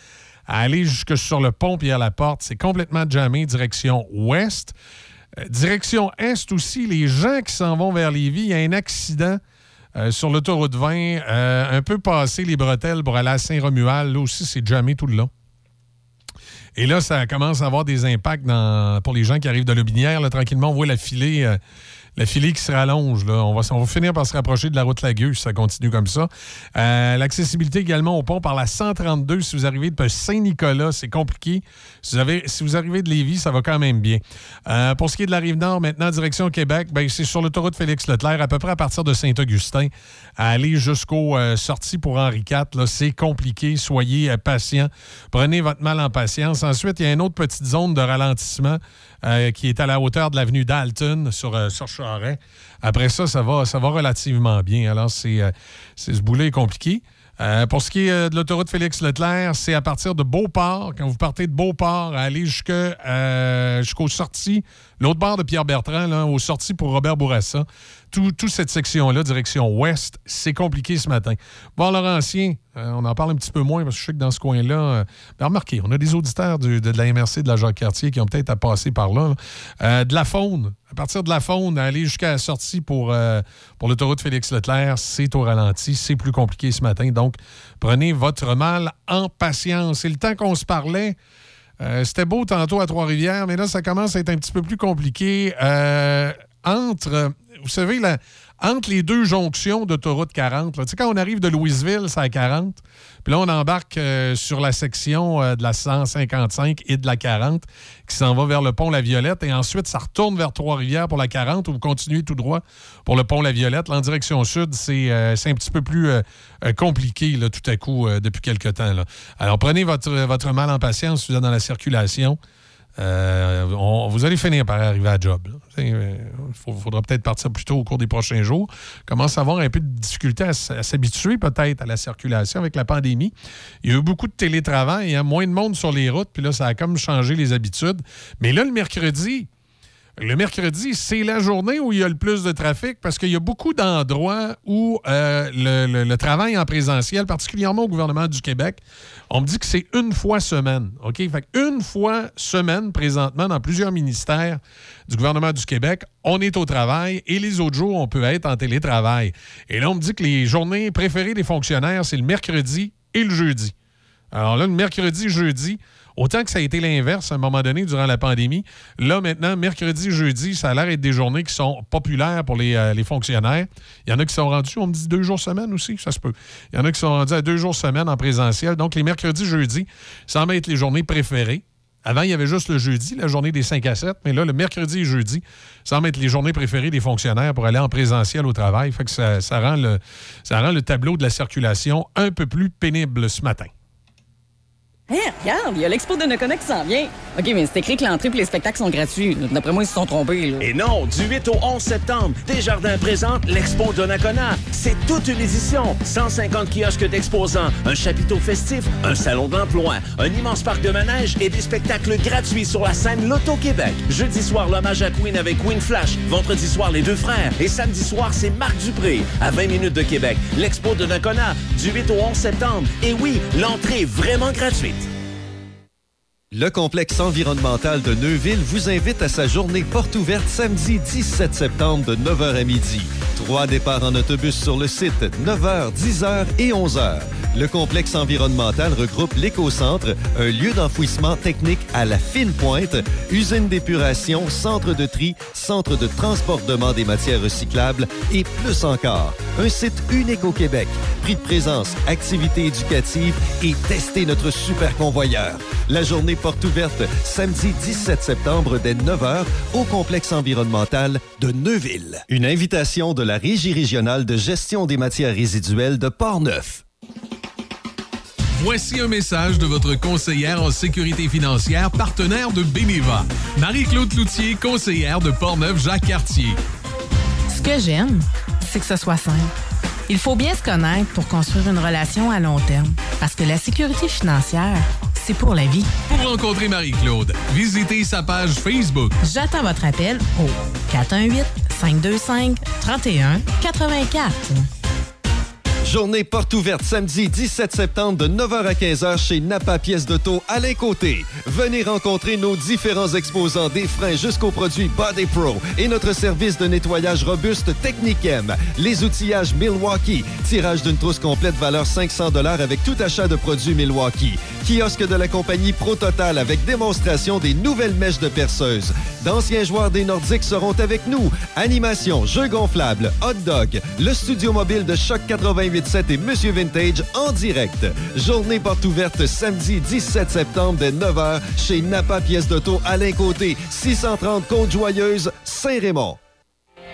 à aller jusque sur le pont Pierre Laporte. C'est complètement jamais direction ouest. Euh, direction est aussi, les gens qui s'en vont vers Lévis, il y a un accident euh, sur l'autoroute 20, euh, un peu passé les bretelles pour aller à Saint-Romuald. Là aussi, c'est jamais tout le long. Et là, ça commence à avoir des impacts pour les gens qui arrivent de Lobinière. Tranquillement, on voit la filée, euh, la filée qui se rallonge. Là. On, va, finir par se rapprocher de la route Lagueux si ça continue comme ça. Euh, L'accessibilité également au pont par la 132. Si vous arrivez de Saint-Nicolas, c'est compliqué. Si vous, avez, si vous arrivez de Lévis, ça va quand même bien. Euh, pour ce qui est de la rive nord, maintenant, direction Québec, ben, c'est sur l'autoroute Félix-Leclerc, à peu près à partir de Saint-Augustin, à aller jusqu'aux euh, sorties pour Henri IV. C'est compliqué. Soyez euh, patient. Prenez votre mal en patience. Ensuite, il y a une autre petite zone de ralentissement euh, qui est à la hauteur de l'avenue Dalton sur, sur. Après ça, ça va, relativement bien. Alors, c'est ce boulet est compliqué. Pour ce qui est de l'autoroute Félix-Leclerc, c'est à partir de Beauport, quand vous partez de Beauport, à aller jusqu'aux sorties, l'autre bord de Pierre-Bertrand, là, aux sorties pour Robert Bourassa. Tout- Toute cette section-là, direction ouest, c'est compliqué ce matin. Bon, Laurentien, euh, on en parle un petit peu moins parce que je sais que dans ce coin-là, ben, remarquez, on a des auditeurs de, la MRC de la Jacques-Cartier qui ont peut-être à passer par là. Euh, de la faune, à partir de la faune, aller jusqu'à la sortie pour, pour l'autoroute Félix-Leclerc, c'est au ralenti, c'est plus compliqué ce matin. Donc, prenez votre mal en patience. Et le temps qu'on se parlait, euh, c'était beau tantôt à Trois-Rivières, mais là, ça commence à être un petit peu plus compliqué. Euh, entre, vous savez, la- entre les deux jonctions d'autoroute 40, là, tu sais, quand on arrive de Louisville, c'est à 40, puis là, on embarque euh, sur la section euh, de la 155 et de la 40 qui s'en va vers le pont La Violette, et ensuite, ça retourne vers Trois-Rivières pour la 40, ou vous continuez tout droit pour le pont La Violette. Là, en direction sud, c'est euh, un petit peu plus compliqué, là, tout à coup, depuis quelque temps. Alors, prenez votre, votre mal en patience si vous êtes dans la circulation. Euh, vous allez finir par arriver à job. Il faudra peut-être partir plus tôt au cours des prochains jours. Commence à avoir un peu de difficulté à, à s'habituer peut-être à la circulation avec la pandémie. Il y a eu beaucoup de télétravail, il y a moins de monde sur les routes, puis là, ça a comme changé les habitudes. Mais là, le mercredi, le mercredi, c'est la journée où il y a le plus de trafic parce qu'il y a beaucoup d'endroits où euh, le, travail en présentiel, particulièrement au gouvernement du Québec, on me dit que c'est une fois semaine. OK? Fait une fois semaine, présentement, dans plusieurs ministères du gouvernement du Québec, on est au travail et les autres jours, on peut être en télétravail. Et là, on me dit que les journées préférées des fonctionnaires, c'est le mercredi et le jeudi. Alors là, le mercredi, jeudi, autant que ça a été l'inverse à un moment donné durant la pandémie, là maintenant, mercredi, jeudi, ça a l'air d'être des journées qui sont populaires pour les, euh, les fonctionnaires. Il y en a qui sont rendus, on me dit deux jours semaine aussi, ça se peut. Il y en a qui sont rendus à deux jours semaine en présentiel. Donc les mercredis, jeudi, ça semble être les journées préférées. Avant, il y avait juste le jeudi, la journée des 5 à 7, mais là, le mercredi et jeudi, ça semble être les journées préférées des fonctionnaires pour aller en présentiel au travail. Fait que ça rend le, ça rend le tableau de la circulation un peu plus pénible ce matin. Hé, regarde, il y a l'expo de Nakona qui s'en vient. OK, mais c'est écrit que l'entrée et les spectacles sont gratuits. D'après moi, ils se sont trompés, là. Et non, du 8 au 11 septembre, Desjardins présente l'Expo Donnacona. C'est toute une édition. 150 kiosques d'exposants, un chapiteau festif, un salon d'emploi, un immense parc de manège et des spectacles gratuits sur la scène Loto-Québec. Jeudi soir, l'hommage à Queen avec Queen Flash. Vendredi soir, les deux frères. Et samedi soir, c'est Marc Dupré. À 20 minutes de Québec, l'Expo de Nakona, du 8 au 11 septembre. Et oui, l'entrée est vraiment gratuite. Le complexe environnemental de Neuville vous invite à sa journée porte ouverte samedi 17 septembre de 9h à midi. Trois départs en autobus sur le site, 9h, 10h et 11h. Le complexe environnemental regroupe l'écocentre, un lieu d'enfouissement technique à la fine pointe, usine d'épuration, centre de tri, centre de transportement des matières recyclables et plus encore. Un site unique au Québec. Prix de présence, activités éducatives et tester notre super convoyeur. La journée porte ouverte samedi 17 septembre dès 9h au complexe environnemental de Neuville. Une invitation de la Régie régionale de gestion des matières résiduelles de Portneuf. Voici un message de votre conseillère en sécurité financière, partenaire de Beneva. Marie-Claude Loutier, conseillère de Portneuf-Jacques-Cartier. Ce que j'aime, c'est que ce soit simple. Il faut bien se connaître pour construire une relation à long terme. Parce que la sécurité financière, c'est pour la vie. Pour rencontrer Marie-Claude, visitez sa page Facebook. J'attends votre appel au 418-525-3184. Journée porte ouverte samedi 17 septembre de 9h à 15h chez Napa Pièces d'Auto Alain Côté. Venez rencontrer nos différents exposants des freins jusqu'aux produits Body Pro et notre service de nettoyage robuste Technicem. Les outillages Milwaukee. Tirage d'une trousse complète valeur 500 avec tout achat de produits Milwaukee. Kiosque de la compagnie Pro Total avec démonstration des nouvelles mèches de perceuse. D'anciens joueurs des Nordiques seront avec nous. Animation, jeux gonflables, hot dog, le studio mobile de Choc 887 et Monsieur Vintage en direct. Journée porte ouverte samedi 17 septembre dès 9h chez Napa Pièces d'Auto Alain Côté, 630 Côte-Joyeuse, Saint-Raymond.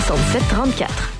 67 34.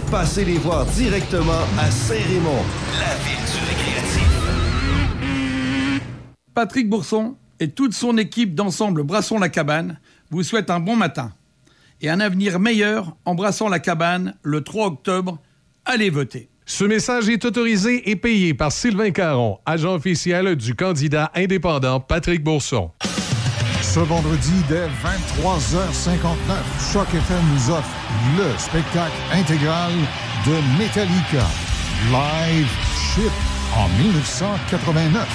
Passez les voir directement à Saint-Raymond, la ville du récréatif. Patrick Bourson et toute son équipe d'ensemble Brassons la Cabane vous souhaitent un bon matin et un avenir meilleur en brassant la cabane le 3 octobre. Allez voter. Ce message est autorisé et payé par Sylvain Caron, agent officiel du candidat indépendant Patrick Bourson. Ce vendredi dès 23h59, Choc FM nous offre le spectacle intégral de Metallica, Live Ship en 1989.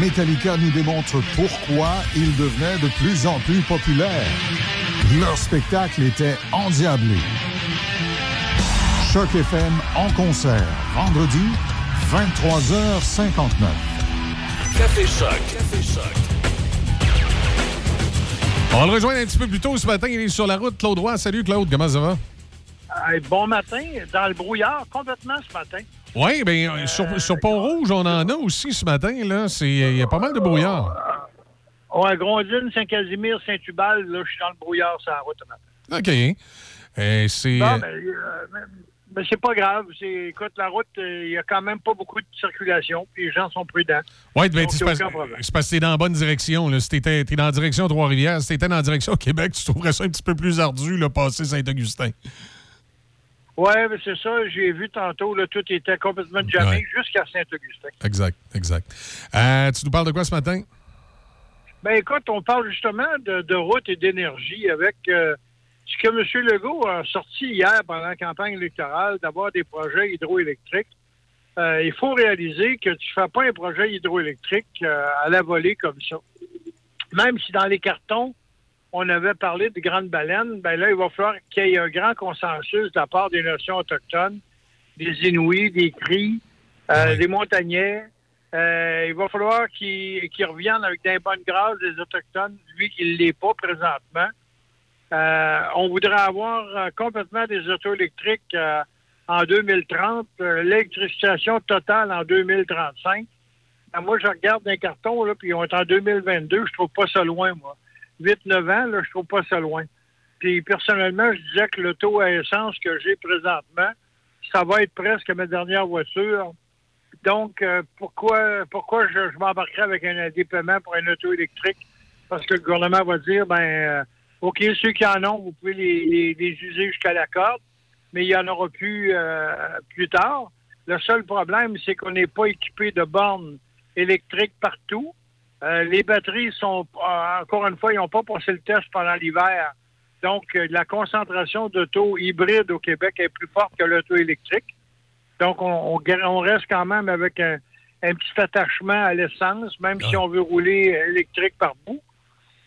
Metallica nous démontre pourquoi ils devenaient de plus en plus populaires. Leur spectacle était endiablé. Choc FM en concert, vendredi, 23h59. Café Choc. Café Choc. On va le rejoindre un petit peu plus tôt ce matin. Il est sur la route. Claude Roy. Salut, Claude. Comment ça va? Hey, bon matin, dans le brouillard, complètement ce matin. Oui, bien, sur, sur Pont-Rouge, on en a aussi ce matin. là. C'est- Il y a pas mal de brouillard. Ouais, Grondine, Saint-Casimir, Saint-Tubal, là, je suis dans le brouillard sur la route ce matin. OK. Euh, c'est. Non, mais, euh, mais- mais c'est pas grave. C'est- Écoute, la route, euh, il y a quand même pas beaucoup de circulation, puis les gens sont prudents. Oui, ben, c'est parce, que t'es dans la bonne direction. Là. Si t'étais t'es dans la direction Trois-Rivières, si t'étais dans la direction Québec, tu trouverais ça un petit peu plus ardu, là, passer Saint-Augustin. Ouais, mais c'est ça, j'ai vu tantôt, là, tout était complètement jamais Ouais. jusqu'à Saint-Augustin. Exact, exact. Euh, tu nous parles de quoi ce matin? Ben écoute, on parle justement de, de route et d'énergie avec euh, ce que M. Legault a sorti hier pendant la campagne électorale, d'avoir des projets hydroélectriques. Euh, il faut réaliser que tu ne fais pas un projet hydroélectrique euh, à la volée comme ça. Même si dans les cartons, on avait parlé de grandes baleines, ben là, il va falloir qu'il y ait un grand consensus de la part des nations autochtones, des Inuits, des Cris, euh, des Montagnais, il va falloir qu'il qu'il revienne avec des bonnes grâces des Autochtones, lui qui ne l'est pas présentement. Euh, on voudrait avoir euh, complètement des autos électriques euh, en 2030, euh, l'électrification totale en 2035. Ben, moi, je regarde un carton, là, puis on est en 2022, je trouve pas ça loin, moi. 8-9 ans, là, je trouve pas ça loin. Puis personnellement, je disais que l'auto à essence que j'ai présentement, ça va être presque ma dernière voiture. Donc, euh, pourquoi pourquoi je, m'embarquerais avec un dépaiement pour un auto électrique? Parce que le gouvernement va dire, ben, euh, OK, ceux qui en ont, vous pouvez les, les- les user jusqu'à la corde, mais il n'y en aura plus euh, plus tard. Le seul problème, c'est qu'on n'est pas équipé de bornes électriques partout. Euh, les batteries sont, euh, encore une fois, ils n'ont pas passé le test pendant l'hiver. Donc, euh, la concentration d'auto hybride au Québec est plus forte que l'auto électrique. Donc, on, on on reste quand même avec un, un petit attachement à l'essence, même si on veut rouler électrique par bout.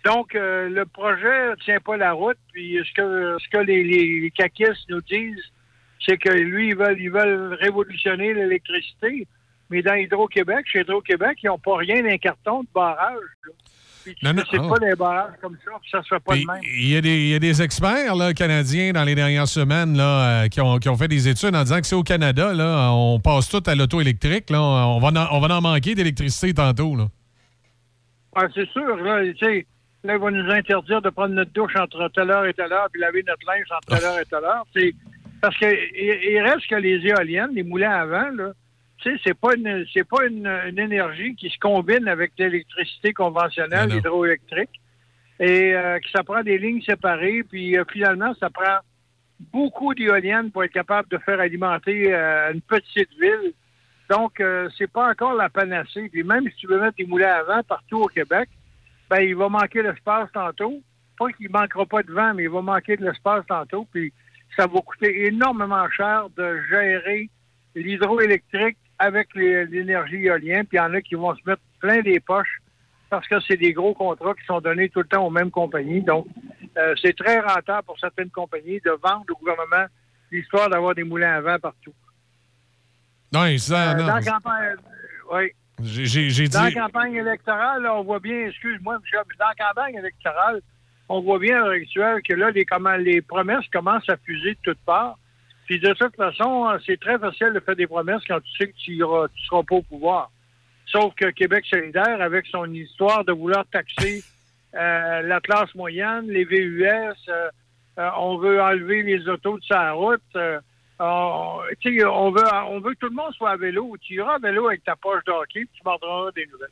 Donc, euh, le projet tient pas la route. Puis, ce que, ce que les, les, les caquistes nous disent, c'est que lui, ils veulent, ils veulent révolutionner l'électricité. Mais dans Hydro-Québec, chez Hydro-Québec, ils n'ont pas rien d'un carton de barrage. là. Puis tu Non, non, sais ah. pas des barrages comme ça, puis ça se fait pas Puis, de même. Il y, a des, il y a des experts là, canadiens dans les dernières semaines là, euh, qui, ont, qui ont fait des études en disant que c'est au Canada, là, on passe tout à l'auto électrique. Là, on, va en, on va en manquer d'électricité tantôt. Là. Ah, c'est sûr, là, là, il va nous interdire de prendre notre douche entre telle heure et telle heure, puis laver notre linge entre telle heure et telle heure. C'est parce que il, reste que les éoliennes, les moulins à vent, là, tu sais, c'est pas une c'est pas une, une énergie qui se combine avec l'électricité conventionnelle, hydroélectrique, et euh, que ça prend des lignes séparées, puis euh, finalement, ça prend beaucoup d'éoliennes pour être capable de faire alimenter euh, une petite ville. Donc, euh, c'est pas encore la panacée. Puis même si tu veux mettre des moulins à vent partout au Québec, ben il va manquer l'espace tantôt. Pas qu'il manquera pas de vent, mais il va manquer de l'espace tantôt. Puis ça va coûter énormément cher de gérer l'hydroélectrique avec l'énergie éolienne. Puis il y en a qui vont se mettre plein des poches parce que c'est des gros contrats qui sont donnés tout le temps aux mêmes compagnies. Donc, euh, c'est très rentable pour certaines compagnies de vendre au gouvernement l'histoire d'avoir des moulins à vent partout. Non, ça, Euh, non. dans la campagne, oui. J'ai- dit. Dans la campagne électorale, là, on voit bien, excuse-moi, mais dans la campagne électorale, on voit bien à l'heure actuelle que là, les, comment, les promesses commencent à fuser de toutes parts. Puis de toute façon, c'est très facile de faire des promesses quand tu sais que tu ne seras pas au pouvoir. Sauf que Québec solidaire, avec son histoire de vouloir taxer euh, la classe moyenne, les VUS, euh, euh, on veut enlever les autos de sa route. Euh, on, sais, on veut, on veut que tout le monde soit à vélo. Tu iras à vélo avec ta poche de hockey, puis tu mordras des nouvelles.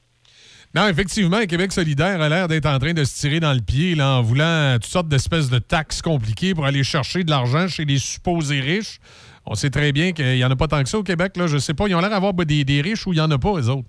Non, effectivement, Québec solidaire a l'air d'être en train de se tirer dans le pied là, en voulant toutes sortes d'espèces de taxes compliquées pour aller chercher de l'argent chez les supposés riches. On sait très bien qu'il n'y en a pas tant que ça au Québec. Là. Je sais pas, ils ont l'air d'avoir des, des riches ou il n'y en a pas, eux autres?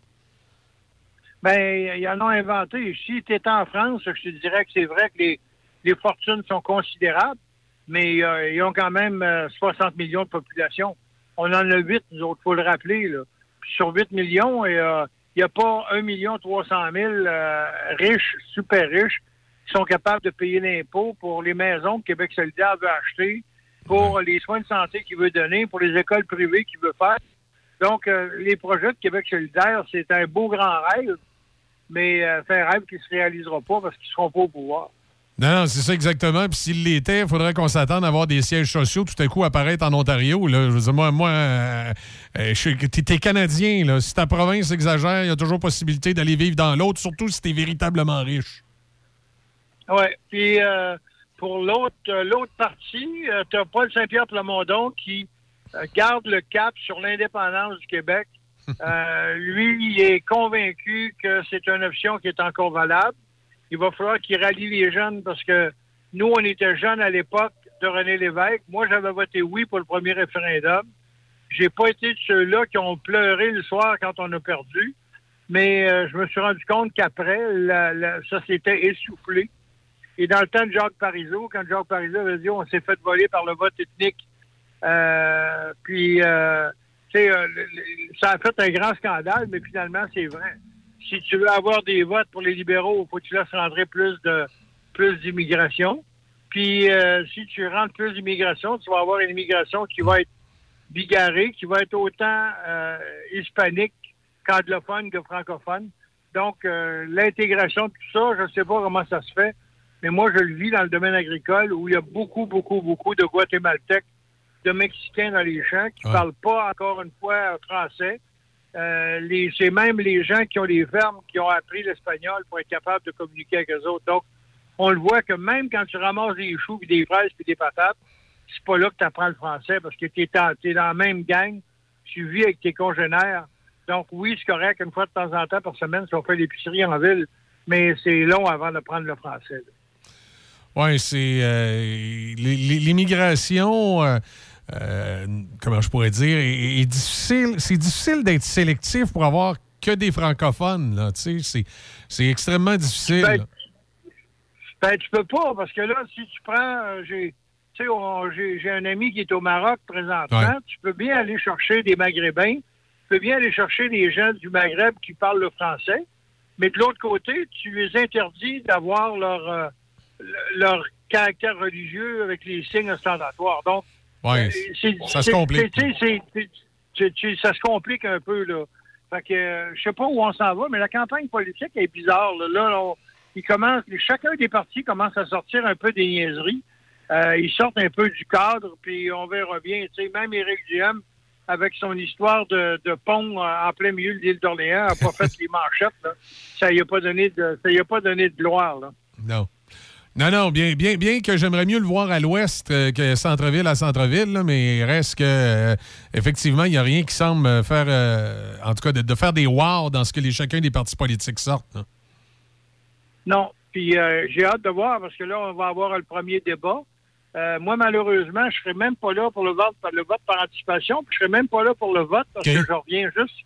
Ben, ils en ont inventé. Si tu étais en France, je te dirais que c'est vrai que les, les fortunes sont considérables, mais euh, ils ont quand même euh, 60 millions de population. On en a 8, nous autres, faut le rappeler. Là. Puis sur 8 millions, et, euh, il n'y a pas 1 million 300 000 euh, riches, super riches, qui sont capables de payer l'impôt pour les maisons que Québec solidaire veut acheter, pour les soins de santé qu'il veut donner, pour les écoles privées qu'il veut faire. Donc, euh, les projets de Québec solidaire, c'est un beau grand rêve, mais euh, c'est un rêve qui ne se réalisera pas parce qu'ils ne seront pas au pouvoir. Non, non, c'est ça exactement. Puis s'il l'était, il faudrait qu'on s'attende à avoir des sièges sociaux tout à coup apparaître en Ontario. Là. Je veux dire, moi, moi euh, euh, t'es, Canadien. Là. Si ta province exagère, il y a toujours possibilité d'aller vivre dans l'autre, surtout si t'es véritablement riche. Oui. Puis euh, pour l'autre euh, l'autre partie, tu as Paul Saint-Pierre Plamondon qui garde le cap sur l'indépendance du Québec. Euh, lui, il est convaincu que c'est une option qui est encore valable. Il va falloir qu'il rallie les jeunes parce que nous, on était jeunes à l'époque de René Lévesque. Moi, j'avais voté oui pour le premier référendum. J'ai pas été de ceux-là qui ont pleuré le soir quand on a perdu. Mais euh, je me suis rendu compte qu'après, la, la- ça s'était essoufflé. Et dans le temps de Jacques Parizeau, quand Jacques Parizeau avait dit on s'est fait voler par le vote ethnique, euh, puis euh, euh, ça a fait un grand scandale, mais finalement, c'est vrai. Si tu veux avoir des votes pour les libéraux, il faut que tu laisses rentrer plus de plus d'immigration. Puis euh, si tu rentres plus d'immigration, tu vas avoir une immigration qui va être bigarrée, qui va être autant euh, hispanique qu'anglophones que francophones. Donc, euh, l'intégration de tout ça, je ne sais pas comment ça se fait, mais moi, je le vis dans le domaine agricole où il y a beaucoup, beaucoup, beaucoup de Guatémaltèques, de Mexicains dans les champs qui ne parlent pas, encore une fois, français. Euh, c'est même les gens qui ont les fermes qui ont appris l'espagnol pour être capables de communiquer avec eux autres. Donc, on le voit que même quand tu ramasses des choux, des fraises, puis des patates, c'est pas là que tu apprends le français parce que tu es, dans la même gang, tu vis avec tes congénères. Donc, oui, c'est correct, une fois de temps en temps par semaine, si on fait l'épicerie en ville, mais c'est long avant d'apprendre le français. Oui, c'est euh, l'immigration, euh, euh, comment je pourrais dire, est, est difficile. C'est difficile d'être sélectif pour avoir que des francophones. Là, tu sais, c'est, c'est extrêmement difficile. Ben. Ben, tu peux pas, parce que là, si tu prends, euh, j'ai, tu sais, on- j'ai, j'ai un ami qui est au Maroc présentement, Ouais. tu peux bien aller chercher des Maghrébins, tu peux bien aller chercher des gens du Maghreb qui parlent le français, mais de l'autre côté, tu les interdis d'avoir leur, euh, le- leur caractère religieux avec les signes ostentatoires. Donc, Ouais, ça se complique. ça se complique un peu, là. Fait que, euh, je sais pas où on s'en va, mais la campagne politique est bizarre. Là, Là, on- ils commencent, chacun des partis commence à sortir un peu des niaiseries. Euh, ils sortent un peu du cadre, puis on verra bien. Même Éric Duhem, avec son histoire de, de pont euh, en plein milieu de l'île d'Orléans, n'a pas fait les manchettes. là. Ça y a pas donné de, ça y a pas donné de gloire. Là. Non. Non, non, bien, bien, bien que j'aimerais mieux le voir à l'ouest euh, que centre-ville à centre-ville, là, mais il reste que, euh, effectivement, il n'y a rien qui semble euh, faire, euh, en tout cas, de, de faire des wow dans ce que les, chacun des partis politiques sortent. Non. Puis j'ai hâte de voir parce que là, on va avoir le premier débat. Moi, malheureusement, je serai même pas là pour le vote, le vote par anticipation, puis je serai même pas là pour le vote parce que je reviens juste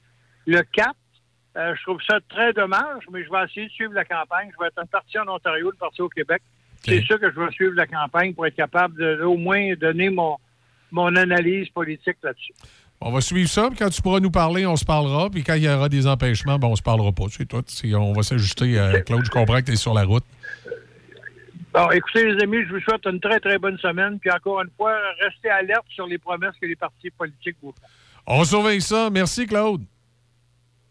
le 4. Euh, je trouve ça très dommage, mais je vais essayer de suivre la campagne. Je vais être un parti en Ontario, le parti au Québec. C'est sûr que je vais suivre la campagne pour être capable de, au moins, donner mon, mon analyse politique là-dessus. On va suivre ça, puis quand tu pourras nous parler, on se parlera, puis quand il y aura des empêchements, ben, on se parlera pas. C'est tout. On va s'ajuster. euh, Claude, je comprends que tu es sur la route. Bon, écoutez, les amis, je vous souhaite une très, très bonne semaine. Puis encore une fois, restez alerte sur les promesses que les partis politiques vous font. On surveille ça. Merci, Claude.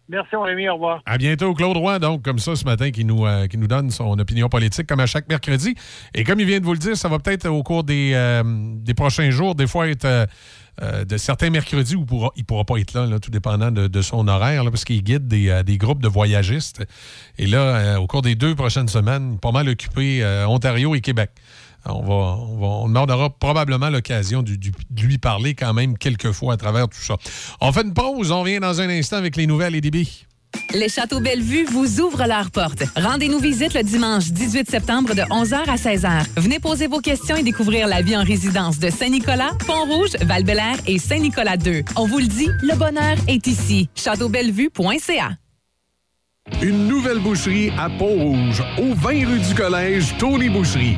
Merci, mon ami. Au revoir. À bientôt, Claude Roy, donc, comme ça, ce matin, qui nous, euh, qui nous donne son opinion politique, comme à chaque mercredi. Et comme il vient de vous le dire, ça va peut-être, au cours des, euh, des prochains jours, des fois être euh, de certains mercredis où il ne pourra pas être là, tout dépendant de, son horaire, parce qu'il guide des, des groupes de voyagistes. Et là, au cours des deux prochaines semaines, pas mal occupé Ontario et Québec. On, va, on, va- on demandera probablement l'occasion de lui parler quand même quelques fois à travers tout ça. On fait une pause, on revient dans un instant avec les nouvelles et débits. Les Châteaux Bellevue vous ouvrent leurs portes. Rendez-nous visite le dimanche 18 septembre de 11h à 16h. Venez poser vos questions et découvrir la vie en résidence de Saint-Nicolas, Pont-Rouge, val et Saint-Nicolas 2. On vous le dit, le bonheur est ici. Châteaubellevue.ca Une nouvelle boucherie à Pont-Rouge, au 20 rue du Collège, Tony Boucherie.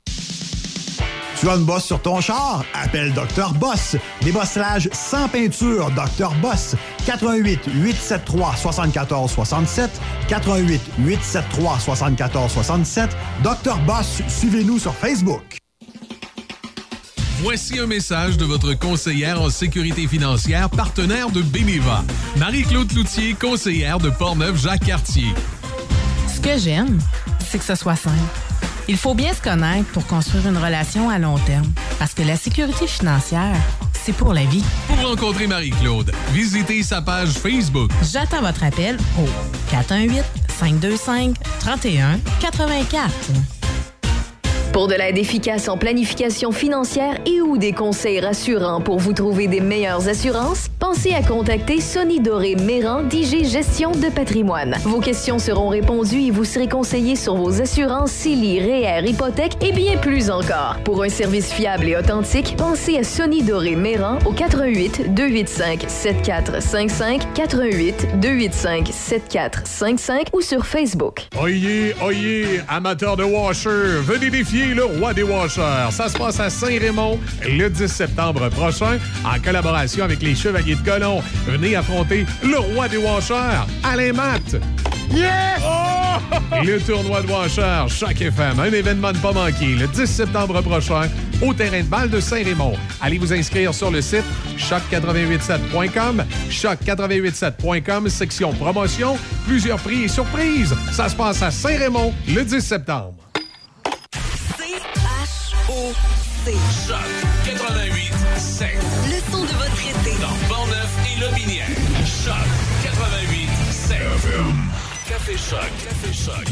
Tu as une bosse sur ton char? Appelle Dr. Boss. Débossage sans peinture, Dr. Boss. 88 873 74 67 88 873 74 67 Dr. Boss, suivez-nous sur Facebook. Voici un message de votre conseillère en sécurité financière, partenaire de Beneva. Marie-Claude Loutier, conseillère de Portneuf-Jacques-Cartier. Ce que j'aime, c'est que ce soit simple. Il faut bien se connaître pour construire une relation à long terme. Parce que la sécurité financière, c'est pour la vie. Pour rencontrer Marie-Claude, visitez sa page Facebook. J'attends votre appel au 418 525 31 84. Pour de l'aide efficace en planification financière et ou des conseils rassurants pour vous trouver des meilleures assurances, pensez à contacter Sonny Doré Méran d'IG Gestion de patrimoine. Vos questions seront répondues et vous serez conseillé sur vos assurances CELI, REER, hypothèque et bien plus encore. Pour un service fiable et authentique, pensez à Sonny Doré Méran au 88 285 7455 88 285 7455 ou sur Facebook. Oyez, oyez, amateurs de washer, venez défier le roi des washers. Ça se passe à Saint-Raymond le 10 septembre prochain en collaboration avec les Chevaliers de Colomb. Venez affronter le roi des washers, Alain Matt. Yes! Le tournoi de Washer, Choc FM, un événement de pas manquer, le 10 septembre prochain, au terrain de balle de Saint-Raymond. Allez vous inscrire sur le site choc887.com, choc887.com, section promotion, plusieurs prix et surprises. Ça se passe à Saint-Raymond le 10 septembre. C-H-O-C. Choc 88 7. Le son de votre été. Dans Portneuf et Lobinière. Choc 88 7. Café Choc. Café Choc.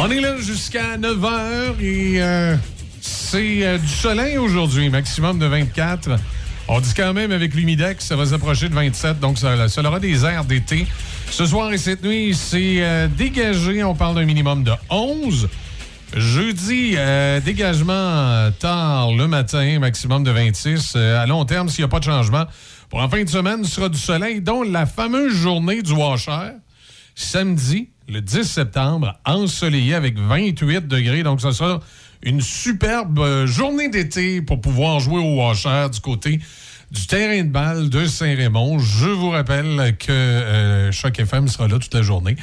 On est là jusqu'à 9 h et euh, c'est euh, du soleil aujourd'hui, maximum de 24. On dit quand même avec l'humidex, ça va s'approcher de 27, donc ça, ça aura des airs d'été. Ce soir et cette nuit, c'est euh, dégagé, on parle d'un minimum de 11. Jeudi, euh, dégagement euh, tard le matin, maximum de 26. Euh, à long terme, s'il n'y a pas de changement, pour en fin de semaine, ce sera du soleil, dont la fameuse journée du washer, samedi, le 10 septembre, ensoleillé avec 28 degrés. Donc, ce sera une superbe euh, journée d'été pour pouvoir jouer au washer du côté du terrain de balle de Saint-Raymond. Je vous rappelle que euh, Choc FM sera là toute la journée.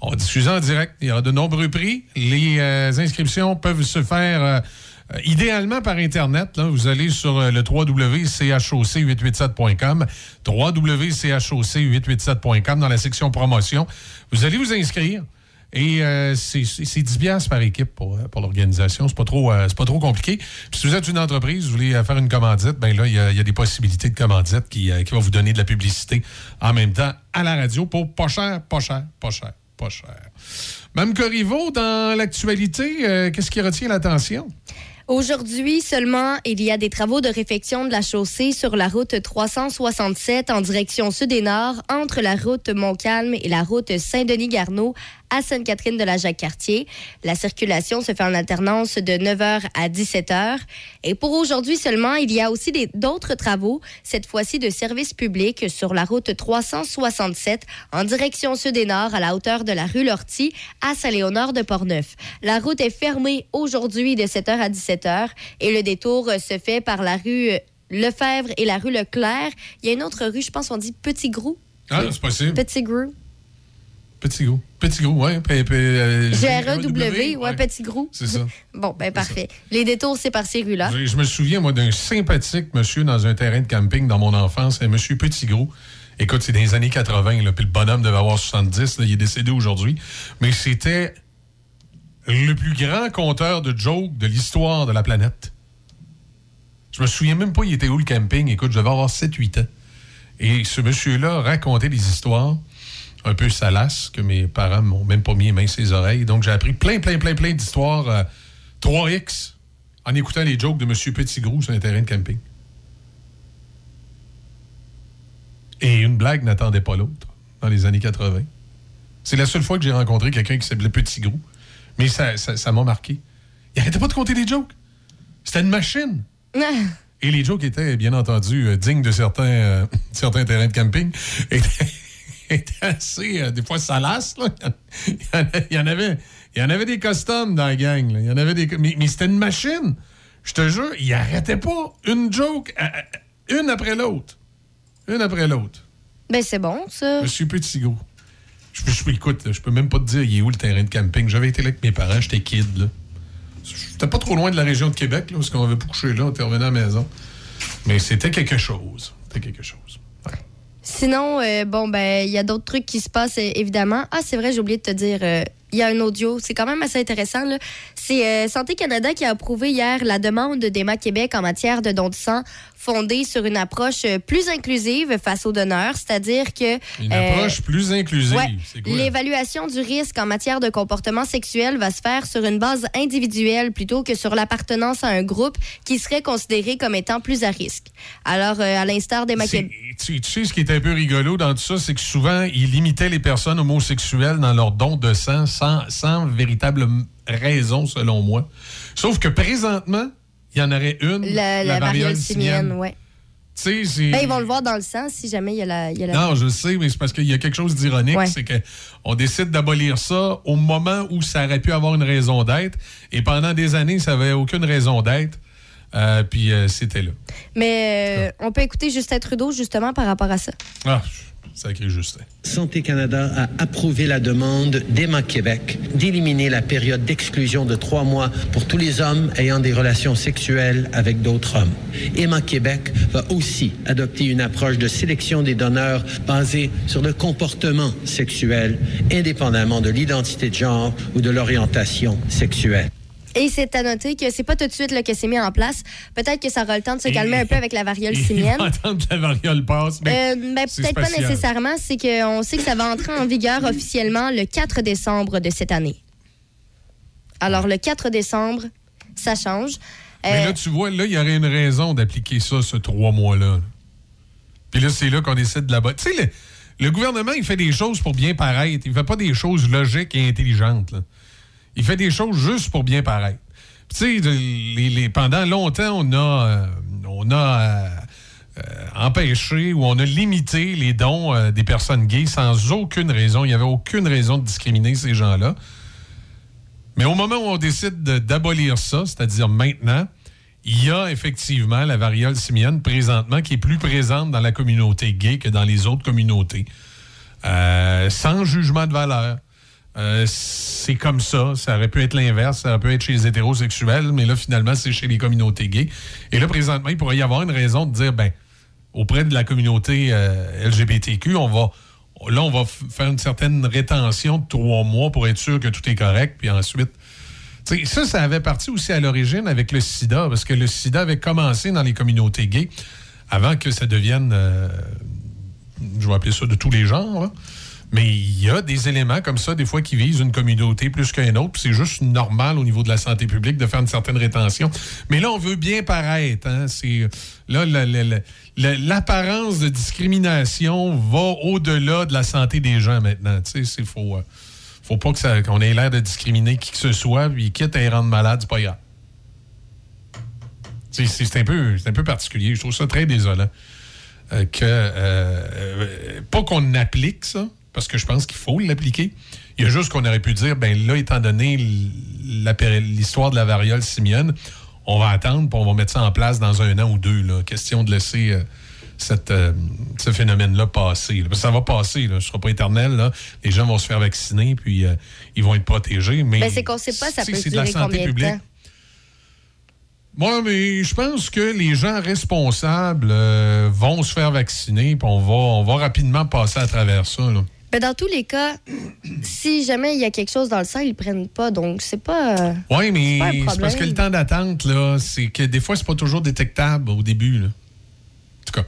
On va diffuser en direct. Il y aura de nombreux prix. Les euh, inscriptions peuvent se faire idéalement par Internet. vous allez sur le www.choc887.com, www.choc887.com dans la section promotion. Vous allez vous inscrire. Et euh, c'est c'est 10 piastres par équipe pour, euh, pour l'organisation. C'est pas euh, pas trop compliqué. Puis si vous êtes une entreprise, vous voulez faire une commandite, ben là, il y, a- des possibilités de commandite qui, qui va vous donner de la publicité en même temps à la radio pour pas cher, pas cher, pas cher, pas cher. Mme Corriveau, dans l'actualité, qu'est-ce qui retient l'attention? Aujourd'hui seulement, il y a des travaux de réfection de la chaussée sur la route 367 en direction sud et nord entre la route Montcalm et la route Saint-Denis-Garneau à Sainte-Catherine de la Jacques-Cartier. La circulation se fait en alternance de 9h à 17h. Et pour aujourd'hui seulement, il y a aussi d'autres travaux, cette fois-ci de service public sur la route 367 en direction sud et nord à la hauteur de la rue Lortie à Saint-Léonard de Portneuf. La route est fermée aujourd'hui de 7h à 17h et le détour se fait par la rue Lefebvre et la rue Leclerc. Il y a une autre rue, je pense on dit Petit Grou. Ah, c'est possible. Petit Grou. Petit gros. Petit gros, oui. G-R-E-W, ouais, Petit Grou. C'est ça. Bon, ben parfait. Les détours, c'est par ces rues-là. Je, me souviens, moi, d'un sympathique monsieur dans un terrain de camping dans mon enfance, un monsieur Petit Gros. Écoute, c'est dans les années 80, là, puis le bonhomme devait avoir 70, là, il est décédé aujourd'hui. Mais c'était le plus grand conteur de jokes de l'histoire de la planète. Je me souviens même pas, il était où le camping. Écoute, je devais avoir 7-8 ans. Et ce monsieur-là racontait des histoires un peu salaces que mes parents m'ont même pas mis les mains sur les oreilles. Donc, j'ai appris plein, plein, plein, plein d'histoires euh, 3X en écoutant les jokes de Monsieur Petit Gros sur un terrain de camping. Et une blague n'attendait pas l'autre dans les années 80. C'est la seule fois que j'ai rencontré quelqu'un qui s'appelait Petit Gros. Mais ça ça- ça m'a marqué. Il arrêtait pas de compter des jokes. C'était une machine. Et les jokes étaient, bien entendu, euh, dignes de certains, euh, certains terrains de camping. Assez, euh, des fois, salaces. là. Il y en a- il y en avait, il y en avait des customs dans la gang. là. Il y en avait des, mais, mais c'était une machine. Je te jure, il arrêtait pas. Une joke, euh, euh, une après l'autre. Une après l'autre. Ben c'est bon, ça. Monsieur Petit Gros. Je, je, écoute, je peux même pas te dire il est où le terrain de camping? J'avais été là avec mes parents, j'étais kid. là. J'étais pas trop loin de la région de Québec, là, parce qu'on avait pas couché là, on était revenu à la maison. Mais c'était quelque chose. C'était quelque chose. Sinon, euh, bon, ben, il y a d'autres trucs qui se passent, évidemment. Ah, c'est vrai, j'ai oublié de te dire, euh, il y a un audio. C'est quand même assez intéressant. là. C'est euh, Santé Canada qui a approuvé hier la demande d'Emma Québec en matière de don de sang fondée sur une approche euh, plus inclusive face aux donneurs, c'est-à-dire que... Une euh, approche plus inclusive. Ouais. L'évaluation du risque en matière de comportement sexuel va se faire sur une base individuelle plutôt que sur l'appartenance à un groupe qui serait considéré comme étant plus à risque. Alors, euh, à l'instar des maquettes. Tu, tu sais, ce qui est un peu rigolo dans tout ça, c'est que souvent, ils limitaient les personnes homosexuelles dans leur don de sang sans, sans véritable raison, selon moi. Sauf que présentement, il y en aurait une, La, la variole simienne, ouais. Tu sais, c'est... Ben, ils vont le voir dans le sang si jamais il y a la. y a la- Non, je sais, mais c'est parce qu'il y a quelque chose d'ironique, Ouais. c'est que on décide d'abolir ça au moment où ça aurait pu avoir une raison d'être, et pendant des années, ça n'avait aucune raison d'être, Euh, puis euh, c'était là. Mais euh, on peut écouter Justin Trudeau justement par rapport à ça. Ah, sacré Justin. Santé Canada a approuvé la demande d'Emma Québec d'éliminer la période d'exclusion de trois mois pour tous les hommes ayant des relations sexuelles avec d'autres hommes. Emma Québec va aussi adopter une approche de sélection des donneurs basée sur le comportement sexuel, indépendamment de l'identité de genre ou de l'orientation sexuelle. Et c'est à noter que c'est pas tout de suite là, que c'est mis en place. Peut-être que ça aura le temps de se calmer un peu avec la variole simienne. Attendre que la variole passe, mais Euh, ben, peut-être pas nécessairement. C'est qu'on sait que ça va entrer en vigueur officiellement le 4 décembre de cette année. Alors, le 4 décembre, ça change. Mais Euh, là, tu vois, là, il y aurait une raison d'appliquer ça, ce trois mois-là. Puis là, c'est là qu'on décide de la Tu sais, le, le gouvernement, il fait des choses pour bien paraître. Il fait pas des choses logiques et intelligentes. là. Il fait des choses juste pour bien paraître. Tu sais, pendant longtemps, on a, euh, on a euh, euh, empêché ou on a limité les dons des personnes gays sans aucune raison. Il n'y avait aucune raison de discriminer ces gens-là. Mais au moment où on décide de- d'abolir ça, c'est-à-dire maintenant, il y a effectivement la variole simienne présentement qui est plus présente dans la communauté gay que dans les autres communautés. Sans jugement de valeur. Euh, c'est comme ça. Ça aurait pu être l'inverse. Ça aurait pu être chez les hétérosexuels, mais là, finalement, c'est chez les communautés gays. Et là, présentement, il pourrait y avoir une raison de dire, ben, auprès de la communauté euh, LGBTQ, on va, là, on va faire une certaine rétention de trois mois pour être sûr que tout est correct, puis ensuite. Ça, ça avait parti aussi à l'origine avec le sida, parce que le sida avait commencé dans les communautés gays avant que ça devienne, euh, je vais appeler ça de tous les genres. là. Mais il y a des éléments comme ça, des fois, qui visent une communauté plus qu'une autre. C'est juste normal au niveau de la santé publique de faire une certaine rétention. Mais là, on veut bien paraître. Hein? C'est, là, la- la- la- la- l'apparence de discrimination va au-delà de la santé des gens maintenant. Tu sais, c'est faut, euh, faut pas que ça- qu'on ait l'air de discriminer qui que ce soit, puis quitte à les rendre malades, c'est pas grave. C'est, un peu, un peu particulier. Je trouve ça très désolant. Euh, que euh, pas qu'on applique ça, parce que je pense qu'il faut l'appliquer. Il y a juste qu'on aurait pu dire, ben là, étant donné l'histoire de la variole simienne, on va attendre, puis on va mettre ça en place dans un an ou deux. Là. Question de laisser euh, cette, euh, ce phénomène-là passer. là. Parce que ça va passer, là. ce ne sera pas éternel. Là. Les gens vont se faire vacciner, puis euh, ils vont être protégés. Mais ben, c'est qu'on sait pas ça peut c'est de la santé de publique. temps? Moi, mais je pense que les gens responsables vont se faire vacciner, puis on va, on va rapidement passer à travers ça. là. Ben, dans tous les cas, si jamais il y a quelque chose dans le sang, ils le prennent pas. Donc, c'est pas. euh, Oui, mais C'est parce que le temps d'attente, là, c'est que des fois, c'est pas toujours détectable au début. là. En tout cas,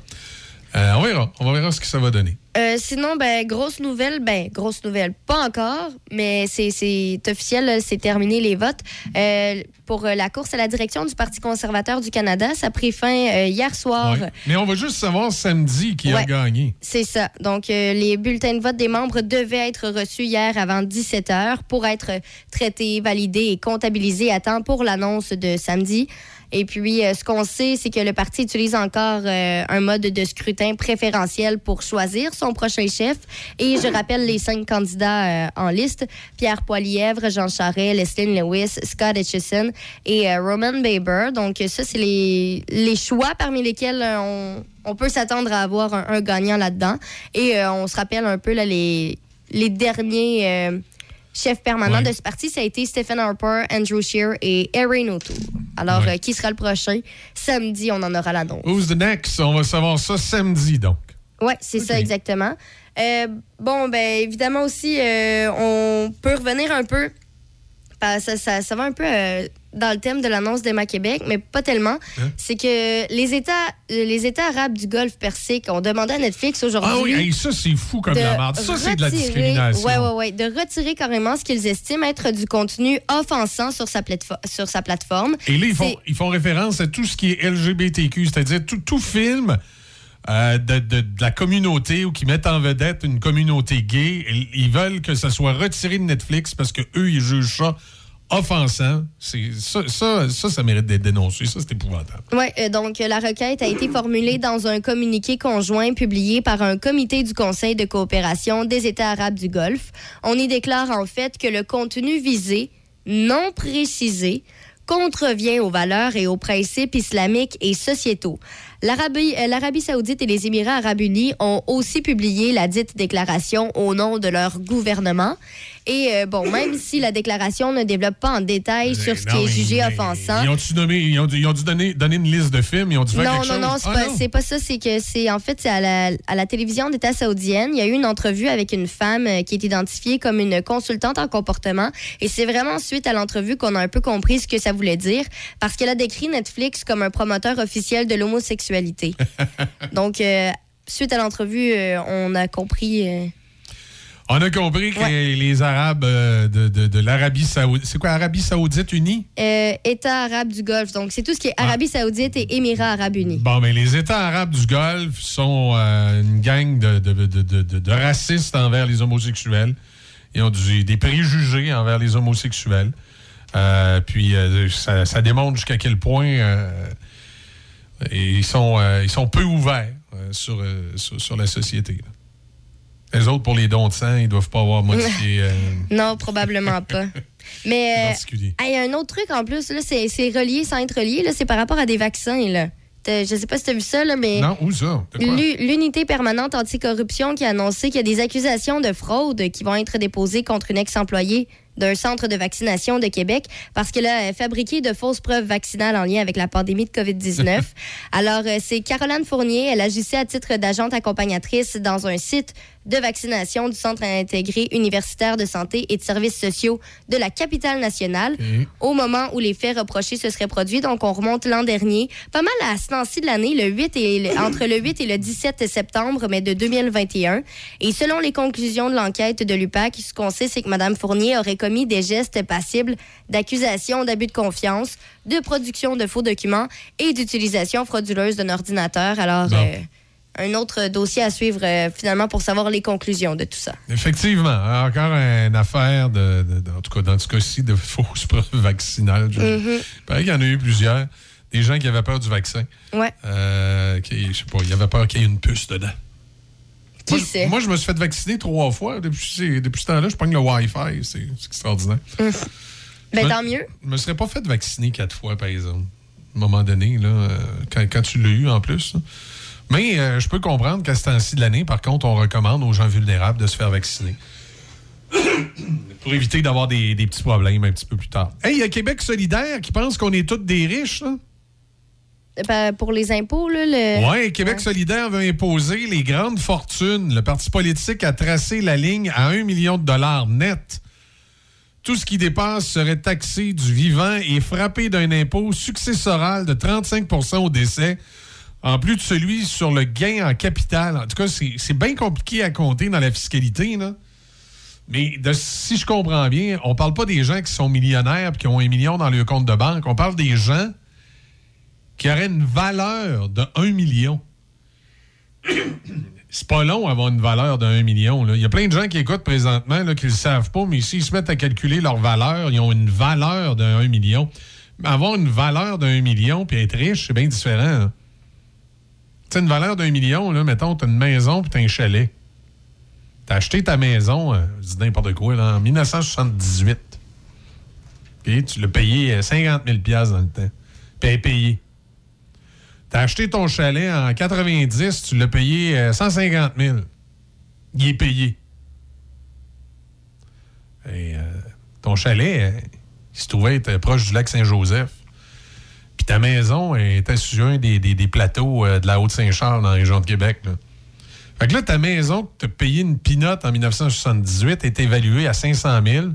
euh, on verra. On verra ce que ça va donner. Euh, sinon, ben, grosse nouvelle, ben, grosse nouvelle, pas encore, mais c'est officiel, c'est terminé les votes. Euh, pour la course à la direction du Parti conservateur du Canada, ça a pris fin euh, hier soir. Ouais. Mais on va juste savoir samedi qui a gagné. C'est ça. Donc, les bulletins de vote des membres devaient être reçus hier avant 17 heures pour être traités, validés et comptabilisés à temps pour l'annonce de samedi. Et puis, euh, ce qu'on sait, c'est que le parti utilise encore euh, un mode de scrutin préférentiel pour choisir son prochain chef. Et je rappelle les cinq candidats euh, en liste Pierre Poilièvre, Jean Charest, Leslie Lewis, Scott Etchison et Roman Baber. Donc, ça, c'est les, les choix parmi lesquels on, peut s'attendre à avoir un, gagnant là-dedans. Et on se rappelle un peu là, les, les derniers chefs permanents Ouais. de ce parti. Ça a été Stephen Harper, Andrew Scheer et Erin O'Toole. Alors, Ouais. euh, qui sera le prochain? Samedi, on en aura l'annonce. Who's the next? On va savoir ça samedi, donc. Oui, c'est ça exactement. Euh, bon, ben évidemment aussi, euh, on peut revenir un peu. que Ça, ça va un peu dans le thème de l'annonce d'Emma Québec, mais pas tellement. Hein? C'est que les États, euh, les États arabes du Golfe Persique ont demandé à Netflix aujourd'hui. Ah oui, hey, ça, c'est fou comme de la merde. Ça, c'est de la retirer- discrimination. Ouais, ouais, ouais. De retirer carrément ce qu'ils estiment être du contenu offensant sur sa, platefo- sur sa plateforme. Et là, ils font, C'est- ils font référence à tout ce qui est LGBTQ, c'est-à-dire tout, tout film euh, de, de- de la communauté ou qui mettent en vedette une communauté gay. Ils, ils veulent que ça soit retiré de Netflix parce que eux ils jugent ça offensant. Ça, ça, ça, ça mérite d'être dénoncé. Ça, c'est épouvantable. Ouais, euh, donc euh, la requête a été formulée dans un communiqué conjoint publié par un comité du Conseil de coopération des États arabes du Golfe. On y déclare en fait que le contenu visé, non précisé, contrevient aux valeurs et aux principes islamiques et sociétaux. L'Arabie euh, l'Arabie saoudite et les Émirats arabes unis ont aussi publié la dite déclaration au nom de leur gouvernement. Et euh, bon, même si la déclaration ne développe pas en détail sur ce qui Non, est jugé offensant, Ils ont-tu nommé, ils ont, dû- ils ont dû donner, donner une liste de films, ils ont dû faire non, quelque non, chose. non, c'est Ah, pas, c'est pas ça. C'est que c'est en fait c'est à la, à la télévision d'État saoudienne. Il y a eu une entrevue avec une femme euh, qui est identifiée comme une consultante en comportement. Et c'est vraiment suite à l'entrevue qu'on a un peu compris ce que ça voulait dire, parce qu'elle a décrit Netflix comme un promoteur officiel de l'homosexualité. Donc, euh, suite à l'entrevue, euh, on a compris. On a compris que les Arabes euh, de, de- de l'Arabie Saoudite. C'est quoi, Arabie Saoudite unie? euh, État arabe du Golfe. Donc, c'est tout ce qui est Arabie saoudite et Émirats arabes unis. Bon, mais les États arabes du Golfe sont euh, une gang de, de- racistes envers les homosexuels. Ils ont du- des préjugés envers les homosexuels. Euh, puis ça, ça démontre jusqu'à quel point ils, sont, ils sont peu ouverts sur, sur, sur la société. là. Les autres, pour les dons de sang, ils doivent pas avoir modifié. euh, Non, probablement pas. Mais euh, particulier. hey, un autre truc en plus, là, c'est, c'est relié sans être relié, là, c'est par rapport à des vaccins. Là. Je sais pas si tu as vu ça, là, mais Non, où ça? L'unité permanente anticorruption qui a annoncé qu'il y a des accusations de fraude qui vont être déposées contre une ex-employée d'un centre de vaccination de Québec parce qu'elle a fabriqué de fausses preuves vaccinales en lien avec la pandémie de COVID-19. Alors, euh, c'est Caroline Fournier. Elle agissait à titre d'agente accompagnatrice dans un site de vaccination du Centre intégré universitaire de santé et de services sociaux de la capitale nationale au moment où les faits reprochés se seraient produits. Donc, on remonte l'an dernier, pas mal à ce temps-ci de l'année, le 8 et le- entre le 8 et le 17 septembre, mais de 2021. Et selon les conclusions de l'enquête de l'UPAC, ce qu'on sait, c'est que Mme Fournier aurait commis des gestes passibles d'accusation d'abus de confiance, de production de faux documents et d'utilisation frauduleuse d'un ordinateur. Alors, Bon. euh, un autre dossier à suivre euh, finalement pour savoir les conclusions de tout ça. Effectivement, encore une affaire, de, de- de- en tout cas dans ce cas-ci, de fausses preuves vaccinales. Je- Mhm. Il paraît qu'il y en a eu plusieurs. Des gens qui avaient peur du vaccin. Ouais. Euh, qui, je sais pas, ils avaient peur qu'il y ait une puce dedans. Qui moi, je- sait? moi, je me suis fait vacciner trois fois. Depuis, ces- depuis ce temps-là, je pogne le Wi-Fi. C'est extraordinaire. Ben, Je- tant mieux. Je me serais pas fait vacciner quatre fois, par exemple. À un moment donné, là, euh, quand, quand tu l'as eu en plus. là. Mais euh, je peux comprendre qu'à ce temps-ci de l'année, par contre, on recommande aux gens vulnérables de se faire vacciner. Pour éviter d'avoir des, des petits problèmes un petit peu plus tard. Hey, il y a Québec solidaire qui pense qu'on est tous des riches, là. Ben, pour les impôts, là, le... Oui, Québec solidaire veut imposer les grandes fortunes. Le parti politique a tracé la ligne à 1 million de dollars net. Tout ce qui dépasse serait taxé du vivant et frappé d'un impôt successoral de 35% au décès, en plus de celui sur le gain en capital. En tout cas, c'est bien compliqué à compter dans la fiscalité. Là. Mais si je comprends bien, on parle pas des gens qui sont millionnaires et qui ont un million dans leur compte de banque. On parle des gens qui auraient une valeur de 1 million. C'est pas long avoir une valeur de 1 million. Il y a plein de gens qui écoutent présentement là, qui ne le savent pas, mais s'ils se mettent à calculer leur valeur, ils ont une valeur de 1 million. Avoir une valeur de 1 million puis être riche, c'est bien différent. hein. Tu sais, une valeur d'un million, là, mettons, t'as une maison puis t'as un chalet. T'as acheté ta maison, euh, je dis n'importe quoi, là, en 1978. Puis tu l'as payé euh, 50 000 dans le temps. Puis elle est payée. T'as acheté ton chalet en 90, tu l'as payé euh, 150 000. Il est payé. Et euh, ton chalet, euh, il se trouvait être proche du lac Saint-Joseph. Ta maison était sur un des, des- des plateaux euh, de la Haute-Saint-Charles dans la région de Québec. là. Fait que là, ta maison que tu as payé une pinote en 1978 est évaluée à 500 000.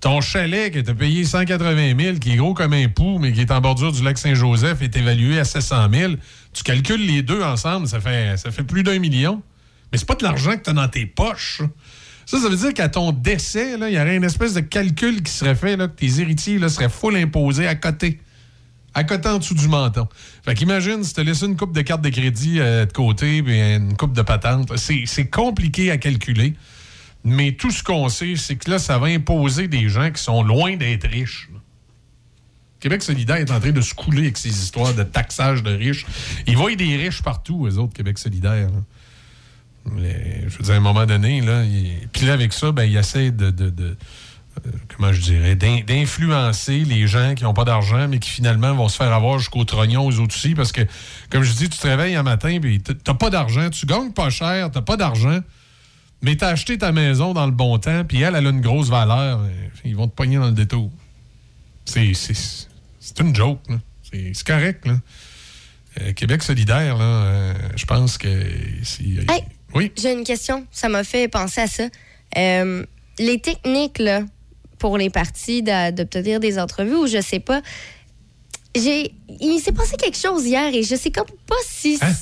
Ton chalet que tu payé 180 000, qui est gros comme un pou, mais qui est en bordure du lac Saint-Joseph, est évalué à 700 000. Tu calcules les deux ensemble, ça fait, ça fait plus d'un million. Mais c'est pas de l'argent que tu as dans tes poches. Ça, ça veut dire qu'à ton décès, il y aurait une espèce de calcul qui serait fait, là, que tes héritiers là, seraient full imposés à côté. À côté en dessous du menton. Fait qu'imagine si tu as laissé une coupe de cartes de crédit euh, de côté, puis une coupe de patente. C'est compliqué à calculer. Mais tout ce qu'on sait, c'est que là, ça va imposer des gens qui sont loin d'être riches. Québec solidaire est en train de se couler avec ces histoires de taxage de riches. Il voient des riches partout, eux autres, Québec solidaire. je veux dire, à un moment donné, là, il- puis là, avec ça, ben, il essaie de, de- comment je dirais, d'in- d'influencer les gens qui n'ont pas d'argent, mais qui finalement vont se faire avoir jusqu'au trognon aux autres aussi, parce que, comme je dis, tu te réveilles un matin, puis t'as pas d'argent, tu gagnes pas cher, t'as pas d'argent, mais t'as acheté ta maison dans le bon temps, puis elle, elle a une grosse valeur, euh, ils vont te pogner dans le détour. C'est une joke. C'est correct, là. Euh, Québec solidaire, là, euh, je pense que... Hey, Oui. J'ai une question. Ça m'a fait penser à ça. Euh, les techniques, là, pour les partis d'obtenir des entrevues ou je sais pas. J'ai, il s'est passé quelque chose hier et je sais comme pas si. Hein?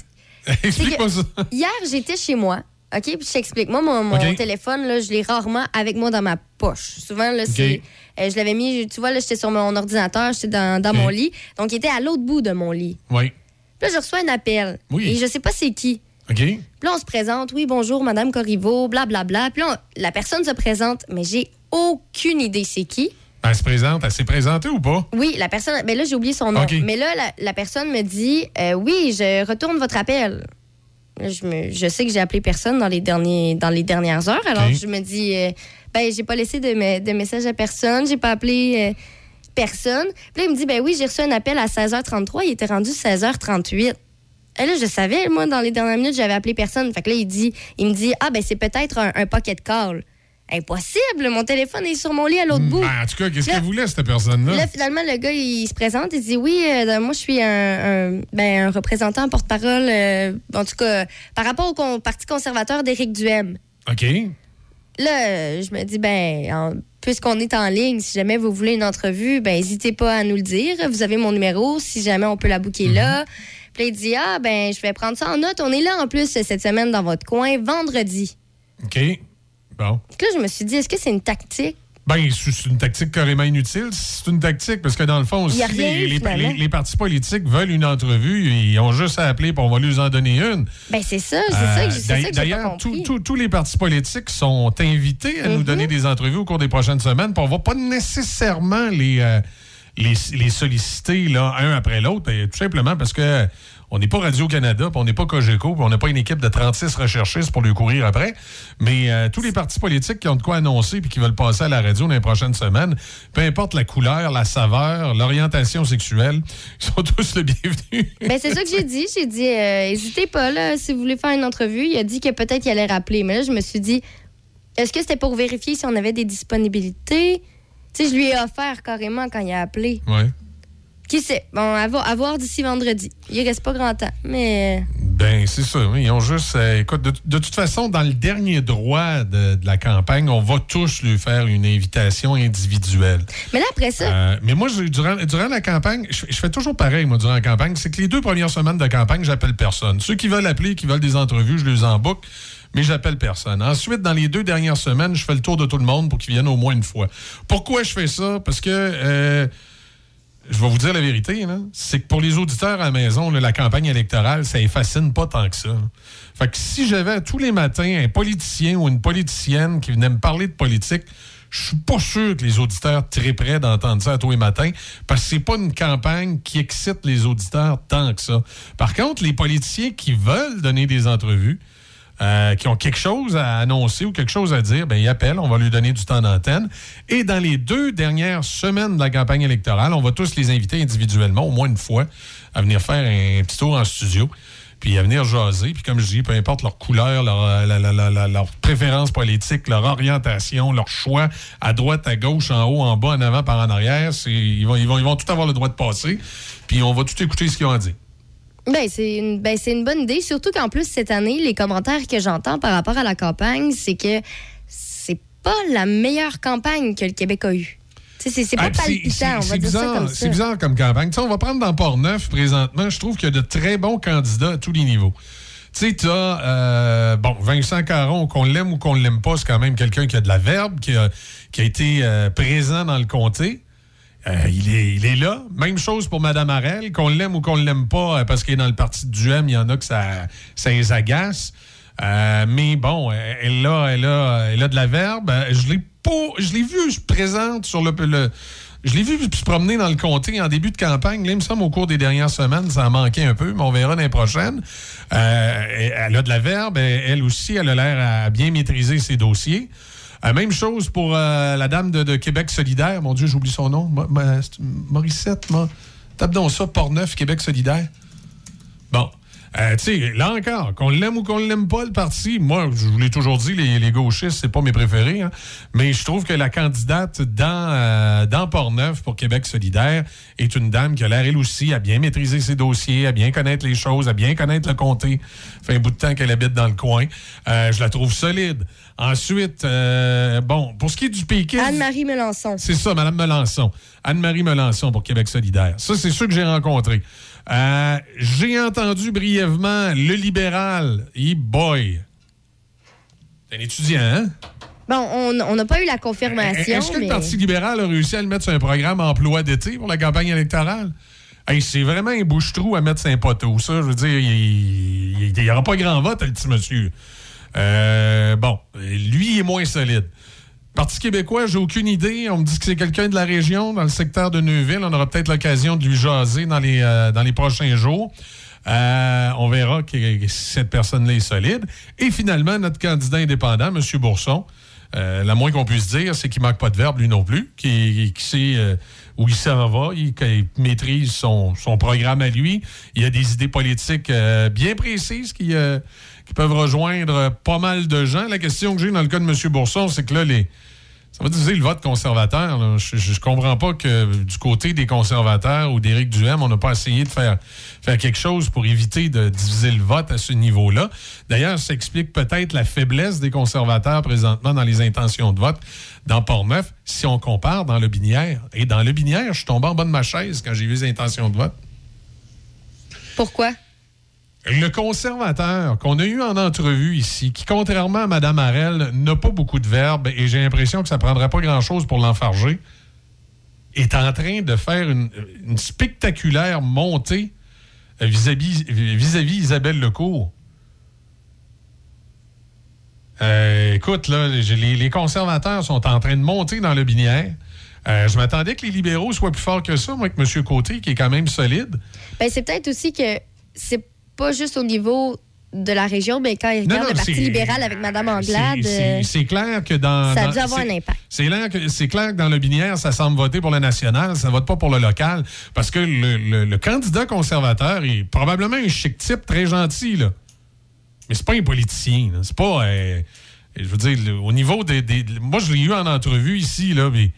Explique-moi ça. Hier, j'étais chez moi. OK, puis je t'explique. Moi, mon, téléphone, là, je l'ai rarement avec moi dans ma poche. Souvent, là, c'est. euh, je l'avais mis, tu vois, là, j'étais sur mon ordinateur, j'étais dans, dans mon lit. Donc, il était à l'autre bout de mon lit. Oui. Puis là, je reçois un appel. Oui. Et je sais pas c'est qui. OK? Puis là, on se présente. Oui, bonjour, Madame Corriveau, blablabla. Puis là, on- la personne se présente, mais j'ai aucune idée c'est qui. Elle se présente, elle s'est présentée ou pas? Oui, la personne. Ben là, j'ai oublié son nom. Mais là, la, la personne me dit euh, Oui, je retourne votre appel. Je, me- je sais que j'ai appelé personne dans les, derniers, dans les dernières heures. Alors, je me dis euh, Ben, j'ai pas laissé de, me- de message à personne. J'ai pas appelé euh, personne. Puis là, il me dit Ben oui, j'ai reçu un appel à 16h33. Il était rendu 16h38. Et là, je savais, moi, dans les dernières minutes, j'avais appelé personne. Fait que là, il, dit, il me dit Ah, ben, c'est peut-être un, un pocket call. Impossible, mon téléphone est sur mon lit à l'autre bout. Ben, en tout cas, qu'est-ce qu'elle voulait, cette personne-là? Là, finalement, le gars, il se présente, il dit Oui, euh, moi, je suis un, un- ben, un représentant porte-parole, euh, en tout cas, par rapport au con- Parti conservateur d'Éric Duhem. OK. Là, euh, je me dis Ben, en- puisqu'on est en ligne, si jamais vous voulez une entrevue, ben, n'hésitez pas à nous le dire. Vous avez mon numéro, si jamais on peut la booker là. Puis là, il dit Ah, ben, je vais prendre ça en note. On est là, en plus, cette semaine, dans votre coin, vendredi. OK. Bon. Puis là, je me suis dit Est-ce que c'est une tactique? Ben, c'est une tactique carrément inutile. C'est une tactique parce que dans le fond, si les, les- finalement. les- les partis politiques veulent une entrevue, ils ont juste à appeler pour on va lui en donner une. Ben, c'est ça, c'est ça que, ça D'ailleurs, tous- les partis politiques sont invités à nous Mhm. donner des entrevues au cours des prochaines semaines. Puis on va pas nécessairement les, euh, les, solliciter là, un après l'autre, et tout simplement parce que euh, on n'est pas Radio-Canada, puis on n'est pas Cogeco, puis on n'a pas une équipe de 36 recherchistes pour lui courir après. Mais euh, tous les partis politiques qui ont de quoi annoncer puis qui veulent passer à la radio dans les prochaines semaines, peu importe la couleur, la saveur, l'orientation sexuelle, ils sont tous le bienvenu. Ben, c'est ça que j'ai dit. J'ai dit, euh, hésitez pas, là, si vous voulez faire une entrevue. Il a dit que peut-être il allait rappeler. Mais là, je me suis dit, est-ce que c'était pour vérifier si on avait des disponibilités? Tu sais, je lui ai offert carrément quand il a appelé. Ouais. Qui sait? Bon, à, vo- à voir d'ici vendredi. Il reste pas grand temps. Mais. Ben, c'est ça. Ils ont juste. euh, écoute, de, de toute façon, dans le dernier droit de, de la campagne, on va tous lui faire une invitation individuelle. Mais là, après ça. Euh, mais moi, durant, durant la campagne, je, je fais toujours pareil, moi, durant la campagne. C'est que les deux premières semaines de campagne, j'appelle personne. Ceux qui veulent appeler, qui veulent des entrevues, je les en boucle, mais j'appelle personne. Ensuite, dans les deux dernières semaines, je fais le tour de tout le monde pour qu'ils viennent au moins une fois. Pourquoi je fais ça? Parce que. euh, je vais vous dire la vérité, c'est que pour les auditeurs à la maison, la campagne électorale, ça les fascine pas tant que ça. Fait que si j'avais tous les matins un politicien ou une politicienne qui venait me parler de politique, je suis pas sûr que les auditeurs prêts d'entendre ça tous les matins, parce que c'est pas une campagne qui excite les auditeurs tant que ça. Par contre, les politiciens qui veulent donner des entrevues, euh, qui ont quelque chose à annoncer ou quelque chose à dire, ben, ils appellent, on va lui donner du temps d'antenne. Et dans les deux dernières semaines de la campagne électorale, on va tous les inviter individuellement, au moins une fois, à venir faire un petit tour en studio, puis à venir jaser. Puis comme je dis, peu importe leur couleur, leur, euh, leur préférence politique, leur orientation, leur choix, à droite, à gauche, en haut, en bas, en avant, par en arrière, c'est- ils, vont, ils, vont, ils vont tout avoir le droit de passer. Puis on va tout écouter ce qu'ils ont à dire. Ben, c'est une, ben, c'est une bonne idée. Surtout qu'en plus, cette année, les commentaires que j'entends par rapport à la campagne, c'est que c'est pas la meilleure campagne que le Québec a eue. C'est pas Ah, palpitant, on va dire ça bizarre, comme C'est ça. bizarre comme campagne. On va prendre dans Port-Neuf présentement. Je trouve qu'il y a de très bons candidats à tous les niveaux. Tu sais, tu as, bon, Vincent Caron, qu'on l'aime ou qu'on l'aime pas, c'est quand même quelqu'un qui a de la verbe, qui a, qui a été euh, présent dans le comté. Euh, il, est, il est là. Même chose pour Mme Harel, qu'on l'aime ou qu'on ne l'aime pas, euh, parce qu'il est dans le parti du M, il y en a que ça, ça les agace. Euh, mais bon, elle a, elle, a, elle a de la verbe. Je l'ai pas. Je l'ai vu se présente sur le. je l'ai vu se promener dans le comté en début de campagne. Là, il me semble au cours des dernières semaines, ça a manqué un peu, mais on verra l'année prochaine. Elle a de la verbe. Elle aussi, elle a l'air à bien maîtriser ses dossiers. Euh, même chose pour euh, la dame de, Québec solidaire. Mon Dieu, j'oublie son nom. C'est Morissette. Tape donc ça, Port-Neuf, Québec solidaire. Bon. Euh, tu sais, là encore, qu'on l'aime ou qu'on ne l'aime pas, le parti, moi, je vous l'ai toujours dit, les, les gauchistes, c'est pas mes préférés, hein, mais je trouve que la candidate dans, euh, dans Port-Neuf pour Québec solidaire est une dame qui a l'air, elle aussi, à bien maîtriser ses dossiers, à bien connaître les choses, à bien connaître le comté. Ça fait un bout de temps qu'elle habite dans le coin. Euh, je la trouve solide. Ensuite, euh, bon, pour ce qui est du péquisme... Anne-Marie Melançon. C'est ça, Mme Melançon. Anne-Marie Melançon pour Québec solidaire. Ça, c'est ceux que j'ai rencontrés. Euh, j'ai entendu brièvement le libéral. E boy. C'est un étudiant, hein? Bon, on n'a pas eu la confirmation, Est-ce que mais... le Parti libéral a réussi à le mettre sur un programme emploi d'été pour la campagne électorale? Hey, c'est vraiment un bouche-trou à mettre sur un poteau, ça. Je veux dire, il n'y aura pas grand vote, le petit monsieur. Euh, bon, lui est moins solide. Parti québécois, j'ai aucune idée. On me dit que c'est quelqu'un de la région, dans le secteur de Neuville. On aura peut-être l'occasion de lui jaser dans les, euh, dans les prochains jours. Euh, on verra que cette personne-là est solide. Et finalement, notre candidat indépendant, M. Bourson, euh, la moins qu'on puisse dire, c'est qu'il manque pas de verbe, lui non plus, qui, sait où il s'en va, il, qu'il maîtrise son, son programme à lui. Il a des idées politiques bien précises qui, qui peuvent rejoindre pas mal de gens. La question que j'ai dans le cas de M. Bourson, c'est que là, les, ça va diviser le vote conservateur. Je, je comprends pas que du côté des conservateurs ou d'Éric Duhem, on n'a pas essayé de faire, faire quelque chose pour éviter de diviser le vote à ce niveau-là. D'ailleurs, ça explique peut-être la faiblesse des conservateurs présentement dans les intentions de vote dans Port-Neuf, si on compare dans le Binière. Et dans le Binière, je suis tombé en bas de ma chaise quand j'ai vu les intentions de vote. Pourquoi? Le conservateur qu'on a eu en entrevue ici, qui, contrairement à Mme Harel, n'a pas beaucoup de verbe et j'ai l'impression que ça ne prendrait pas grand-chose pour l'enfarger, est en train de faire une, spectaculaire montée vis-à-vis vis-à-vis Isabelle Lecourt. Euh, écoute, là, les, conservateurs sont en train de monter dans le binière. Euh, je m'attendais que les libéraux soient plus forts que ça, moi, que M. Côté, qui est quand même solide. Ben, c'est peut-être aussi que c'est pas juste au niveau de la région, mais quand il regarde non, le Parti libéral avec Mme Anglade, C'est- euh, C'est clair que dans. ça a dans- dû avoir un impact. C'est clair, clair que dans le binaire, ça semble voter pour le national, ça vote pas pour le local. Parce que le, le- le candidat conservateur est probablement un chic type très gentil, là. Mais c'est pas un politicien. C'est pas. euh, je veux dire, au niveau des. des- moi, je l'ai eu en entrevue ici, là, mais.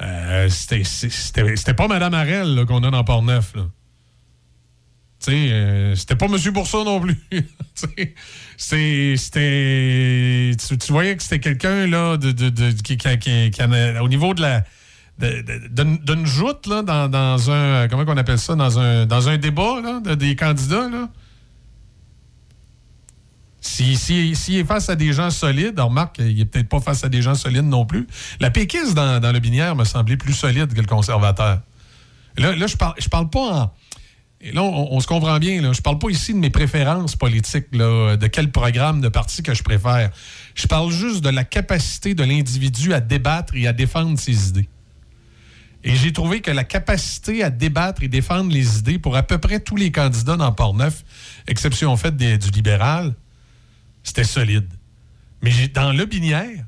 euh, c'était- pas Mme Harel là, qu'on a dans Port-Neuf, là. Euh, c'était pas M. Boursa non plus. C'était. Tu, voyais que c'était quelqu'un, là, de, qui, qui- qui- en a- au niveau de la. D'une joute, là, dans, dans un. Comment on appelle ça? Dans un, dans un débat, de- des candidats, là. S'il si, s'il est face à des gens solides, remarque qu'il n'est peut-être pas face à des gens solides non plus. La péquiste dans, dans le binière me semblait plus solide que le conservateur. Là, là je parle, je parle pas en. Et là, on, se comprend bien. Là. Je parle pas ici de mes préférences politiques, de quel programme de parti que je préfère. Je parle juste de la capacité de l'individu à débattre et à défendre ses idées. Et j'ai trouvé que la capacité à débattre et défendre les idées pour à peu près tous les candidats dans Port-Neuf, exception faite des- du libéral, c'était solide. Mais dans le binière,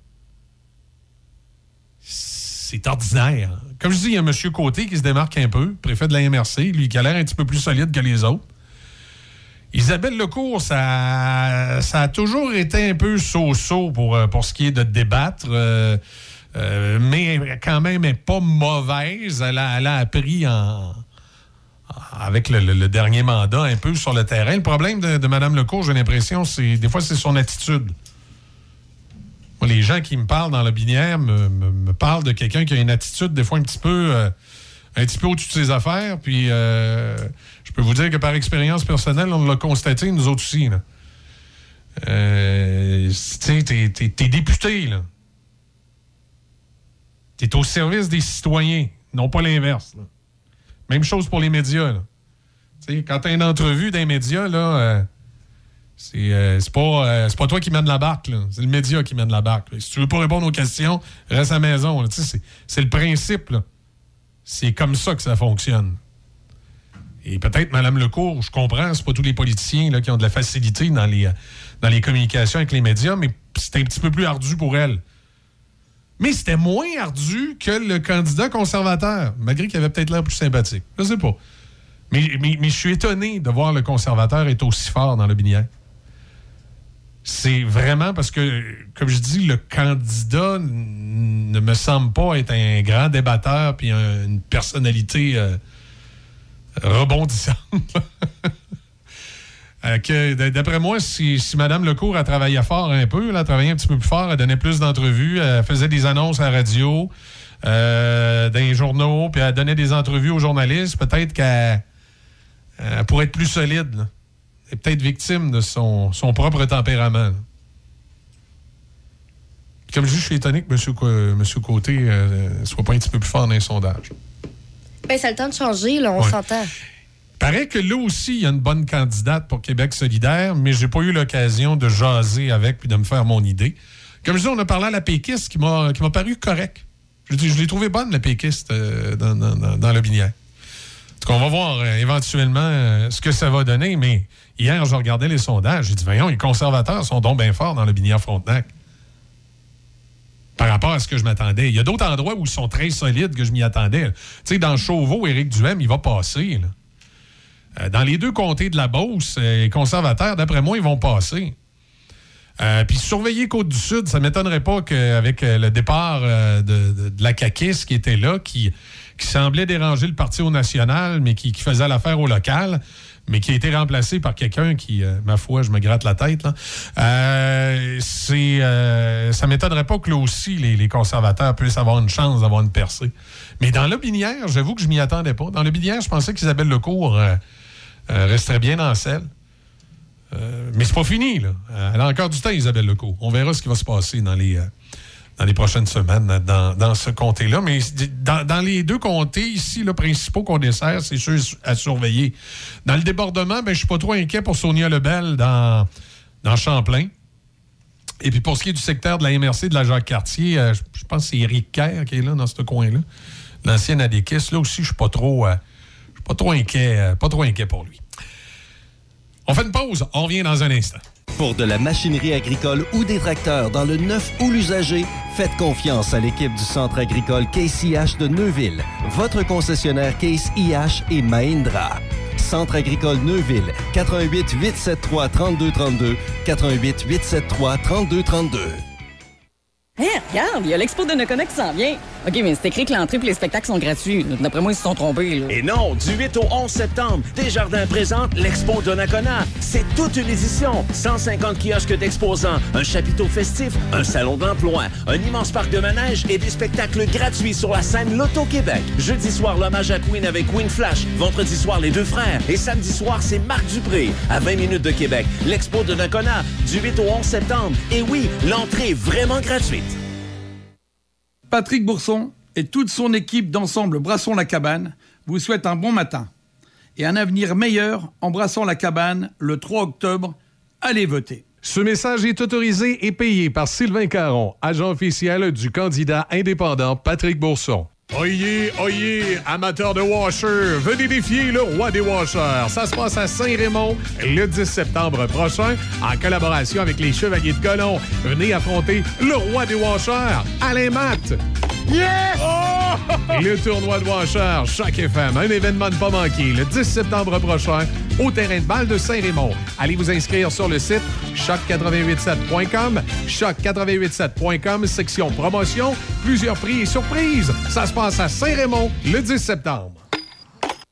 c'est ordinaire. Comme je dis, il y a M. Côté qui se démarque un peu, préfet de la MRC, lui qui a l'air un petit peu plus solide que les autres. Isabelle Lecourt, ça, ça a toujours été un peu so-so pour, euh, pour ce qui est de débattre, euh, euh, mais quand même elle pas mauvaise. Elle a, elle a appris en, avec le, dernier mandat un peu sur le terrain. Le problème de, de Mme Lecourt, j'ai l'impression, c'est des fois c'est son attitude. Les gens qui me parlent dans le binaire me, parlent de quelqu'un qui a une attitude des fois un petit peu, euh, un petit peu au-dessus de ses affaires. Puis euh, je peux vous dire que par expérience personnelle, on l'a constaté, nous autres aussi. Euh, tu t'es, t'es- député, là. T'es au service des citoyens, non pas l'inverse. Même chose pour les médias. là. Quand t'as une entrevue d'un média, là, c'est euh, pas, euh, pas toi qui mène la barque, c'est le média qui mène la barque. Si tu veux pas répondre aux questions, reste à la maison. C'est le principe. C'est comme ça que ça fonctionne. Et peut-être, Mme Lecourt, je comprends, c'est pas tous les politiciens là, qui ont de la facilité dans les, dans les communications avec les médias, mais c'était un petit peu plus ardu pour elle. Mais c'était moins ardu que le candidat conservateur, malgré qu'il avait peut-être l'air plus sympathique. Je sais pas. Mais, mais, mais je suis étonné de voir le conservateur être aussi fort dans le binière. C'est vraiment parce que, comme je dis, le candidat ne me semble pas être un grand débatteur puis un- une personnalité euh, rebondissante. Euh, D'après moi, si, Mme Lecourt a travaillé fort un peu, elle a travaillé un petit peu plus fort, elle donnait plus d'entrevues, elle faisait des annonces à la radio, euh, dans les journaux, puis elle donnait des entrevues aux journalistes, peut-être qu'elle elle pourrait être plus solide. Est peut-être victime de son, son propre tempérament. Comme je dis, je suis étonné que M. Co- M. Côté ne soit pas un petit peu plus fort dans les sondages. Ben, ça a le temps de changer, là, on Ouais. s'entend. Paraît que là aussi, il y a une bonne candidate pour Québec solidaire, mais j'ai pas eu l'occasion de jaser avec puis de me faire mon idée. Comme je dis, on a parlé à la péquiste qui m'a paru correct. Je, l'ai trouvé bonne, la péquiste, euh, dans, dans, dans- dans le binière. En tout cas, on va voir euh, éventuellement euh, ce que ça va donner, mais hier, je regardais les sondages, j'ai dit, voyons, les conservateurs sont donc bien forts dans le binière Frontenac. Par rapport à ce que je m'attendais. Il y a d'autres endroits où ils sont très solides que je m'y attendais. Tu sais, dans Chauveau, Éric Duhem, il va passer. Euh, dans les deux comtés de la Beauce, euh, les conservateurs, d'après moi, ils vont passer. Euh, Puis surveiller Côte-du-Sud, ça ne m'étonnerait pas qu'avec le départ de, la CAQIS qui était là, qui, semblait déranger le Parti au national, mais qui faisait l'affaire au local, mais qui a été remplacé par quelqu'un qui, euh, ma foi, je me gratte la tête, là. Euh, c'est, euh, ça m'étonnerait pas que là aussi, les, conservateurs puissent avoir une chance d'avoir une percée. Mais dans le binière, j'avoue que je m'y attendais pas. Dans le binière, je pensais qu'Isabelle Lecourt euh, resterait bien dans celle. Euh, mais c'est pas fini, là. Elle a encore du temps, Isabelle Lecourt. On verra ce qui va se passer dans les, dans les prochaines semaines euh, dans, dans ce comté-là. Mais dans, dans les deux comtés ici, le principaux qu'on dessert, c'est ceux à surveiller. Dans le débordement, ben, je suis pas trop inquiet pour Sonia Lebel dans, dans Champlain. Et puis pour ce qui est du secteur de la MRC de la Jacques-Cartier, euh, je, pense que c'est Éric Kerr qui est là dans ce coin-là. L'ancien Adéquis. Là aussi, je euh, je suis inquiet, euh, pas trop inquiet pour lui. On fait une pause. On revient dans un instant. Pour de la machinerie agricole ou des tracteurs dans le neuf ou l'usager, faites confiance à l'équipe du Centre agricole Case IH de Neuville, votre concessionnaire Case IH et Mahindra. Centre agricole Neuville, 88 873 3232, 88 873 3232. Hé, regarde, il y a l'expo de Noconoc qui s'en vient. OK, mais c'est écrit que l'entrée et les spectacles sont gratuits. D'après moi, ils se sont trompés. Là. Et non, du 8 au 11 septembre, Desjardins présente l'Expo Donnacona. C'est toute une édition. 150 kiosques d'exposants, un chapiteau festif, un salon d'emploi, un immense parc de manège et des spectacles gratuits sur la scène Loto-Québec. Jeudi soir, l'hommage à Queen avec Queen Flash. Vendredi soir, les deux frères. Et samedi soir, c'est Marc Dupré. À 20 minutes de Québec, l'Expo Donnacona, du 8 au 11 septembre. Et oui, l'entrée est vraiment gratuite. Patrick Bourson et toute son équipe d'ensemble Brasson la Cabane vous souhaitent un bon matin et un avenir meilleur en brassant la cabane le 3 octobre. Allez voter. Ce message est autorisé et payé par Sylvain Caron, agent officiel du candidat indépendant Patrick Bourson. Oyez, oyez, amateurs de washer, venez défier le roi des washers. Ça se passe à Saint-Raymond le 10 septembre prochain en collaboration avec les Chevaliers de Colomb. Venez affronter le roi des washers, Alain Matt. Yes! Le tournoi de Washer, chaque FM, un événement ne pas manquer, le 10 septembre prochain, au terrain de balle de Saint-Raymond. Allez vous inscrire sur le site choc887.com, choc887.com, section promotion, plusieurs prix et surprises. Ça se passe à Saint-Raymond le 10 septembre.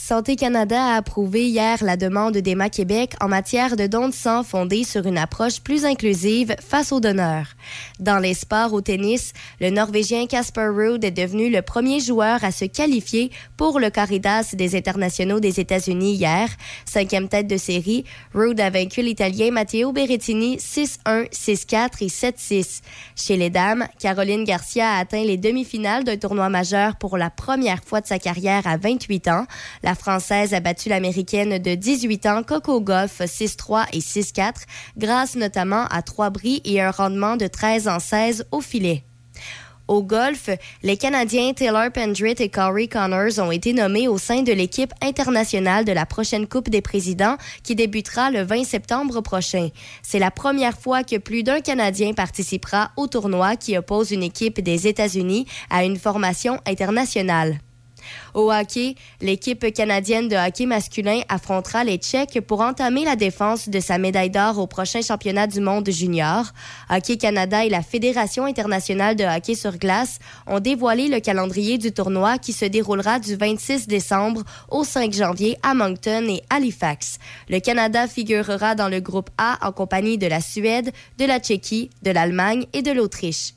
Santé Canada a approuvé hier la demande d'Emma Québec en matière de dons de sang fondée sur une approche plus inclusive face aux donneurs. Dans les sports au tennis, le Norvégien Casper Ruud est devenu le premier joueur à se qualifier pour le Caridas des internationaux des États-Unis hier. Cinquième tête de série, Ruud a vaincu l'Italien Matteo Berrettini 6-1, 6-4 et 7-6. Chez les dames, Caroline Garcia a atteint les demi-finales d'un tournoi majeur pour la première fois de sa carrière à 28 ans. Française a battu l'Américaine de 18 ans Coco Golf 6-3 et 6-4 grâce notamment à trois bris et un rendement de 13 en 16 au filet. Au golf, les Canadiens Taylor Pendrit et Corey Connors ont été nommés au sein de l'équipe internationale de la prochaine Coupe des présidents qui débutera le 20 septembre prochain. C'est la première fois que plus d'un Canadien participera au tournoi qui oppose une équipe des États-Unis à une formation internationale. Au hockey, l'équipe canadienne de hockey masculin affrontera les Tchèques pour entamer la défense de sa médaille d'or au prochain championnat du monde junior. Hockey Canada et la Fédération internationale de hockey sur glace ont dévoilé le calendrier du tournoi qui se déroulera du 26 décembre au 5 janvier à Moncton et Halifax. Le Canada figurera dans le groupe A en compagnie de la Suède, de la Tchéquie, de l'Allemagne et de l'Autriche.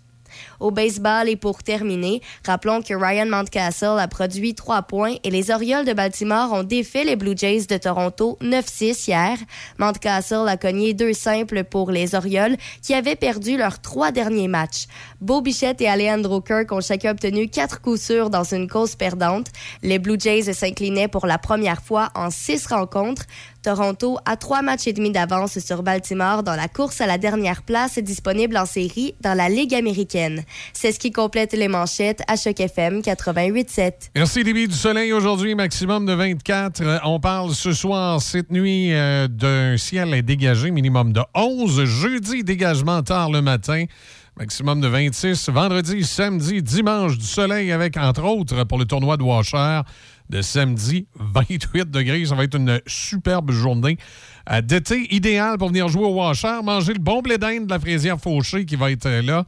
Au baseball et pour terminer, rappelons que Ryan Mountcastle a produit trois points et les Orioles de Baltimore ont défait les Blue Jays de Toronto 9-6 hier. Mountcastle a cogné deux simples pour les Orioles qui avaient perdu leurs trois derniers matchs. Beau Bichette et Alejandro Kirk ont chacun obtenu quatre coups sûrs dans une cause perdante. Les Blue Jays s'inclinaient pour la première fois en six rencontres. Toronto a trois matchs et demi d'avance sur Baltimore dans la course à la dernière place disponible en série dans la Ligue américaine. C'est ce qui complète les manchettes à Choc FM 88.7. Merci, Déby. Du soleil aujourd'hui, maximum de 24. Euh, On parle ce soir, cette nuit, euh, d'un ciel dégagé, minimum de 11. Jeudi, dégagement tard le matin. Maximum de 26. Vendredi, samedi, dimanche, du soleil avec, entre autres, pour le tournoi de Washer, de samedi, 28 degrés. Ça va être une superbe journée d'été, idéal pour venir jouer au Washer, manger le bon blé d'Inde de la fraisière fauchée qui va être euh, là,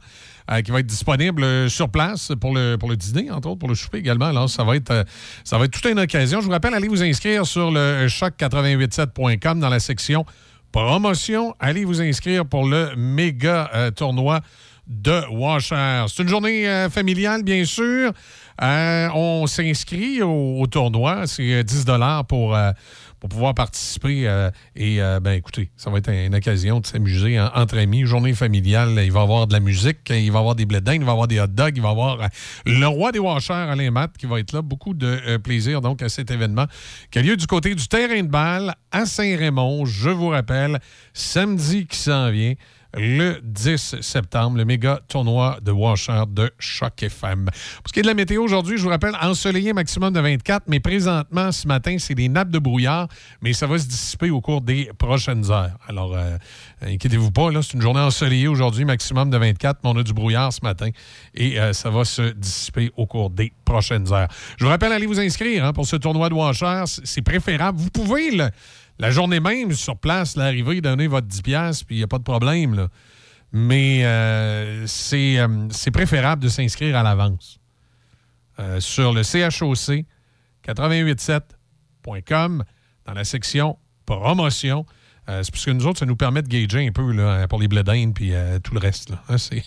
euh, qui va être disponible euh, sur place pour le, pour le dîner, entre autres, pour le souper également. Alors, ça va être, ça va être toute une occasion. Je vous rappelle, allez vous inscrire sur le choc887.com dans la section promotion. Allez vous inscrire pour le méga tournoi de Washer. C'est une journée euh, familiale, bien sûr. Euh, on s'inscrit au, tournoi. C'est euh, 10 pour, euh, pour pouvoir participer. et, ben, écoutez, ça va être une occasion de s'amuser en- entre amis. Journée familiale. Il va y avoir de la musique, il va y avoir des blés d'Inde, il va y avoir des hot dogs, il va y avoir le roi des Washers, Alain Matt, qui va être là. Beaucoup de plaisir, donc, à cet événement qui a lieu du côté du terrain de balle à Saint-Raymond. Je vous rappelle, samedi qui s'en vient le 10 septembre, le méga tournoi de Washer de Choc FM. Pour ce qui est de la météo aujourd'hui, je vous rappelle, ensoleillé maximum de 24, mais présentement, ce matin, c'est des nappes de brouillard, mais ça va se dissiper au cours des prochaines heures. Alors, euh, inquiétez-vous pas, là, c'est une journée ensoleillée aujourd'hui, maximum de 24, mais on a du brouillard ce matin et euh, ça va se dissiper au cours des prochaines heures. Je vous rappelle, allez vous inscrire hein, pour ce tournoi de Washer. C'est c'est préférable. Vous pouvez, le- la journée même, sur place, l'arrivée, donner votre 10$, piastres, puis il n'y a pas de problème. Mais euh, c'est euh, c'est préférable de s'inscrire à l'avance. Euh, sur le CHOC 887.com dans la section promotion. Euh, c'est parce que nous autres, ça nous permet de gager un peu là, pour les blés d'Inde puis euh, tout le reste. c'est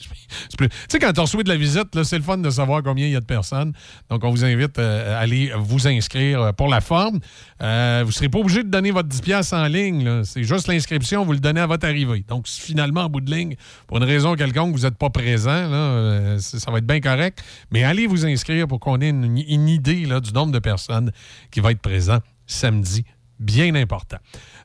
plus- Tu sais, quand on reçoit de la visite, c'est le fun de savoir combien il y a de personnes. Donc, on vous invite euh, à aller vous inscrire euh, pour la forme. Euh, vous ne serez pas obligé de donner votre 10$ piastres en ligne. C'est juste l'inscription, vous le donnez à votre arrivée. Donc, si finalement, en bout de ligne, pour une raison quelconque, vous n'êtes pas présent, là, euh, ça va être bien correct. Mais allez vous inscrire pour qu'on ait une, une idée là, du nombre de personnes qui va être présent samedi bien important.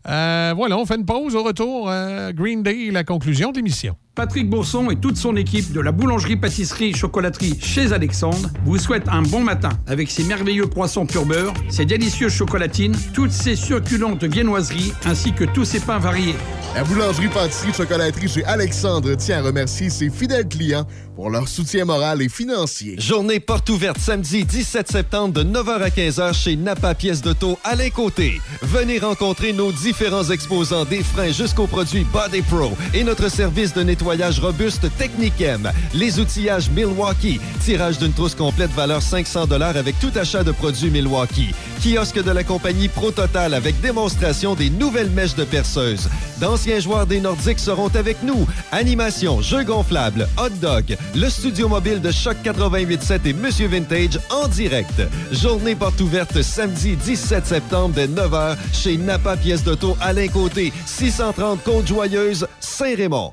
Euh, voilà, on fait une pause. Au retour, euh, Green Day, la conclusion de l'émission. Patrick Bourson et toute son équipe de la boulangerie-pâtisserie-chocolaterie chez Alexandre vous souhaitent un bon matin avec ses merveilleux croissants pur beurre, ses délicieuses chocolatines, toutes ses succulentes viennoiseries ainsi que tous ses pains variés. La boulangerie-pâtisserie-chocolaterie chez Alexandre tient à remercier ses fidèles clients pour leur soutien moral et financier. Journée porte ouverte samedi 17 septembre de 9h à 15h chez Napa Pièces d'Auto à Côté. Venez rencontrer nos différents exposants des freins jusqu'aux produits Body Pro et notre service de nettoyage robuste Technicem, les outillages Milwaukee, tirage d'une trousse complète valeur 500 dollars avec tout achat de produits Milwaukee, kiosque de la compagnie Pro Total avec démonstration des nouvelles mèches de perceuse. D'anciens joueurs des Nordiques seront avec nous. Animation, jeux gonflables, hot dog, le studio mobile de Choc 88.7 et Monsieur Vintage en direct. Journée porte ouverte samedi 17 septembre dès 9h chez Napa Pièces d'Auto Alain Côté, 630 Côte-Joyeuse, Saint-Raymond.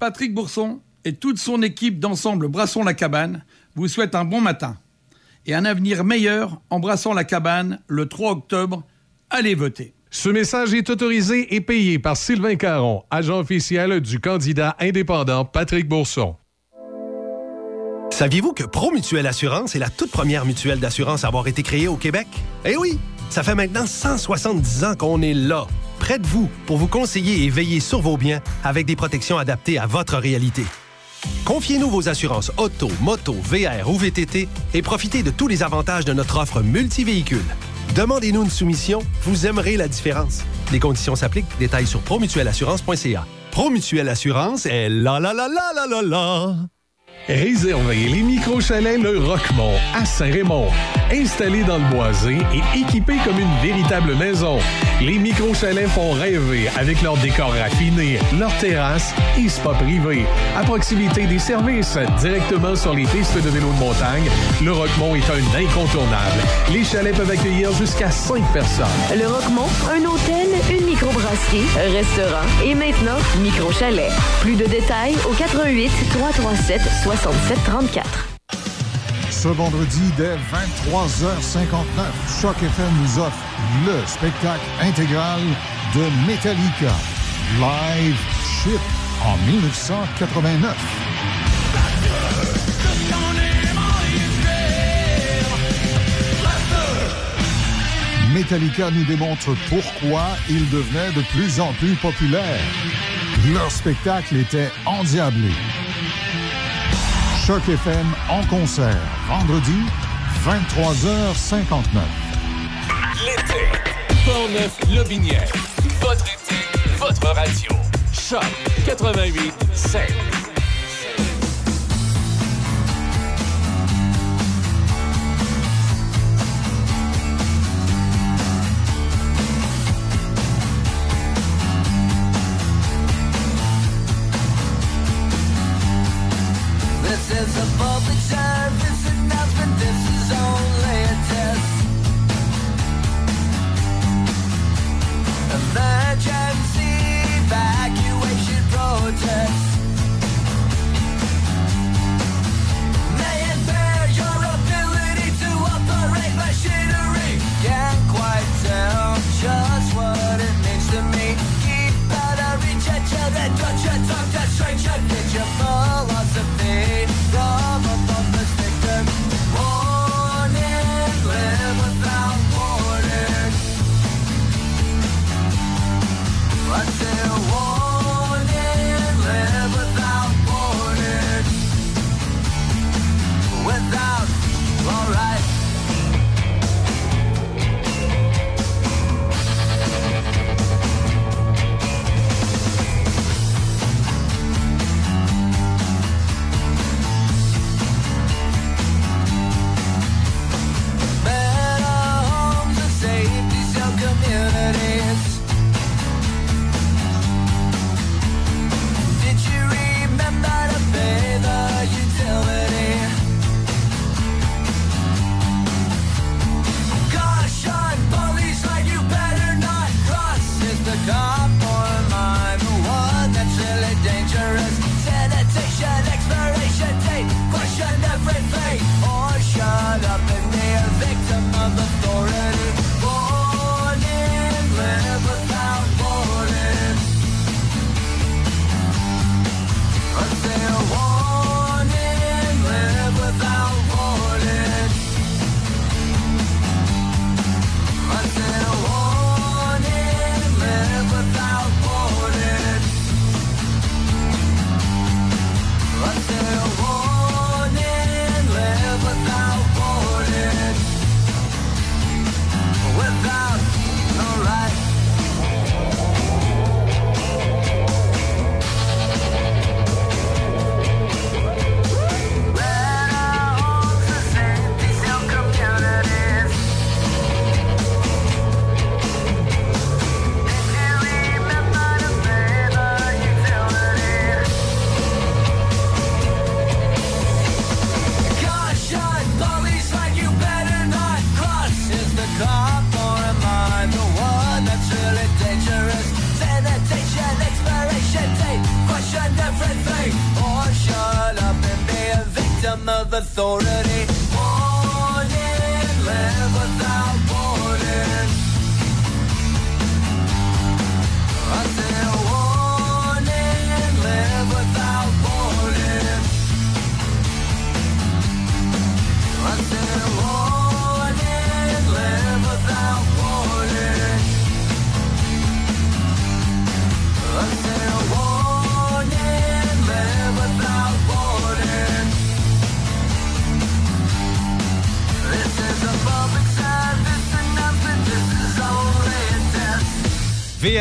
Patrick Bourson et toute son équipe d'ensemble Brasson la Cabane vous souhaitent un bon matin et un avenir meilleur en brassant la cabane le 3 octobre. Allez voter. Ce message est autorisé et payé par Sylvain Caron, agent officiel du candidat indépendant Patrick Bourson. Saviez-vous que Promutuelle Assurance est la toute première mutuelle d'assurance à avoir été créée au Québec? Eh oui! Ça fait maintenant 170 ans qu'on est là, près de vous, pour vous conseiller et veiller sur vos biens avec des protections adaptées à votre réalité? Confiez-nous vos assurances auto, moto, VR ou VTT et profitez de tous les avantages de notre offre multivéhicule. Demandez-nous une soumission, vous aimerez la différence. Les conditions s'appliquent. Détails sur promutuelassurance.ca. Promutuelle Assurance est la la la la la la la. Réservez les micro-chalets Le Roquemont à Saint-Raymond. Installés dans le boisé et équipés comme une véritable maison, les micro-chalets font rêver avec leur décor raffiné, leur terrasse et spa privé. À proximité des services, directement sur les pistes de vélo de montagne, Le Roquemont est un incontournable. Les chalets peuvent accueillir jusqu'à 5 personnes. Le Roquemont, un hôtel, une microbrasserie, restaurant et maintenant micro-chalet. Plus de détails au 88 337 67 34. Ce vendredi, dès 23h59, Choc FM nous offre le spectacle intégral de Metallica, Live Ship en 1989. Metallica nous démontre pourquoi ils devenaient de plus en plus populaires. Leur spectacle était endiablé. Choc FM en concert, vendredi, 23h59. L'été. Portneuf Lobinière. Votre été, votre radio. Choc 88 7. above the time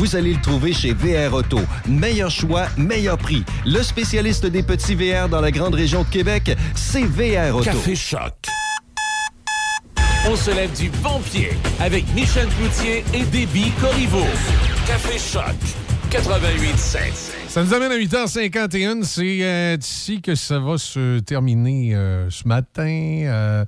vous allez le trouver chez VR Auto. Meilleur choix, meilleur prix. Le spécialiste des petits VR dans la grande région de Québec, c'est VR Auto. Café Choc. On se lève du bon pied avec Michel Cloutier et Déby Corriveau. Café Choc. 88.7. Ça nous amène à 8h51. C'est euh, d'ici que ça va se terminer euh, ce matin. Euh,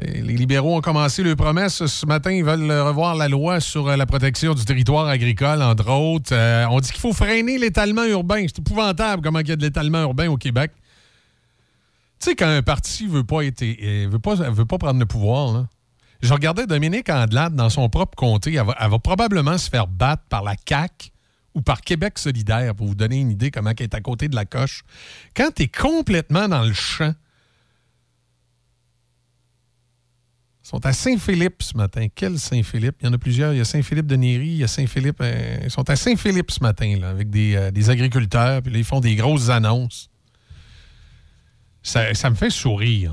les libéraux ont commencé leur promesse. Ce matin, ils veulent revoir la loi sur euh, la protection du territoire agricole, entre autres. Euh, on dit qu'il faut freiner l'étalement urbain. C'est épouvantable comment il y a de l'étalement urbain au Québec. Tu sais, quand un parti être, euh, veut pas, veut pas prendre le pouvoir. Je regardais Dominique Andelade dans son propre comté. Elle va, elle va probablement se faire battre par la CAQ ou par Québec solidaire, pour vous donner une idée comment elle est à côté de la coche. Quand tu es complètement dans le champ, ils sont à Saint-Philippe ce matin. Quel Saint-Philippe? Il y en a plusieurs. Il y a Saint-Philippe de Néry, il y a Saint-Philippe. euh, ils sont à Saint-Philippe ce matin, là, avec des, euh, des agriculteurs. Puis là, ils font des grosses annonces. Ça, me fait sourire.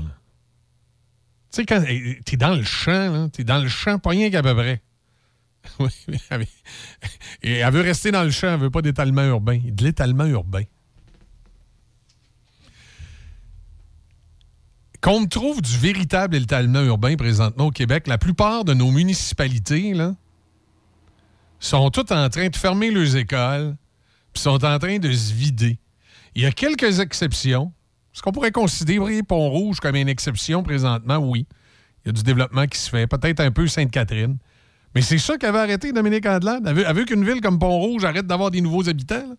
Tu sais, quand tu es dans le champ, tu es dans le champ, pas rien qu'à peu près. Oui, elle veut rester dans le champ, elle veut pas d'étalement urbain. De l'étalement urbain. Qu'on trouve du véritable étalement urbain présentement au Québec, la plupart de nos municipalités là, sont toutes en train de fermer leurs écoles, puis sont en train de se vider. Il y a quelques exceptions. Est-ce qu'on pourrait considérer Pont-Rouge comme une exception présentement? Oui. Il y a du développement qui se fait. Peut-être un peu Sainte-Catherine. Mais c'est ça qu'avait arrêté Dominique Andelade. Elle veut, qu'une ville comme Pont-Rouge arrête d'avoir des nouveaux habitants.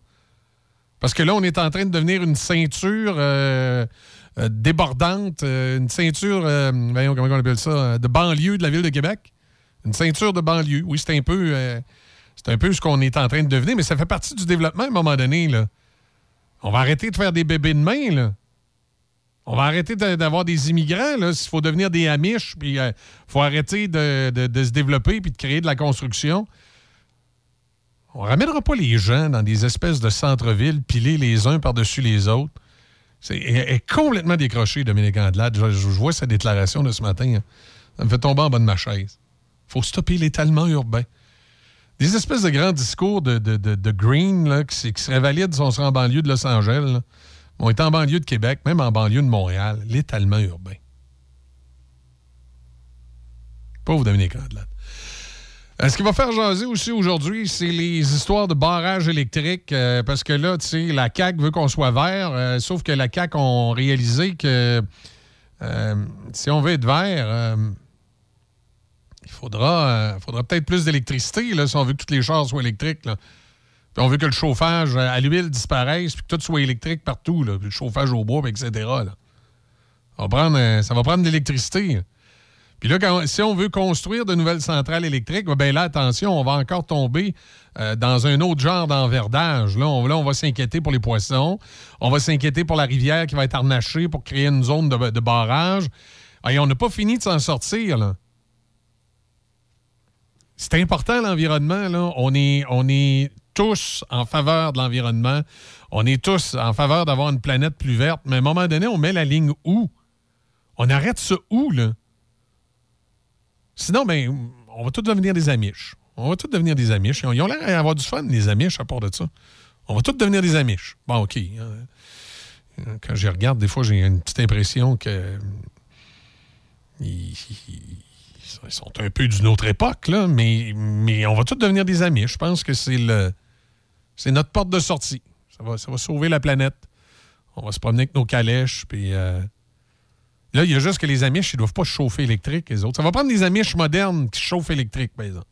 Parce que là, on est en train de devenir une ceinture euh, euh, débordante, euh, une ceinture, euh, voyons, comment on appelle ça, de banlieue de la ville de Québec. Une ceinture de banlieue. Oui, c'est un peu, c'est un peu ce qu'on est en train de devenir, mais ça fait partie du développement à un moment donné. Là. On va arrêter de faire des bébés de main, là. On va arrêter d'avoir des immigrants. S'il faut devenir des Amish, puis il faut arrêter de se développer puis de créer de la construction. On ramènera pas les gens dans des espèces de centres-villes pilés les uns par-dessus les autres. C'est elle est complètement décroché, Dominique Andelade. Je, vois sa déclaration de ce matin. hein. Ça me fait tomber en bas de ma chaise. faut stopper l'étalement urbain. Des espèces de grands discours de, Green qui, seraient valides si on serait en banlieue de Los Angeles. On est en banlieue de Québec, même en banlieue de Montréal. L'étalement urbain. Pauvre Dominique Andelade. Euh, Ce qui va faire jaser aussi aujourd'hui, c'est les histoires de barrage électrique. euh, parce que là, tu sais, la CAQ veut qu'on soit vert, euh, sauf que la CAQ ont réalisé que si on veut être vert, il faudra, faudra peut-être plus d'électricité si on veut que tous les chars soient électriques. là. Puis on veut que le chauffage à l'huile disparaisse, puis que tout soit électrique partout, là, puis le chauffage au bois, etc. Ça va prendre, ça va prendre de l'électricité. Puis là, si on veut construire de nouvelles centrales électriques, ben là, attention, on va encore tomber euh, dans un autre genre d'enverdage. Là, on, là, on va s'inquiéter pour les poissons. On va s'inquiéter pour la rivière qui va être harnachée pour créer une zone de, barrage. Et on n'a pas fini de s'en sortir, là. C'est important, l'environnement. Là. On, est, on est tous en faveur de l'environnement. On est tous en faveur d'avoir une planète plus verte. Mais à un moment donné, on met la ligne où? On arrête ça où, là? Sinon, ben, on va tous devenir des amiches. On va tous devenir des amiches. Ils ont, l'air d'avoir du fun, les amiches, à part de ça. On va tous devenir des amiches. Bon, OK. hein. Quand les regarde, des fois, j'ai une petite impression que ils, sont un peu d'une autre époque, là, mais, on va tous devenir des amis. Je pense que c'est le c'est notre porte de sortie. Ça va, ça va sauver la planète. On va se promener avec nos calèches, puis... euh, Là, il y a juste que les Amish, ils doivent pas chauffer électrique, les autres. Ça va prendre des Amish modernes qui chauffent électrique, par exemple.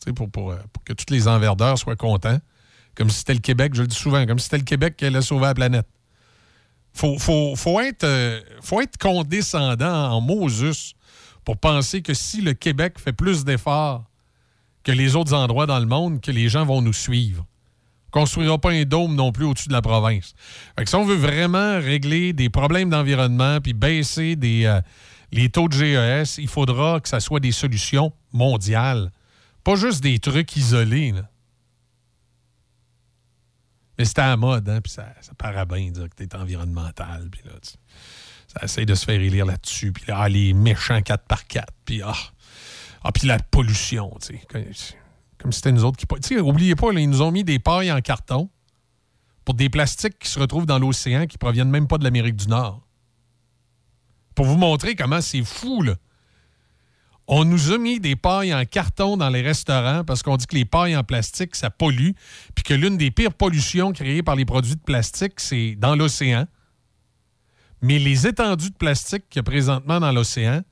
Tu sais, pour, pour, euh, pour que tous les enverdeurs soient contents. Comme si c'était le Québec, je le dis souvent, comme si c'était le Québec qui allait sauver la planète. Faut, faut, faut, être, euh, faut être condescendant en Moses pour penser que si le Québec fait plus d'efforts que les autres endroits dans le monde, que les gens vont nous suivre. On construira pas un dôme non plus au-dessus de la province. Fait que si on veut vraiment régler des problèmes d'environnement puis baisser des, euh, les taux de GES, il faudra que ça soit des solutions mondiales. Pas juste des trucs isolés. Mais c'était à la mode, hein, puis ça, ça paraît bien dire que t'es environnemental, puis là, ça essaie de se faire élire là-dessus, puis ah, les méchants 4x4, puis ah, ah, puis la pollution, tu comme, si c'était nous autres qui... Tu sais, oubliez pas, ils nous ont mis des pailles en carton pour des plastiques qui se retrouvent dans l'océan qui proviennent même pas de l'Amérique du Nord. Pour vous montrer comment c'est fou, là. On nous a mis des pailles en carton dans les restaurants parce qu'on dit que les pailles en plastique, ça pollue, puis que l'une des pires pollutions créées par les produits de plastique, c'est dans l'océan. Mais les étendues de plastique qu'il y a présentement dans l'océan,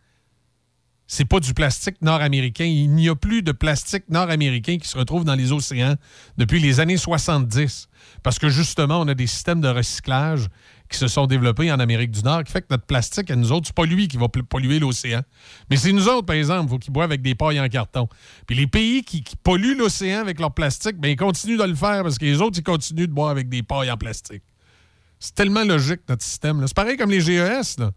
c'est pas du plastique nord-américain. Il n'y a plus de plastique nord-américain qui se retrouve dans les océans depuis les années 70. Parce que justement, on a des systèmes de recyclage qui se sont développés en Amérique du Nord, qui fait que notre plastique, à nous autres, c'est pas lui qui va polluer l'océan. Mais c'est nous autres, par exemple, faut boivent avec des pailles en carton. Puis les pays qui, qui polluent l'océan avec leur plastique, ben ils continuent de le faire parce que les autres, ils continuent de boire avec des pailles en plastique. C'est tellement logique, notre système. C'est pareil comme les GES. Là.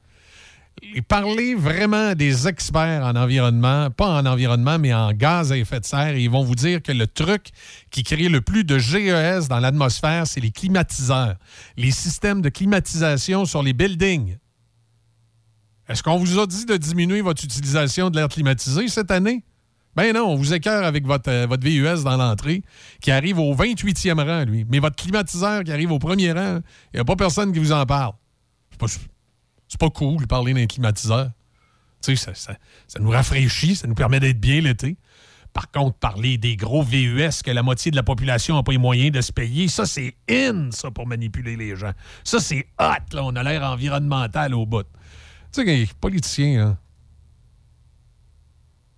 Et parler vraiment des experts en environnement, pas en environnement, mais en gaz à effet de serre, et ils vont vous dire que le truc qui crée le plus de GES dans l'atmosphère, c'est les climatiseurs, les systèmes de climatisation sur les buildings. Est-ce qu'on vous a dit de diminuer votre utilisation de l'air climatisé cette année? Ben non, on vous écœure avec votre, euh, votre VUS dans l'entrée, qui arrive au 28e rang, lui. Mais votre climatiseur qui arrive au premier rang, il n'y a pas personne qui vous en parle. Pas, c'est pas cool de parler d'un climatiseur. Tu sais, ça, ça- nous rafraîchit, ça nous permet d'être bien l'été. Par contre, parler des gros VUS que la moitié de la population n'a pas les moyens de se payer, ça, c'est in, ça, pour manipuler les gens. Ça, c'est hot, là. On a l'air environnemental au bout. Tu sais, les politiciens, là,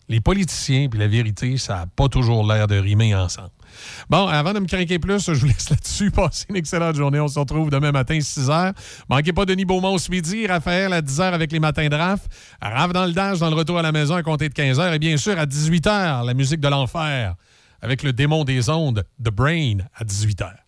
les politiciens puis la vérité, ça n'a pas toujours l'air de rimer ensemble. Bon, avant de me craquer plus, je vous laisse là-dessus. Passez une excellente journée. On se retrouve demain matin, 6 h. Manquez pas Denis Beaumont ce midi, Raphaël à 10 h avec les matins de RAF. Raph dans le dash, dans le retour à la maison à compter de 15 h. Et bien sûr, à 18 h, la musique de l'enfer avec le démon des ondes, The Brain, à 18 h.